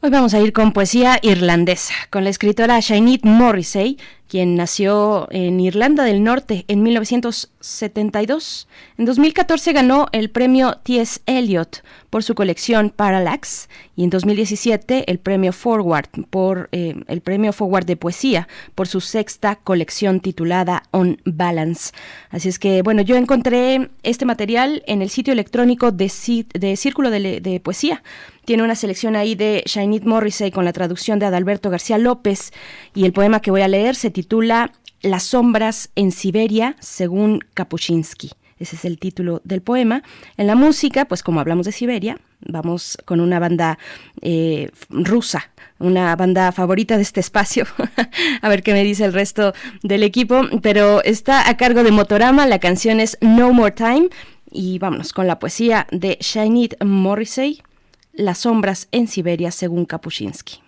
S1: Hoy vamos a ir con poesía irlandesa, con la escritora Shainit Morrissey, quien nació en Irlanda del Norte en 1972. En 2014 ganó el premio T.S. Eliot por su colección Parallax y en 2017 el premio Forward por eh, el premio Forward de poesía por su sexta colección titulada On Balance. Así es que bueno, yo encontré este material en el sitio electrónico de, de Círculo de, de Poesía tiene una selección ahí de Sinead Morrissey con la traducción de Adalberto García López y el poema que voy a leer se titula Las sombras en Siberia, según Kapuscinski. Ese es el título del poema. En la música, pues como hablamos de Siberia, vamos con una banda eh, rusa, una banda favorita de este espacio. a ver qué me dice el resto del equipo. Pero está a cargo de Motorama, la canción es No More Time. Y vámonos con la poesía de Sinead Morrissey, las sombras en Siberia según Kapuscinski.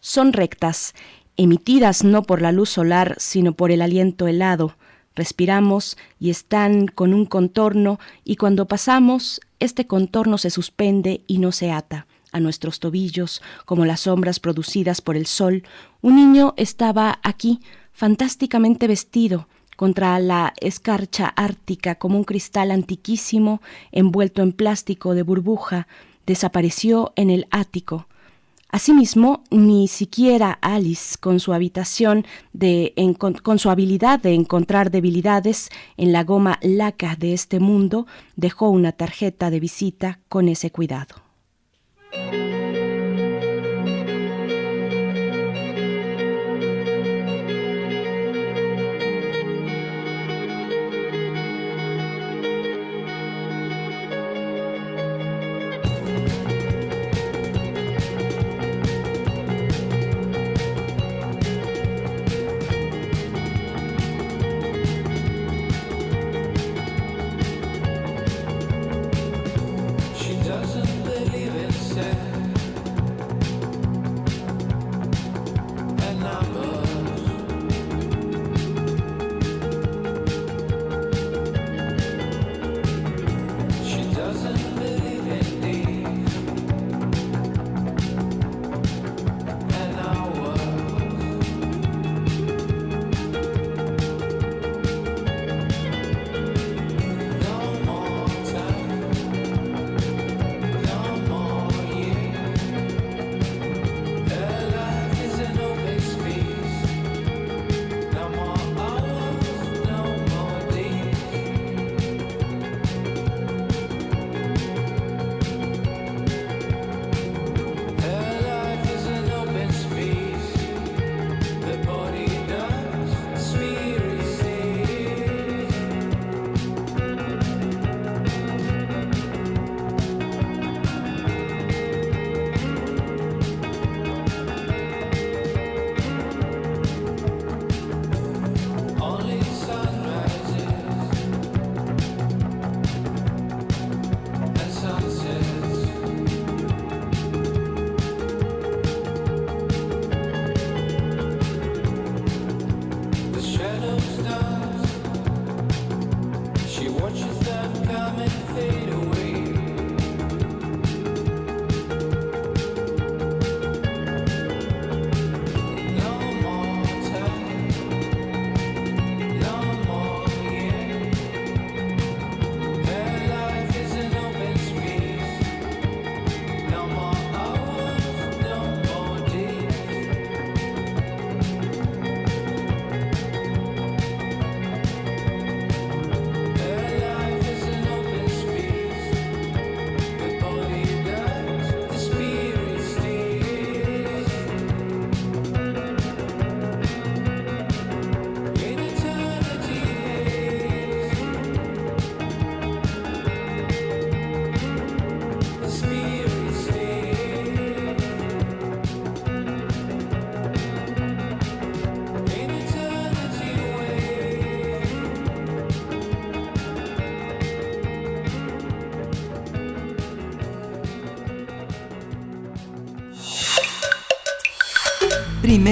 S1: Son rectas, emitidas no por la luz solar, sino por el aliento helado. Respiramos y están con un contorno y cuando pasamos, este contorno se suspende y no se ata. A nuestros tobillos, como las sombras producidas por el sol, un niño estaba aquí, fantásticamente vestido, contra la escarcha ártica como un cristal antiquísimo envuelto en plástico de burbuja, desapareció en el ático. Asimismo, ni siquiera Alice, con su habitación de con su habilidad de encontrar debilidades en la goma laca de este mundo, dejó una tarjeta de visita con ese cuidado.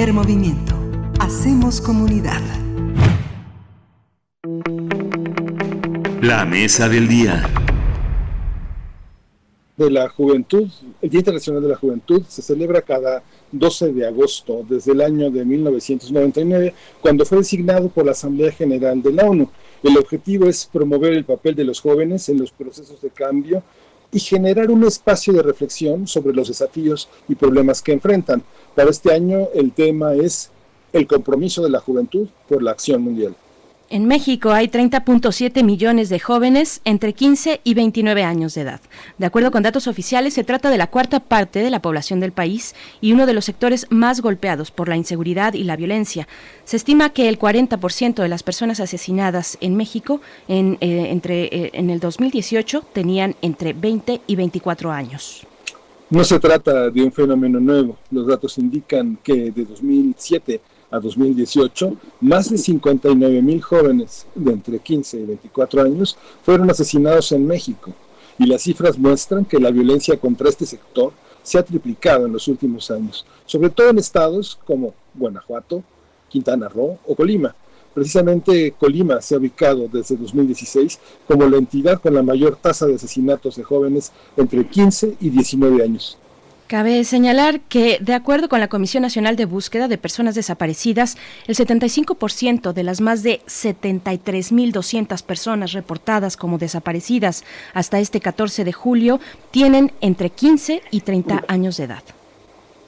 S5: Primer movimiento. Hacemos comunidad.
S20: La mesa del día.
S2: De la juventud, el Día Internacional de la Juventud se celebra cada 12 de agosto desde el año de 1999, cuando fue designado por la Asamblea General de la ONU. El objetivo es promover el papel de los jóvenes en los procesos de cambio y generar un espacio de reflexión sobre los desafíos y problemas que enfrentan. Para este año el tema es el compromiso de la juventud por la acción mundial.
S1: En México hay 30.7 millones de jóvenes entre 15 y 29 años de edad. De acuerdo con datos oficiales, se trata de la cuarta parte de la población del país y uno de los sectores más golpeados por la inseguridad y la violencia. Se estima que el 40% de las personas asesinadas en México en, eh, entre, eh, en el 2018 tenían entre 20 y 24 años.
S2: No se trata de un fenómeno nuevo. Los datos indican que de 2007 a 2018, más de 59 mil jóvenes de entre 15 y 24 años fueron asesinados en México. Y las cifras muestran que la violencia contra este sector se ha triplicado en los últimos años, sobre todo en estados como Guanajuato, Quintana Roo o Colima. Precisamente Colima se ha ubicado desde 2016 como la entidad con la mayor tasa de asesinatos de jóvenes entre 15 y 19 años.
S1: Cabe señalar que, de acuerdo con la Comisión Nacional de Búsqueda de Personas Desaparecidas, el 75% de las más de 73.200 personas reportadas como desaparecidas hasta este 14 de julio tienen entre 15 y 30 años de edad.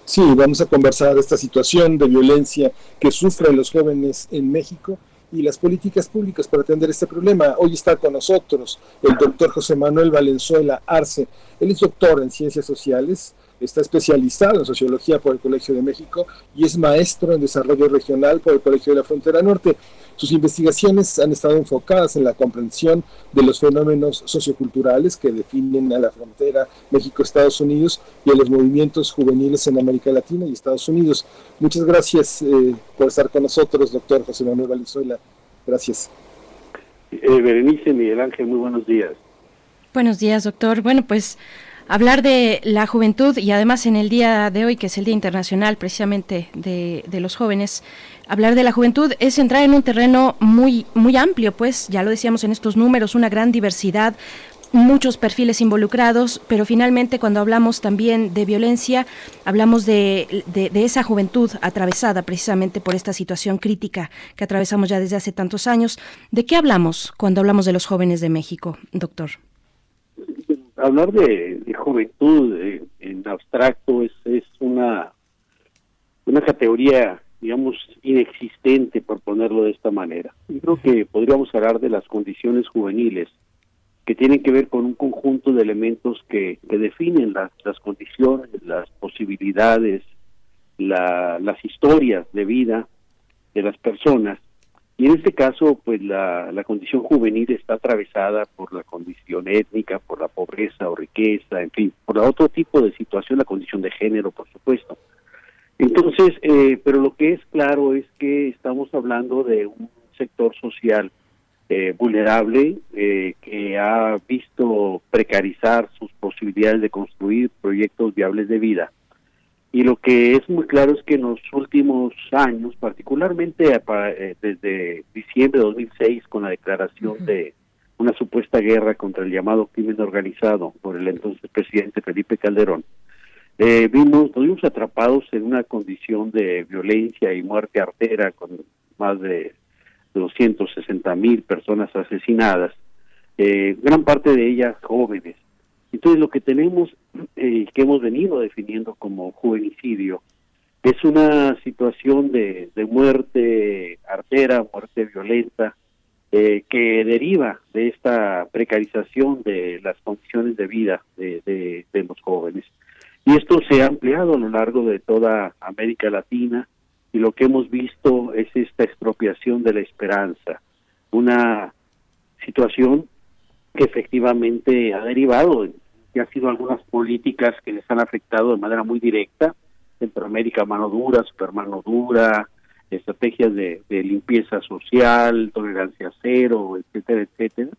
S2: Sí, vamos a conversar de esta situación de violencia que sufren los jóvenes en México y las políticas públicas para atender este problema. Hoy está con nosotros el doctor José Manuel Valenzuela Arce. Él es doctor en ciencias sociales, está especializado en sociología por el Colegio de México y es maestro en desarrollo regional por el Colegio de la Frontera Norte. Sus investigaciones han estado enfocadas en la comprensión de los fenómenos socioculturales que definen a la frontera México-Estados Unidos y a los movimientos juveniles en América Latina y Estados Unidos. Muchas gracias eh, por estar con nosotros, doctor José Manuel Valenzuela. Gracias.
S22: Eh, Berenice Miguel Ángel, muy buenos días.
S1: Buenos días, doctor. Bueno, pues hablar de la juventud y además en el día de hoy, que es el Día Internacional precisamente de, los jóvenes, hablar de la juventud es entrar en un terreno muy, muy amplio, pues ya lo decíamos en estos números, una gran diversidad, muchos perfiles involucrados, pero finalmente cuando hablamos también de violencia, hablamos de, de, esa juventud atravesada precisamente por esta situación crítica que atravesamos ya desde hace tantos años. ¿De qué hablamos cuando hablamos de los jóvenes de México, doctor?
S22: Hablar de, de juventud en abstracto es, es una, una categoría, digamos, inexistente, por ponerlo de esta manera. Yo creo que podríamos hablar de las condiciones juveniles, que tienen que ver con un conjunto de elementos que, que definen las, las condiciones, las posibilidades, la, las historias de vida de las personas y en este caso, pues la, la condición juvenil está atravesada por la condición étnica, por la pobreza o riqueza, en fin, por otro tipo de situación, la condición de género, por supuesto. Entonces, eh, pero lo que es claro es que estamos hablando de un sector social eh, vulnerable eh, que ha visto precarizar sus posibilidades de construir proyectos viables de vida y lo que es muy claro es que en los últimos años, particularmente eh, desde diciembre de 2006, con la declaración de una supuesta guerra contra el llamado crimen organizado por el entonces presidente Felipe Calderón, eh, vimos, nos vimos atrapados en una condición de violencia y muerte artera con más de 260 mil personas asesinadas, eh, gran parte de ellas jóvenes. Entonces lo que tenemos, eh, que hemos venido definiendo como juvenicidio, es una situación de, de muerte artera, muerte violenta, eh, que deriva de esta precarización de las condiciones de vida de, los jóvenes. Y esto se ha ampliado a lo largo de toda América Latina y lo que hemos visto es esta expropiación de la esperanza, una situación que efectivamente ha derivado, que ha sido algunas políticas que les han afectado de manera muy directa, Centroamérica mano dura, supermano dura, estrategias de, de limpieza social, tolerancia cero, etcétera, etcétera.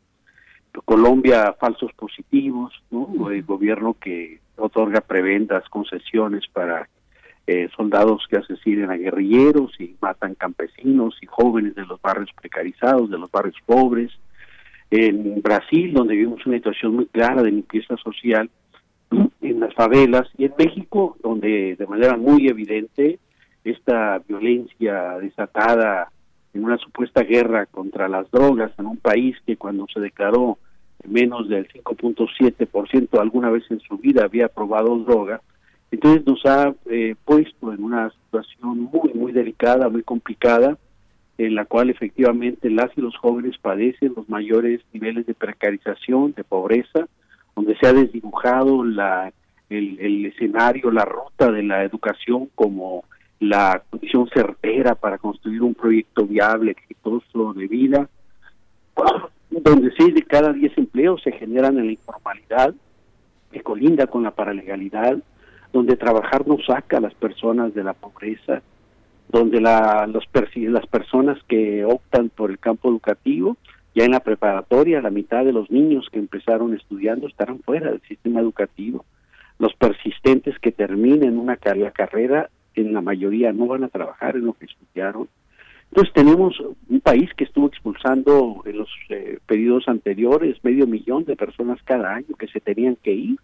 S22: Colombia, falsos positivos, ¿no? El gobierno que otorga prebendas, concesiones para eh, soldados que asesinan a guerrilleros y matan campesinos y jóvenes de los barrios precarizados, de los barrios pobres, en Brasil, donde vivimos una situación muy clara de limpieza social, en las favelas, y en México, donde de manera muy evidente esta violencia desatada en una supuesta guerra contra las drogas en un país que cuando se declaró menos del 5.7% alguna vez en su vida había probado droga, entonces nos ha eh, puesto en una situación muy, muy delicada, muy complicada, en la cual efectivamente las y los jóvenes padecen los mayores niveles de precarización, de pobreza, donde se ha desdibujado la, el, el escenario, la ruta de la educación como la condición certera para construir un proyecto viable, exitoso de vida, donde seis de cada diez empleos se generan en la informalidad, que colinda con la paralegalidad, donde trabajar no saca a las personas de la pobreza, donde la, los las personas que optan por el campo educativo, ya en la preparatoria, la mitad de los niños que empezaron estudiando estarán fuera del sistema educativo. Los persistentes que terminen una la carrera, en la mayoría no van a trabajar en lo que estudiaron. Entonces tenemos un país que estuvo expulsando en los eh, periodos anteriores medio millón de personas cada año que se tenían que ir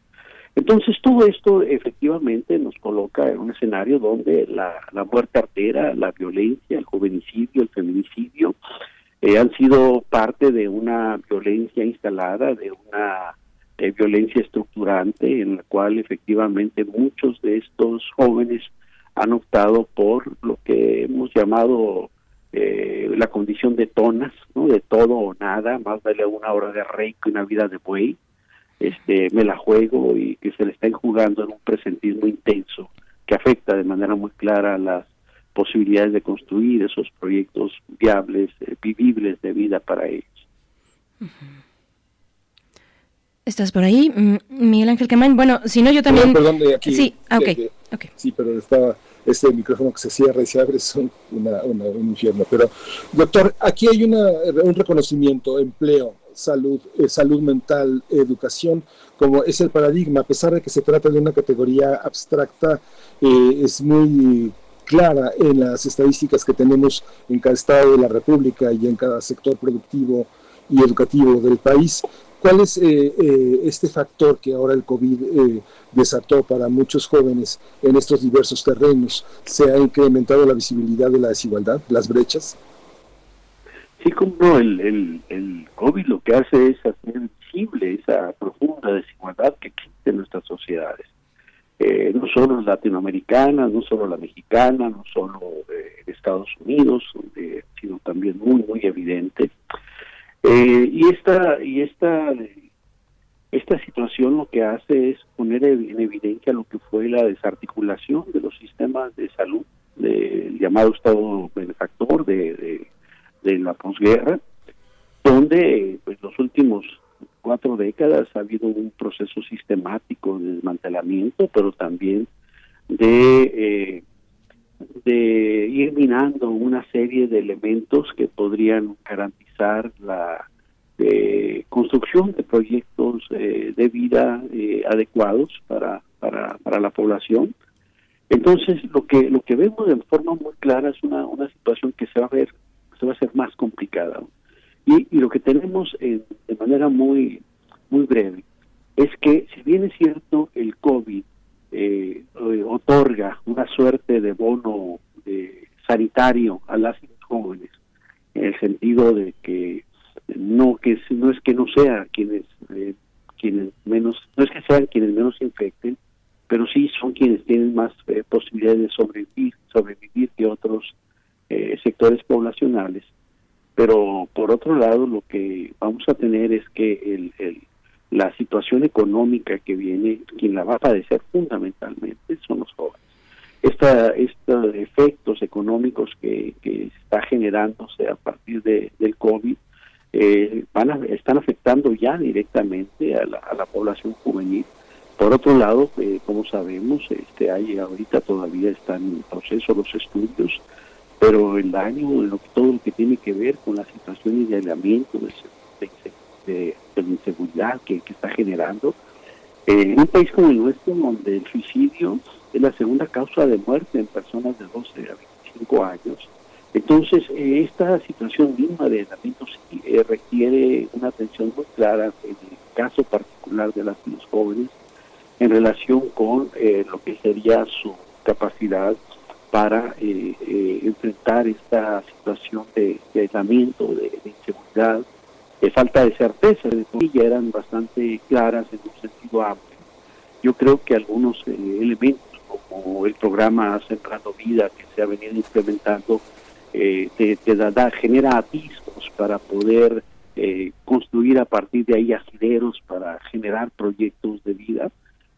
S22: entonces todo esto efectivamente nos coloca en un escenario donde la, muerte artera, la violencia, el jovenicidio, el feminicidio eh, han sido parte de una violencia instalada, de una eh, violencia estructurante en la cual efectivamente muchos de estos jóvenes han optado por lo que hemos llamado eh, la condición de tonas, ¿no? de todo o nada, más vale una hora de rey que una vida de buey este, me la juego y que se le están jugando en un presentismo intenso que afecta de manera muy clara las posibilidades de construir esos proyectos viables, eh, vivibles de vida para ellos.
S1: ¿Estás por ahí, Miguel Ángel Quemain? Bueno, si no, yo también...
S2: Perdón, de aquí,
S1: sí, ah, ok.
S2: okay. Sí, pero está este micrófono que se cierra y se abre es un, una, un infierno. Pero, doctor, aquí hay una, un reconocimiento, empleo, salud, eh, salud mental, educación, como es el paradigma, a pesar de que se trata de una categoría abstracta, eh, es muy clara en las estadísticas que tenemos en cada estado de la República y en cada sector productivo y educativo del país. ¿Cuál es eh, este factor que ahora el COVID desató para muchos jóvenes en estos diversos terrenos? ¿Se ha incrementado la visibilidad de la desigualdad, las brechas?
S22: Sí, como el, el, el COVID lo que hace es hacer visible esa profunda desigualdad que existe en nuestras sociedades. Eh, no solo latinoamericanas, no solo la mexicana, no solo eh, Estados Unidos, sido también muy, muy evidente. Eh, y esta, y esta, esta situación lo que hace es poner en evidencia lo que fue la desarticulación de los sistemas de salud, del llamado Estado benefactor, de de la posguerra, donde pues los últimos cuatro décadas ha habido un proceso sistemático de desmantelamiento, pero también de, eh, de ir minando una serie de elementos que podrían garantizar la eh, construcción de proyectos eh, de vida adecuados para, para, para la población. Entonces, lo que lo que vemos de forma muy clara es una, una situación que se va a ver se va a hacer más complicada. Y, lo que tenemos de manera muy, muy breve es que, si bien es cierto, el COVID eh, eh, otorga una suerte de bono sanitario a las jóvenes, en el sentido de que no que no es que no sea quienes eh, quienes menos no es que sean quienes menos infecten pero sí son quienes tienen más posibilidades de sobrevivir sobrevivir que otros eh, sectores poblacionales, pero por otro lado lo que vamos a tener es que el, la situación económica que viene, quien la va a padecer fundamentalmente son los jóvenes. Esta, estos efectos económicos que, que está generándose a partir de, del COVID eh, van están afectando ya directamente a la, a la población juvenil. Por otro lado, eh, como sabemos, este, hay ahorita todavía están en proceso los estudios pero el daño, lo, todo lo que tiene que ver con las situaciones de aislamiento, de, inseguridad que, está generando, eh, en un país como el nuestro, donde el suicidio es la segunda causa de muerte en personas de 12 a 25 años, Entonces, eh, esta situación misma de aislamiento sí, eh, requiere una atención muy clara en el caso particular de las y los jóvenes en relación con lo que sería su capacidad para eh, eh, enfrentar esta situación de, de aislamiento, de, de inseguridad, de falta de certeza, de ya eran bastante claras en un sentido amplio. Yo creo que algunos eh, elementos como el programa Sembrando Vida que se ha venido implementando eh, te, te da, da- genera atisbos para poder eh, construir a partir de ahí asideros para generar proyectos de vida,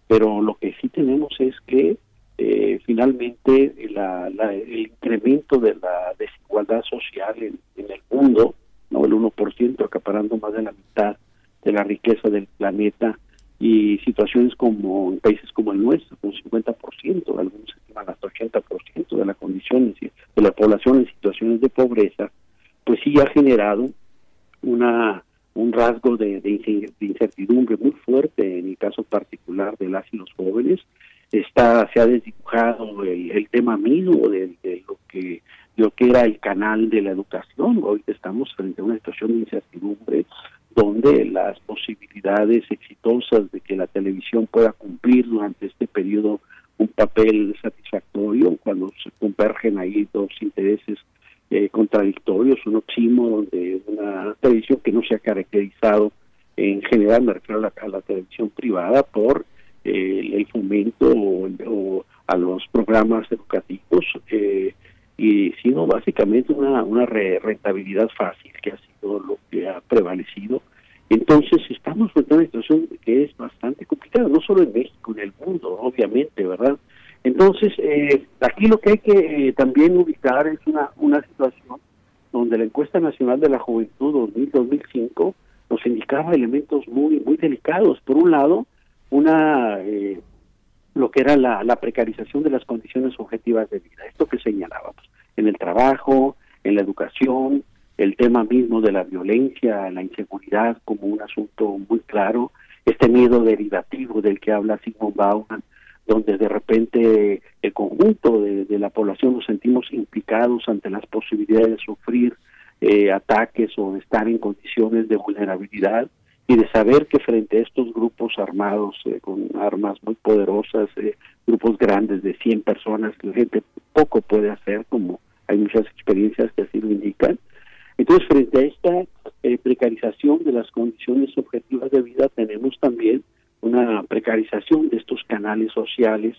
S22: pero lo que sí tenemos es que eh, finalmente la- el incremento de la desigualdad social en, el mundo, no el 1% acaparando más de la mitad de la riqueza del planeta y situaciones como en países como el nuestro, con 50%, algunos estiman hasta 80% de la condición de la población en situaciones de pobreza, pues sí ha generado una un rasgo de, de incertidumbre muy fuerte en el caso particular de las y los jóvenes está se ha desdibujado el, tema mismo de, lo que lo que era el canal de la educación. Hoy estamos frente a una situación de incertidumbre donde las posibilidades exitosas de que la televisión pueda cumplir durante este periodo un papel satisfactorio cuando se convergen ahí dos intereses eh, contradictorios, un oxímoron de una televisión que no se ha caracterizado en general, me refiero a a la televisión privada, por eh, el fomento o, o a los programas educativos eh, y sino básicamente una, una re- rentabilidad fácil que ha sido lo que ha prevalecido. Entonces estamos a una situación que es bastante complicada, no solo en México, en el mundo, obviamente, ¿verdad? Entonces, eh, aquí lo que hay que eh, también ubicar es una, una situación donde la encuesta nacional de la juventud 2000-2005 nos indicaba elementos muy muy delicados. Por un lado, una eh, lo que era la, precarización de las condiciones objetivas de vida, esto que señalábamos, en el trabajo, en la educación, el tema mismo de la violencia, la inseguridad como un asunto muy claro, este miedo derivativo del que habla Sigmund Bauman, donde de repente el conjunto de, de la población nos sentimos implicados ante las posibilidades de sufrir eh, ataques o de estar en condiciones de vulnerabilidad y de saber que frente a estos grupos armados eh, con armas muy poderosas, eh, grupos grandes de 100 personas, la gente poco puede hacer, como hay muchas experiencias que así lo indican. Entonces, frente a esta eh, precarización de las condiciones objetivas de vida, tenemos también una precarización de estos canales sociales,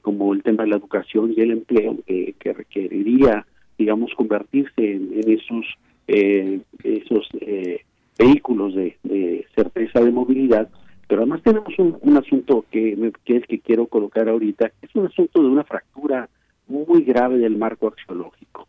S22: como el tema de la educación y el empleo, que, que requeriría, digamos, convertirse en, en esos, esos vehículos de, certeza de movilidad. Pero además tenemos un, un asunto que, me- que es que quiero colocar ahorita, es un asunto de una fractura muy grave del marco axiológico.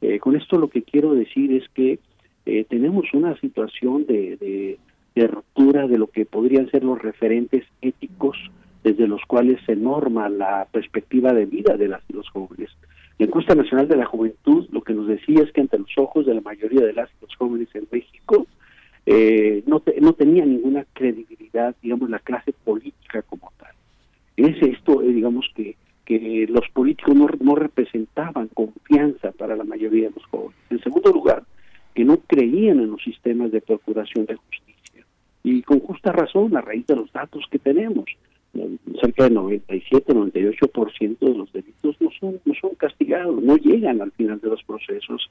S22: Eh, con esto lo que quiero decir es que eh, tenemos una situación de, de ruptura de lo que podrían ser los referentes éticos desde los cuales se norma la perspectiva de vida de las y los jóvenes. La encuesta nacional de la juventud lo que nos decía es que ante los ojos de la mayoría de las y los jóvenes en México eh, no, no tenía ninguna credibilidad, digamos, la clase política como tal. Es esto, eh, digamos, que, que los políticos no, no representaban confianza para la mayoría de los jóvenes. En segundo lugar, que no creían en los sistemas de procuración de justicia. Y con justa razón, a raíz de los datos que tenemos, cerca del 97-98% de los delitos no son, no son castigados, no llegan al final de los procesos.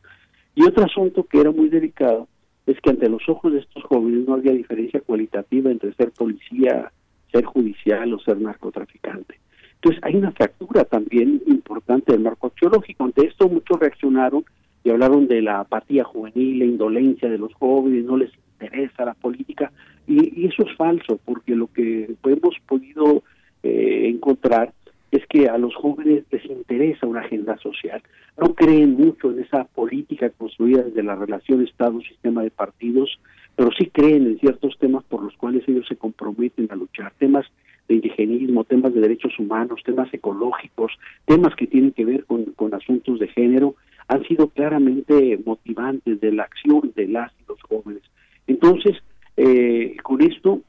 S22: Y otro asunto que era muy delicado es que ante los ojos de estos jóvenes no había diferencia cualitativa entre ser policía, ser judicial o ser narcotraficante. Entonces hay una fractura también importante del marco axiológico. Ante esto muchos reaccionaron y hablaron de la apatía juvenil, la indolencia de los jóvenes, no les interesa la política. Y, y eso es falso, porque lo que hemos podido eh, encontrar es que a los jóvenes les interesa una agenda social. No creen mucho en esa política construida desde la relación Estado-sistema de partidos, pero sí creen en ciertos temas por los cuales ellos se comprometen a luchar, temas de indigenismo, temas de derechos humanos, temas ecológicos, temas que tienen que ver con, con asuntos de género, han sido claramente motivantes de la acción de las y los jóvenes. Entonces, eh, con esto,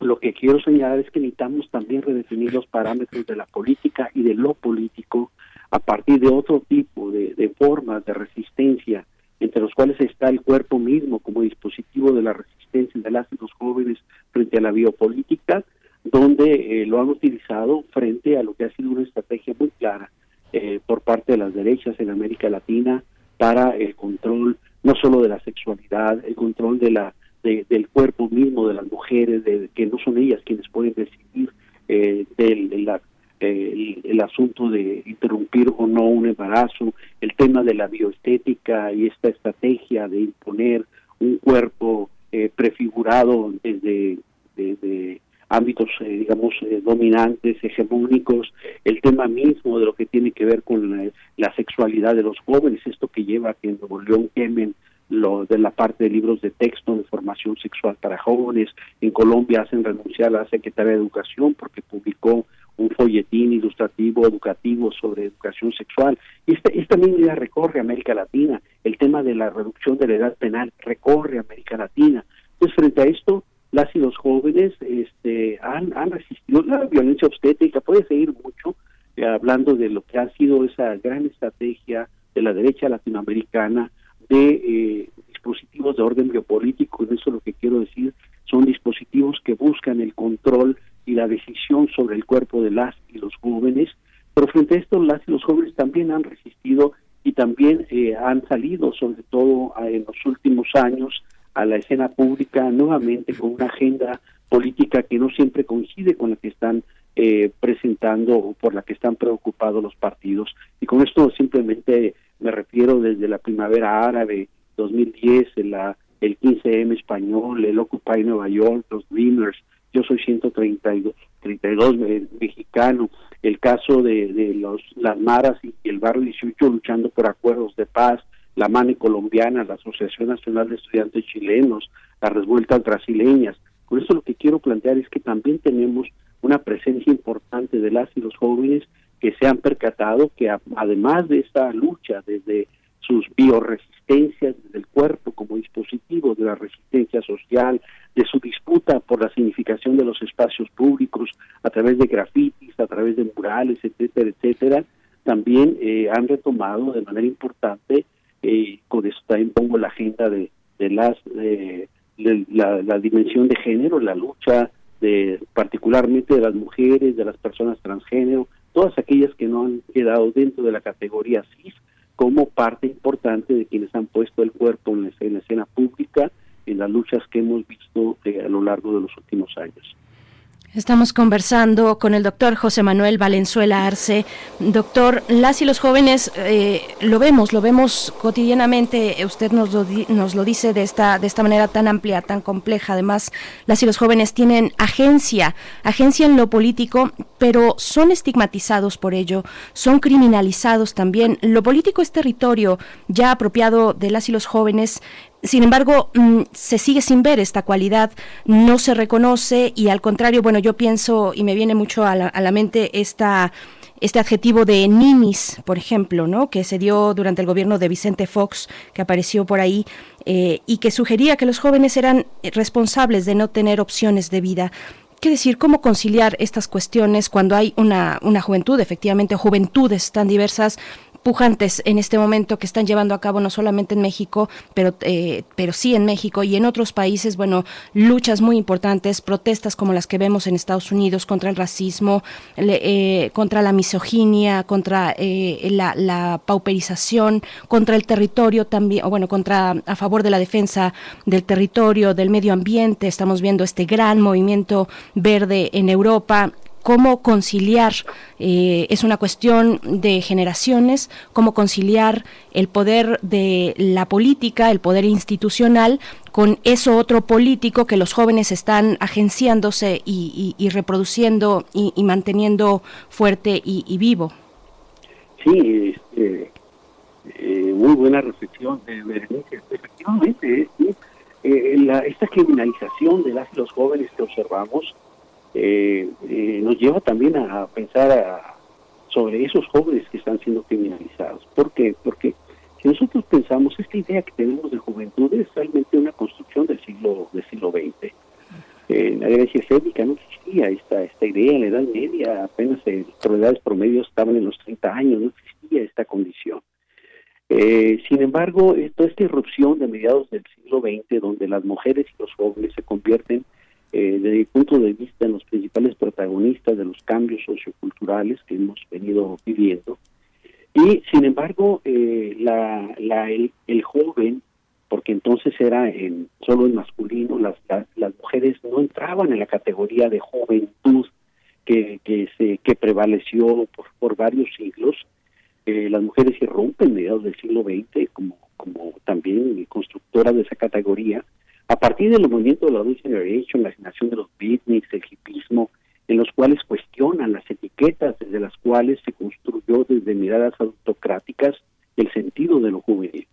S22: lo que quiero señalar es que necesitamos también redefinir los parámetros de la política y de lo político a partir de otro tipo de, formas de resistencia, entre los cuales está el cuerpo mismo como dispositivo de la resistencia de las y los jóvenes frente a la biopolítica, donde eh, lo han utilizado frente a lo que ha sido una estrategia muy clara eh, por parte de las derechas en América Latina para el control no solo de la sexualidad, el control de la de- del cuerpo mismo de las mujeres, de que no son ellas quienes pueden decidir eh, del, el, asunto de interrumpir o no un embarazo, el tema de la bioestética y esta estrategia de imponer un cuerpo eh, prefigurado desde, ámbitos, eh, digamos, eh, dominantes, hegemónicos, el tema mismo de lo que tiene que ver con la, sexualidad de los jóvenes, esto que lleva a que en Nuevo quemen lo de la parte de libros de texto de formación sexual para jóvenes. En Colombia hacen renunciar a la Secretaría de Educación porque publicó un folletín ilustrativo educativo sobre educación sexual. Y esta, esta misma idea recorre América Latina. El tema de la reducción de la edad penal recorre América Latina. Entonces, frente a esto, las y los jóvenes este, han, han resistido la violencia obstétrica, puede seguir mucho, eh, hablando de lo que ha sido esa gran estrategia de la derecha latinoamericana de eh, dispositivos de orden biopolítico, en eso lo que quiero decir son dispositivos que buscan el control y la decisión sobre el cuerpo de las y los jóvenes, pero frente a esto las y los jóvenes también han resistido y también eh, han salido, sobre todo en los últimos años, a la escena pública nuevamente con una agenda política que no siempre coincide con la que están eh, presentando o por la que están preocupados los partidos. Y con esto simplemente me refiero desde la primavera árabe 2010, el, el 15M español, el Occupy Nueva York, los Dreamers, yo soy 132 32 eh, mexicano, el caso de, los las maras y el barrio 18 luchando por acuerdos de paz, la MANE colombiana, la Asociación Nacional de Estudiantes Chilenos, las revueltas brasileñas. Con esto lo que quiero plantear es que también tenemos una presencia importante de las y los jóvenes que se han percatado que además de esta lucha desde sus bioresistencias, desde el cuerpo como dispositivo de la resistencia social, de su disputa por la significación de los espacios públicos a través de grafitis, a través de murales, etcétera, etcétera, también eh, han retomado de manera importante, eh, con esto también pongo la agenda de, las de, de la, la dimensión de género, la lucha de particularmente de las mujeres, de las personas transgénero, todas aquellas que no han quedado dentro de la categoría cis como parte importante de quienes han puesto el cuerpo en la, en la escena pública en las luchas que hemos visto eh, a lo largo de los últimos años.
S1: Estamos conversando con el doctor José Manuel Valenzuela Arce. Doctor, las y los jóvenes eh, lo vemos, lo vemos cotidianamente. Usted nos lo, nos lo dice de esta, de esta manera tan amplia, tan compleja. Además, las y los jóvenes tienen agencia, agencia en lo político, pero son estigmatizados por ello, son criminalizados también. Lo político es territorio ya apropiado de las y los jóvenes. Sin embargo, mm, se sigue sin ver esta cualidad, no se reconoce y al contrario, bueno, yo pienso y me viene mucho a la, a la mente esta este adjetivo de ninis, por ejemplo, ¿no? que se dio durante el gobierno de Vicente Fox, que apareció por ahí, eh, y que sugería que los jóvenes eran responsables de no tener opciones de vida. ¿Qué decir? ¿Cómo conciliar estas cuestiones cuando hay una, una juventud, efectivamente, juventudes tan diversas, pujantes en este momento que están llevando a cabo no solamente en México, pero, eh, pero sí en México y en otros países, bueno, luchas muy importantes, protestas como las que vemos en Estados Unidos contra el racismo, le- eh, contra la misoginia, contra eh, la, la pauperización, contra el territorio también, o bueno, contra a favor de la defensa del territorio, del medio ambiente. Estamos viendo este gran movimiento verde en Europa cómo conciliar, eh, es una cuestión de generaciones, cómo conciliar el poder de la política, el poder institucional, con eso otro político que los jóvenes están agenciándose y, reproduciendo y, manteniendo fuerte y, vivo.
S22: Sí, este, eh, muy buena reflexión, eh, Berenice. Efectivamente, eh, la- esta criminalización de las los jóvenes que observamos eh, eh, nos lleva también a pensar a- sobre esos jóvenes que están siendo criminalizados. ¿Por qué? Porque si nosotros pensamos, esta idea que tenemos de juventud es realmente una construcción del siglo, del siglo XX. en la Grecia escénica no existía esta, esta idea, en la Edad Media apenas las edades promedios estaban en los 30 años, no existía esta condición. Eh, sin embargo, eh, toda esta irrupción de mediados del siglo XX, donde las mujeres y los jóvenes se convierten, eh, desde mi punto de vista, en los principales protagonistas de los cambios socioculturales que hemos venido viviendo, y sin embargo, eh, la, el, el joven, porque entonces era solo en masculino, las, mujeres no entraban en la categoría de juventud que, que, se, que prevaleció por, por varios siglos, eh, las mujeres irrumpen mediados del siglo XX como, como también constructoras de esa categoría. A partir del movimiento de la New Generation, la generación de los beatniks, el hipismo, en los cuales cuestionan las etiquetas desde las cuales se construyó desde miradas autocráticas el sentido de lo juvenil.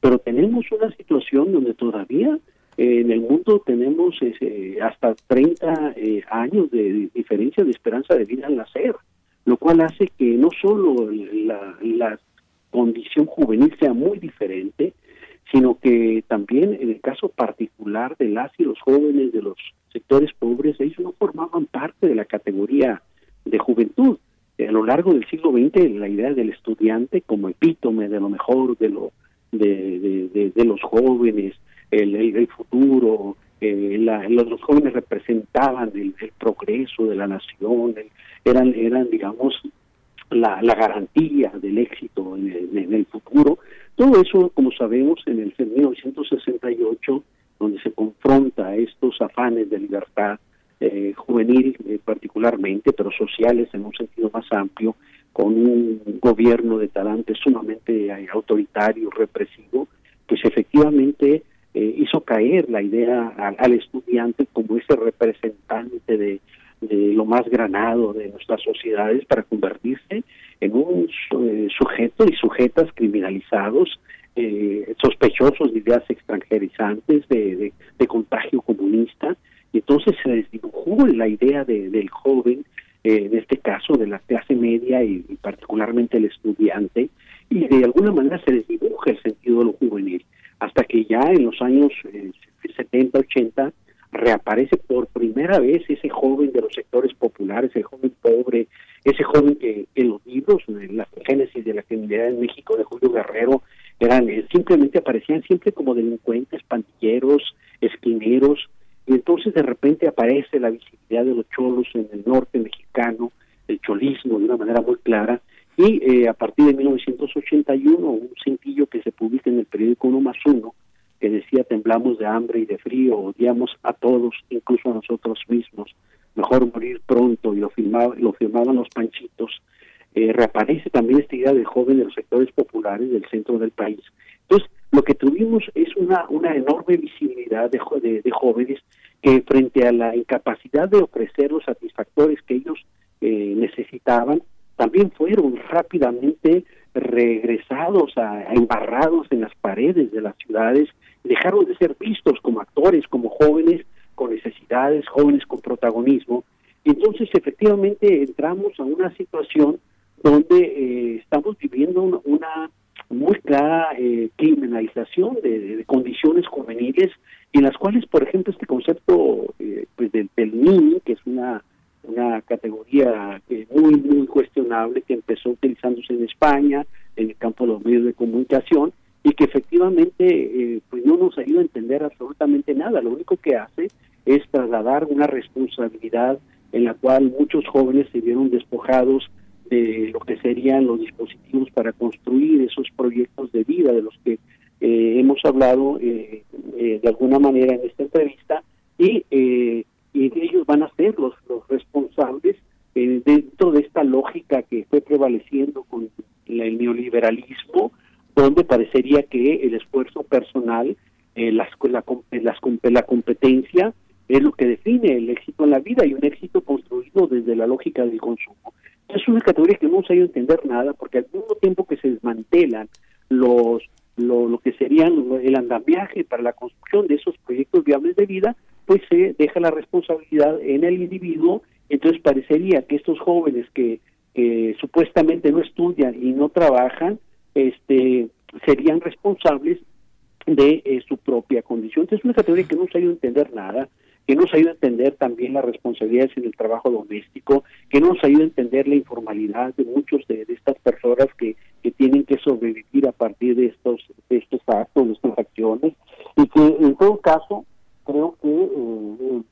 S22: Pero tenemos una situación donde todavía eh, en el mundo tenemos eh, hasta 30 eh, años de diferencia de esperanza de vida al nacer lo cual hace que no solo la, la condición juvenil sea muy diferente, sino que también en el caso particular de las y los jóvenes de los sectores pobres, ellos no formaban parte de la categoría de juventud. A lo largo del siglo XX, la idea del estudiante como epítome de lo mejor de lo de, de, los jóvenes, el, el, el futuro, eh, la, los, jóvenes representaban el, el, progreso de la nación, eran, eran digamos, la, la garantía del éxito en el, futuro. Todo eso, como sabemos, en el 1968, donde se confronta estos afanes de libertad eh, juvenil eh, particularmente, pero sociales en un sentido más amplio, con un gobierno de talante sumamente eh, autoritario, represivo, pues efectivamente eh, hizo caer la idea al, estudiante como ese representante de, de, lo más granado de nuestras sociedades para convertirse en un eh, sujeto y sujetas criminalizados, eh, sospechosos de ideas extranjerizantes, de, de, de, contagio comunista. Y entonces se desdibujó la idea de, del joven, eh, en este caso de la clase media y, particularmente el estudiante, y de alguna manera se desdibuja el sentido de lo juvenil hasta que ya en los años eh, 70, 80 reaparece por primera vez ese joven de los sectores populares, el joven pobre, ese joven que en los libros, en la génesis de la criminalidad en México de Julio Guerrero, eran eh, simplemente aparecían siempre como delincuentes, pandilleros, esquineros, y entonces de repente aparece la visibilidad de los cholos en el norte mexicano, el cholismo de una manera muy clara, y eh, a partir de 1981, un cintillo que se publica en el periódico Uno más Uno, que decía temblamos de hambre y de frío, odiamos a todos, incluso a nosotros mismos, mejor morir pronto, y lo, firmaba, lo firmaban los panchitos. Eh, reaparece también esta idea de joven de los sectores populares del centro del país. Entonces, lo que tuvimos es una, una enorme visibilidad de, jóvenes que frente a la incapacidad de ofrecer los satisfactores que ellos eh, necesitaban, también fueron rápidamente regresados a, embarrados en las paredes de las ciudades, dejaron de ser vistos como actores, como jóvenes con necesidades, jóvenes con protagonismo. Y entonces efectivamente entramos a una situación donde eh, estamos viviendo una, muy clara eh, criminalización de, condiciones juveniles en las cuales, por ejemplo, este concepto eh, pues del, del que es una una categoría eh, muy, muy cuestionable que empezó utilizándose en España, en el campo de los medios de comunicación, y que efectivamente eh, pues no nos ayuda a entender absolutamente nada. Lo único que hace es trasladar una responsabilidad en la cual muchos jóvenes se vieron despojados de lo que serían los dispositivos para construir esos proyectos de vida de los que eh, hemos hablado eh, eh, de alguna manera en esta entrevista y eh, y ellos van a ser los, los responsables eh, dentro de esta lógica que fue prevaleciendo con el neoliberalismo, donde parecería que el esfuerzo personal, eh, las, la, las, la competencia, es lo que define el éxito en la vida y un éxito construido desde la lógica del consumo. Es una categoría que no se ha ido a entender nada porque al mismo tiempo que se desmantelan los lo, lo que serían el andamiaje para la construcción de esos proyectos viables de vida, pues se deja la responsabilidad en el individuo, entonces parecería que estos jóvenes que supuestamente no estudian y no trabajan, este serían responsables de eh, su propia condición. Entonces es una categoría que no se ha ido a entender nada, que nos ayuda a entender también las responsabilidades en el trabajo doméstico, que nos ayuda a entender la informalidad de muchos de, de estas personas que, que tienen que sobrevivir a partir de estos, de estos actos, de estas acciones, y que en todo caso creo que eh, eh,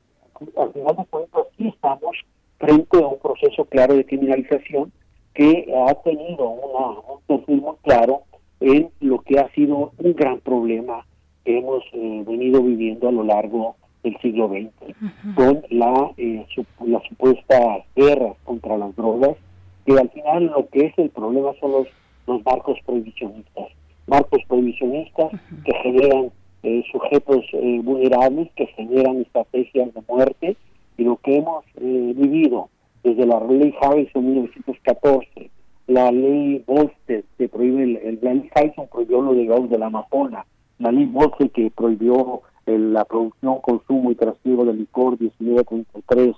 S22: al final de cuentas sí estamos frente a un proceso claro de criminalización que ha tenido una, un perfil muy claro en lo que ha sido un gran problema que hemos eh, venido viviendo a lo largo del siglo XX, con la, eh, su- la supuesta guerra contra las drogas, que al final lo que es el problema son los, los marcos prohibicionistas, marcos prohibicionistas que generan eh, sujetos eh, vulnerables, que generan estrategias de muerte, y lo que hemos eh, vivido desde la ley Harris en 1914, la ley Volstead que prohíbe, el, el- la ley Harrison prohibió los derivados de la amapola, la ley Volstead que prohibió el- la producción, consumo y trasiego de licor 1933,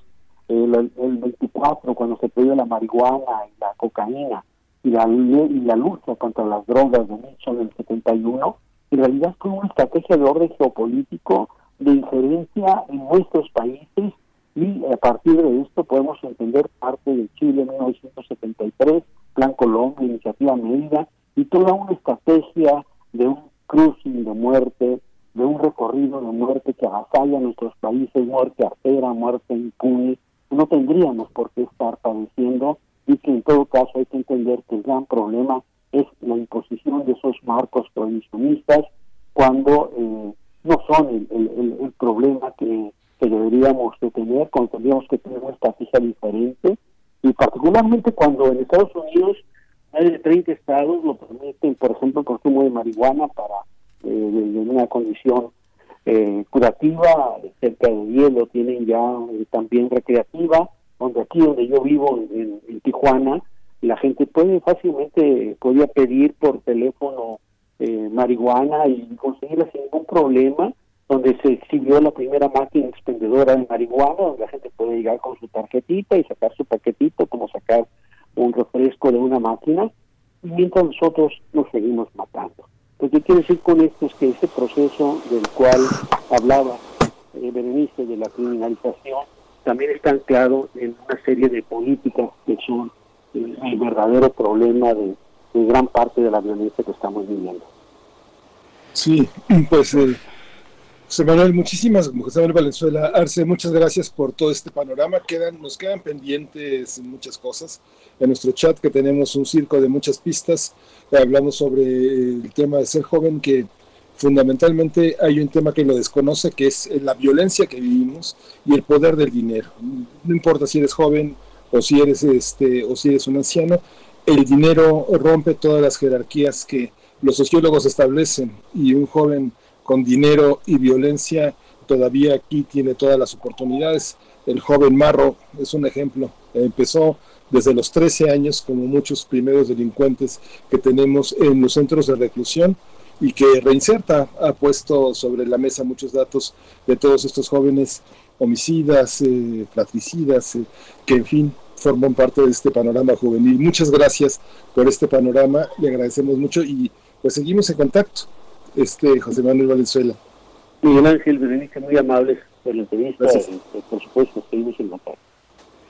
S22: el, el 24 cuando se prohibió la marihuana y la cocaína, y la, y la lucha contra las drogas de Nixon en el 71, en realidad fue una estrategia de orden geopolítico de injerencia en nuestros países y a partir de esto podemos entender parte de Chile en 1973, Plan Colombia, Iniciativa Mérida y toda una estrategia de un cruising de muerte, de un recorrido de muerte que avasalla a nuestros países, muerte artera, muerte impune, no tendríamos por qué estar padeciendo y que en todo caso hay que entender que el gran problema es la imposición de esos marcos prohibicionistas cuando eh, no son el- el- el problema que, que deberíamos de tener, cuando tendríamos que tener una estrategia diferente. Y particularmente cuando en Estados Unidos más de 30 estados lo permiten, por ejemplo, el consumo de marihuana para eh, de una condición eh, curativa, cerca de 10 lo tienen ya eh, también recreativa, donde aquí donde yo vivo en, en Tijuana, la gente puede fácilmente, podía pedir por teléfono eh, marihuana y conseguirla sin ningún problema, donde se exhibió la primera máquina expendedora de marihuana, donde la gente puede llegar con su tarjetita y sacar su paquetito, como sacar un refresco de una máquina, mientras nosotros nos seguimos matando. Lo que quiero decir con esto es que ese proceso del cual hablaba eh, Berenice de la criminalización también está anclado en una serie de políticas que son el verdadero problema de, de gran parte de la violencia que estamos viviendo.
S2: Sí, pues eh, José Manuel, muchísimas, José Manuel Valenzuela, Arce, muchas gracias por todo este panorama. Quedan, nos quedan pendientes muchas cosas. En nuestro chat que tenemos un circo de muchas pistas, hablamos sobre el tema de ser joven, que fundamentalmente hay un tema que lo desconoce, que es la violencia que vivimos y el poder del dinero. No importa si eres joven o si eres este o si eres un anciano, el dinero rompe todas las jerarquías que los sociólogos establecen y un joven con dinero y violencia todavía aquí tiene todas las oportunidades. El joven Marro es un ejemplo. Empezó desde los 13 años como muchos primeros delincuentes que tenemos en los centros de reclusión y que Reinserta ha puesto sobre la mesa muchos datos de todos estos jóvenes homicidas, eh, fratricidas, eh, que en fin forman parte de este panorama juvenil. Muchas gracias por este panorama, le agradecemos mucho y pues seguimos en contacto. Este José Manuel Valenzuela.
S22: Miguel Ángel, Berenice, muy amables por la entrevista.
S2: Gracias.
S22: y, por supuesto, seguimos en contacto.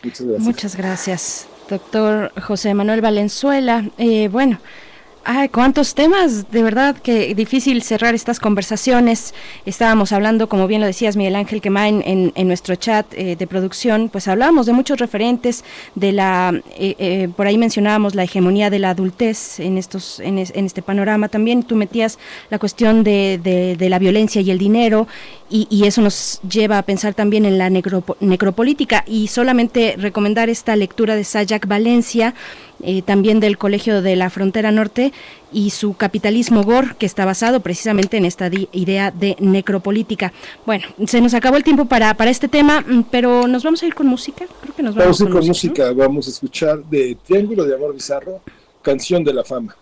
S2: Muchas gracias.
S1: Muchas gracias, doctor José Manuel Valenzuela. Eh, bueno, ay, cuántos temas, de verdad que difícil cerrar estas conversaciones. Estábamos hablando, como bien lo decías, Miguel Ángel Quemain, en, en nuestro chat eh, de producción, pues hablábamos de muchos referentes de la, eh, eh, por ahí mencionábamos la hegemonía de la adultez en estos, en, es- en este panorama. También tú metías la cuestión de la violencia y el dinero. Y, y eso nos lleva a pensar también en la necropo- necropolítica y solamente recomendar esta lectura de Sayak Valencia, eh, también del Colegio de la Frontera Norte y su capitalismo GOR, que está basado precisamente en esta idea de necropolítica. Bueno, se nos acabó el tiempo para, para este tema, mm, pero nos vamos a ir con música. Creo que nos vamos,
S2: Vamos a ir con
S1: música.
S2: música, vamos a escuchar de Triángulo de Amor Bizarro, Canción de la Fama.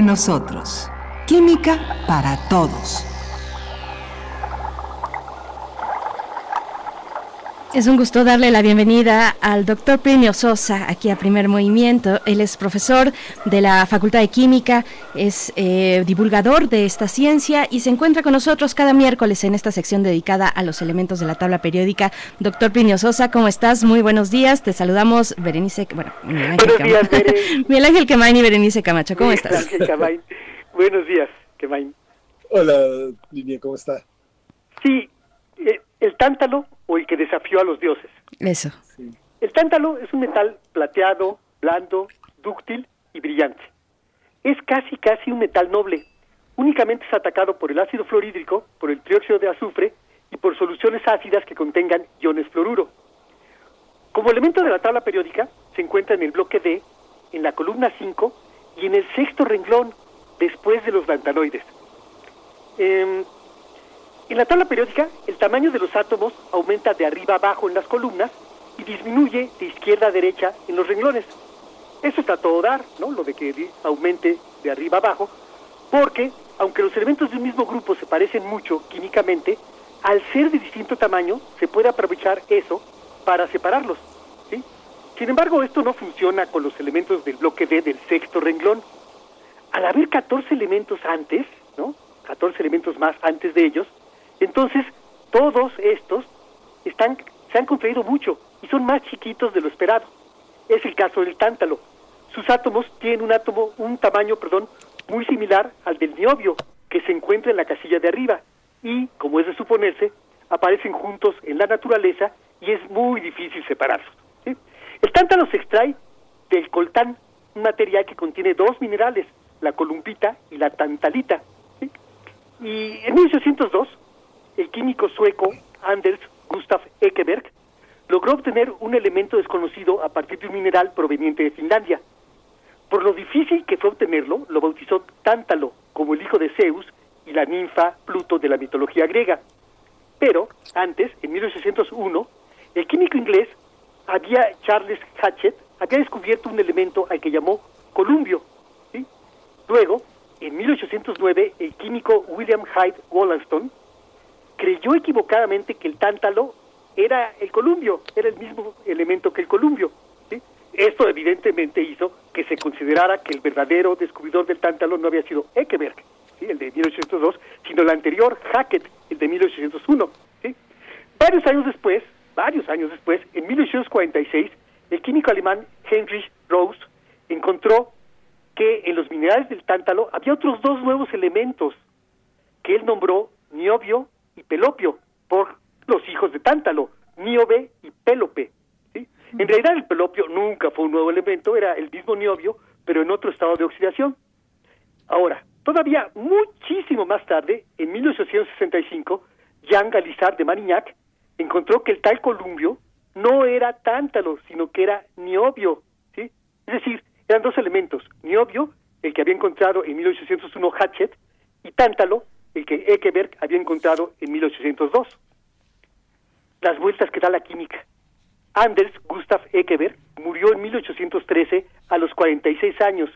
S5: Nosotros. Química para todos.
S1: Es un gusto darle la bienvenida al doctor Plinio Sosa aquí a Primer Movimiento. Él es profesor de la Facultad de Química, es eh, divulgador de esta ciencia y se encuentra con nosotros cada miércoles en esta sección dedicada a los elementos de la tabla periódica. Doctor Plinio Sosa, ¿cómo estás? Muy buenos días. Te saludamos Berenice, bueno, Miguel Ángel,
S23: días.
S1: Miguel Ángel Quemain y Berenice Camacho. ¿Cómo estás?
S23: Buenos días, Camain.
S2: Hola, Lidia, ¿cómo está?
S23: Sí, el tántalo o el que desafió a los dioses.
S1: Eso.
S23: El tántalo es un metal plateado, blando, dúctil y brillante. Es casi, casi un metal noble. Únicamente es atacado por el ácido fluorhídrico, por el trióxido de azufre y por soluciones ácidas que contengan iones fluoruro. Como elemento de la tabla periódica, se encuentra en el bloque D, en la columna 5 y en el sexto renglón, después de los lantanoides. Em, en la tabla periódica, el tamaño de los átomos aumenta de arriba abajo en las columnas y disminuye de izquierda a derecha en los renglones. Eso está a todo dar, ¿no? Lo de que aumente de arriba abajo, porque aunque los elementos de un mismo grupo se parecen mucho químicamente, al ser de distinto tamaño se puede aprovechar eso para separarlos. Sin embargo, esto no funciona con los elementos del bloque D del sexto renglón. Al haber 14 elementos antes, ¿no? 14 elementos más antes de ellos, entonces todos estos están, se han contraído mucho y son más chiquitos de lo esperado. Es el caso del tántalo. Sus átomos tienen un átomo, un tamaño, perdón, muy similar al del niobio, que se encuentra en la casilla de arriba, y, como es de suponerse, aparecen juntos en la naturaleza y es muy difícil separarlos. El tántalo se extrae del coltán, un material que contiene dos minerales, la columpita y la tantalita. Y en 1802, el químico sueco Anders Gustav Ekeberg logró obtener un elemento desconocido a partir de un mineral proveniente de Finlandia. Por lo difícil que fue obtenerlo, lo bautizó Tántalo, como el hijo de Zeus y la ninfa Pluto de la mitología griega. Pero antes, en 1801, el químico inglés había Charles Hatchett había descubierto un elemento al que llamó columbio. ¿sí? Luego, en 1809, el químico William Hyde Wollaston creyó equivocadamente que el tántalo era el columbio, era el mismo elemento que el columbio. Esto evidentemente hizo que se considerara que el verdadero descubridor del tántalo no había sido Ekeberg, el de 1802, sino el anterior Hackett, el de 1801. ¿sí? Varios años después, varios años después, en 1846, el químico alemán Heinrich Rose encontró que en los minerales del tántalo había otros dos nuevos elementos que él nombró niobio y pelopio por los hijos de tántalo, níobe y pélope. ¿sí? En realidad el pelopio nunca fue un nuevo elemento, era el mismo niobio, pero en otro estado de oxidación. Ahora, todavía muchísimo más tarde, en 1865, Jean Galisard de Marignac encontró que el tal columbio no era tántalo, sino que era niobio. ¿sí? Es decir, eran dos elementos, niobio, el que había encontrado en 1801 Hatchett, y tántalo, el que Ekeberg había encontrado en 1802. Las vueltas que da la química. Anders Gustav Ekeberg murió en 1813 a los 46 años,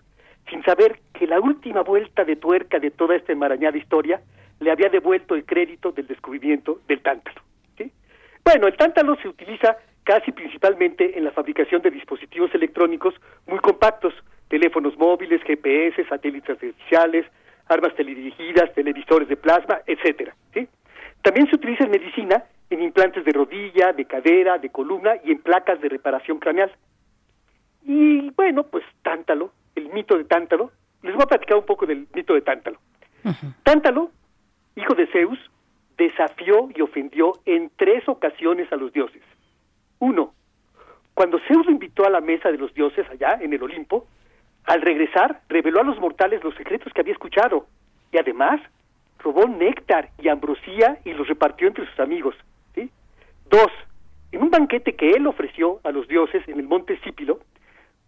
S23: sin saber que la última vuelta de tuerca de toda esta enmarañada historia le había devuelto el crédito del descubrimiento del tántalo. ¿sí? Bueno, el tántalo se utiliza casi principalmente en la fabricación de dispositivos electrónicos muy compactos, teléfonos móviles, GPS, satélites artificiales, armas teledirigidas, televisores de plasma, etcétera. ¿sí? También se utiliza en medicina en implantes de rodilla, de cadera, de columna y en placas de reparación craneal. Y bueno, pues Tántalo, el mito de Tántalo, les voy a platicar un poco del mito de Tántalo. Tántalo, hijo de Zeus, desafió y ofendió en tres ocasiones a los dioses. Uno, cuando Zeus lo invitó a la mesa de los dioses allá en el Olimpo, al regresar reveló a los mortales los secretos que había escuchado y además robó néctar y ambrosía y los repartió entre sus amigos. Dos, en un banquete que él ofreció a los dioses en el monte Sípilo,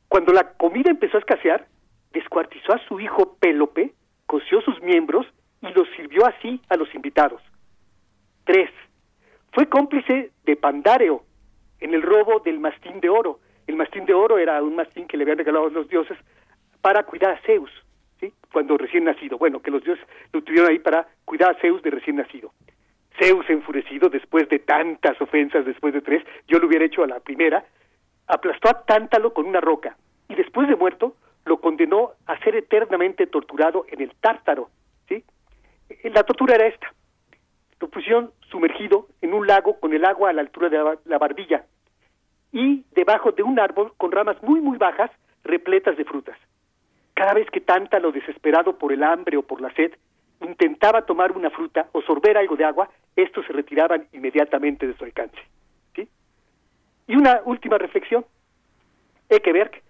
S23: cuando la comida empezó a escasear, descuartizó a su hijo Pélope, coció sus miembros y los sirvió así a los invitados. Tres, fue cómplice de Pandáreo en el robo del mastín de oro. El mastín de oro era un mastín que le habían regalado los dioses para cuidar a Zeus, ¿sí? cuando recién nacido. Bueno, que los dioses lo tuvieron ahí para cuidar a Zeus de recién nacido. Zeus enfurecido después de tantas ofensas, después de tres, yo lo hubiera hecho a la primera, aplastó a Tántalo con una roca y después de muerto lo condenó a ser eternamente torturado en el Tártaro. ¿sí? La tortura era esta. Lo pusieron sumergido en un lago con el agua a la altura de la barbilla y debajo de un árbol con ramas muy muy bajas repletas de frutas. Cada vez que Tántalo, desesperado por el hambre o por la sed, intentaba tomar una fruta o sorber algo de agua, estos se retiraban inmediatamente de su alcance. ¿sí? Y una última reflexión. Ekeberg,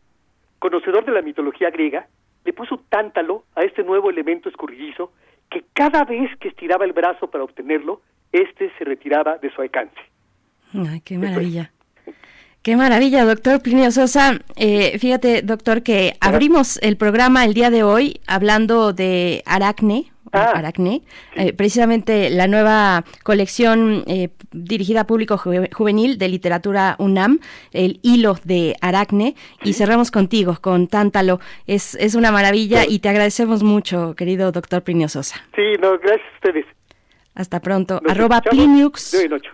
S23: conocedor de la mitología griega, le puso Tántalo a este nuevo elemento escurridizo que cada vez que estiraba el brazo para obtenerlo, éste se retiraba de su alcance.
S1: Ay, qué maravilla. Qué maravilla, doctor Plinio Sosa. Eh, fíjate, doctor, que abrimos el programa el día de hoy hablando de Aracne,
S23: Ah,
S1: Aracne, eh, precisamente la nueva colección eh, dirigida a público ju- juvenil de literatura UNAM, el hilo de Aracne, y cerramos contigo, con Tántalo. Es, es una maravilla y te agradecemos mucho, querido doctor Plinio Sosa.
S23: Sí, no, gracias a ustedes.
S1: Hasta pronto.
S23: Nos
S1: Arroba Pliniux.
S23: de hoy en ocho.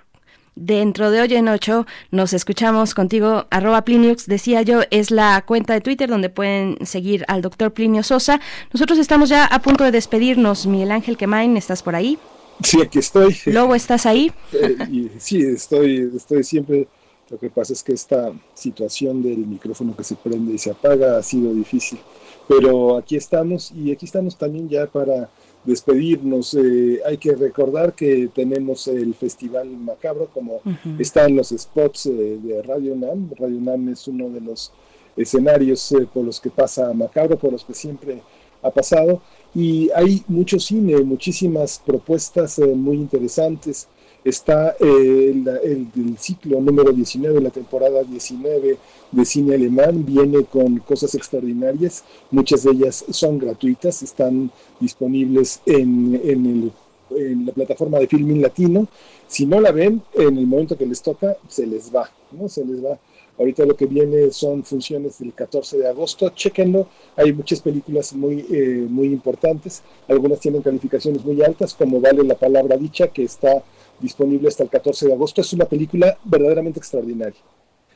S1: Dentro de hoy en ocho nos escuchamos contigo, arroba Pliniux, decía yo, es la cuenta de Twitter donde pueden seguir al doctor Plinio Sosa. Nosotros estamos ya a punto de despedirnos. Miguel Ángel Quemain, ¿estás por ahí?
S2: Sí, aquí estoy.
S1: Lobo, ¿estás ahí?
S2: Eh, y sí, estoy, estoy siempre. Lo que pasa es que esta situación del micrófono que se prende y se apaga ha sido difícil. Pero aquí estamos y aquí estamos también ya para despedirnos. Eh, hay que recordar que tenemos el Festival Macabro, como
S24: Ujú.
S2: está en los spots eh, de Radio UNAM. Radio UNAM es uno de los escenarios eh, por los que pasa Macabro, por los que siempre ha pasado. Y hay mucho cine, muchísimas propuestas eh, muy interesantes. Está eh, el, el- ciclo número 19, la temporada 19 de cine alemán, viene con cosas extraordinarias. Muchas de ellas son gratuitas, están disponibles en, en el- en la plataforma de Filmin Latino. Si no la ven, en el momento que les toca, se les va, ¿no? Se les va. Ahorita lo que viene son funciones del 14 de agosto, chequenlo, hay muchas películas muy, eh, muy importantes, algunas tienen calificaciones muy altas, como Vale la Palabra Dicha, que está disponible hasta el 14 de agosto, es una película verdaderamente extraordinaria.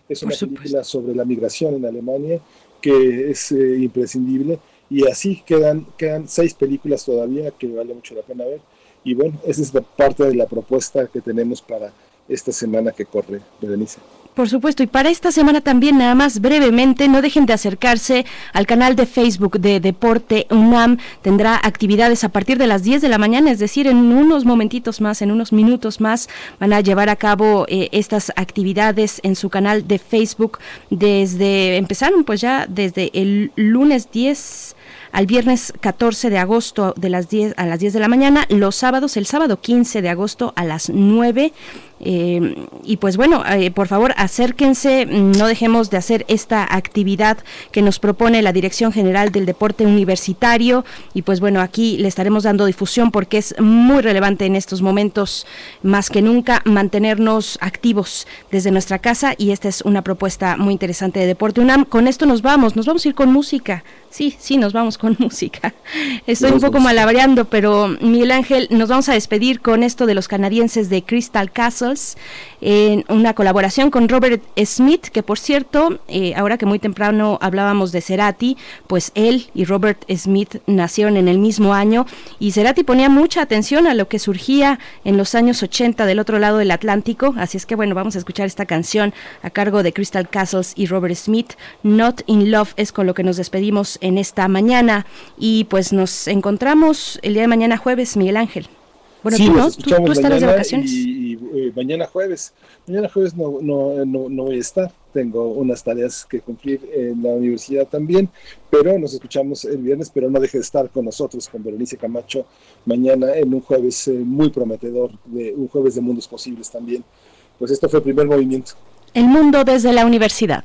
S2: Es una película sobre la migración en Alemania que es eh, imprescindible y así quedan, quedan seis películas todavía que vale mucho la pena ver. Y bueno, esa es la parte de la propuesta que tenemos para esta semana que corre, Berenice.
S1: Por supuesto, y para esta semana también, nada más brevemente, no dejen de acercarse al canal de Facebook de Deporte UNAM. Tendrá actividades a partir de las 10 de la mañana, es decir, en unos momentitos más, en unos minutos más, van a llevar a cabo eh, estas actividades en su canal de Facebook. Desde, empezaron pues ya desde el lunes 10 al viernes 14 de agosto de las 10 a las 10 de la mañana, los sábados, el sábado 15 de agosto a las 9 eh, y pues bueno, eh, por favor acérquense, no dejemos de hacer esta actividad que nos propone la Dirección General del Deporte Universitario y pues bueno, aquí le estaremos dando difusión porque es muy relevante en estos momentos más que nunca mantenernos activos desde nuestra casa y esta es una propuesta muy interesante de Deporte UNAM. Con esto nos vamos, nos vamos a ir con música. Sí, sí, nos vamos con música. Estoy un poco malabreando, pero Miguel Ángel, nos vamos a despedir con esto de los canadienses de Crystal En una colaboración con Robert Smith, que por cierto, eh, ahora que muy temprano hablábamos de Cerati, pues él y Robert Smith nacieron en el mismo año y Cerati ponía mucha atención a lo que surgía en los años 80 del otro lado del Atlántico, así es que bueno, vamos a escuchar esta canción a cargo de Crystal Castles y Robert Smith, Not in Love es con lo que nos despedimos en esta mañana y pues nos encontramos el día de mañana jueves, Miguel Ángel. Bueno,
S2: Sí,
S1: tú no, tú, estarás de vacaciones.
S2: Y, eh, mañana jueves. Mañana jueves no, no, no, no voy a estar. Tengo unas tareas que cumplir en la universidad también, pero nos escuchamos el viernes, pero no deje de estar con nosotros, con Berenice Camacho, mañana en un jueves eh, muy prometedor, de un jueves de mundos posibles también. Pues esto fue el primer movimiento.
S1: El mundo desde la universidad.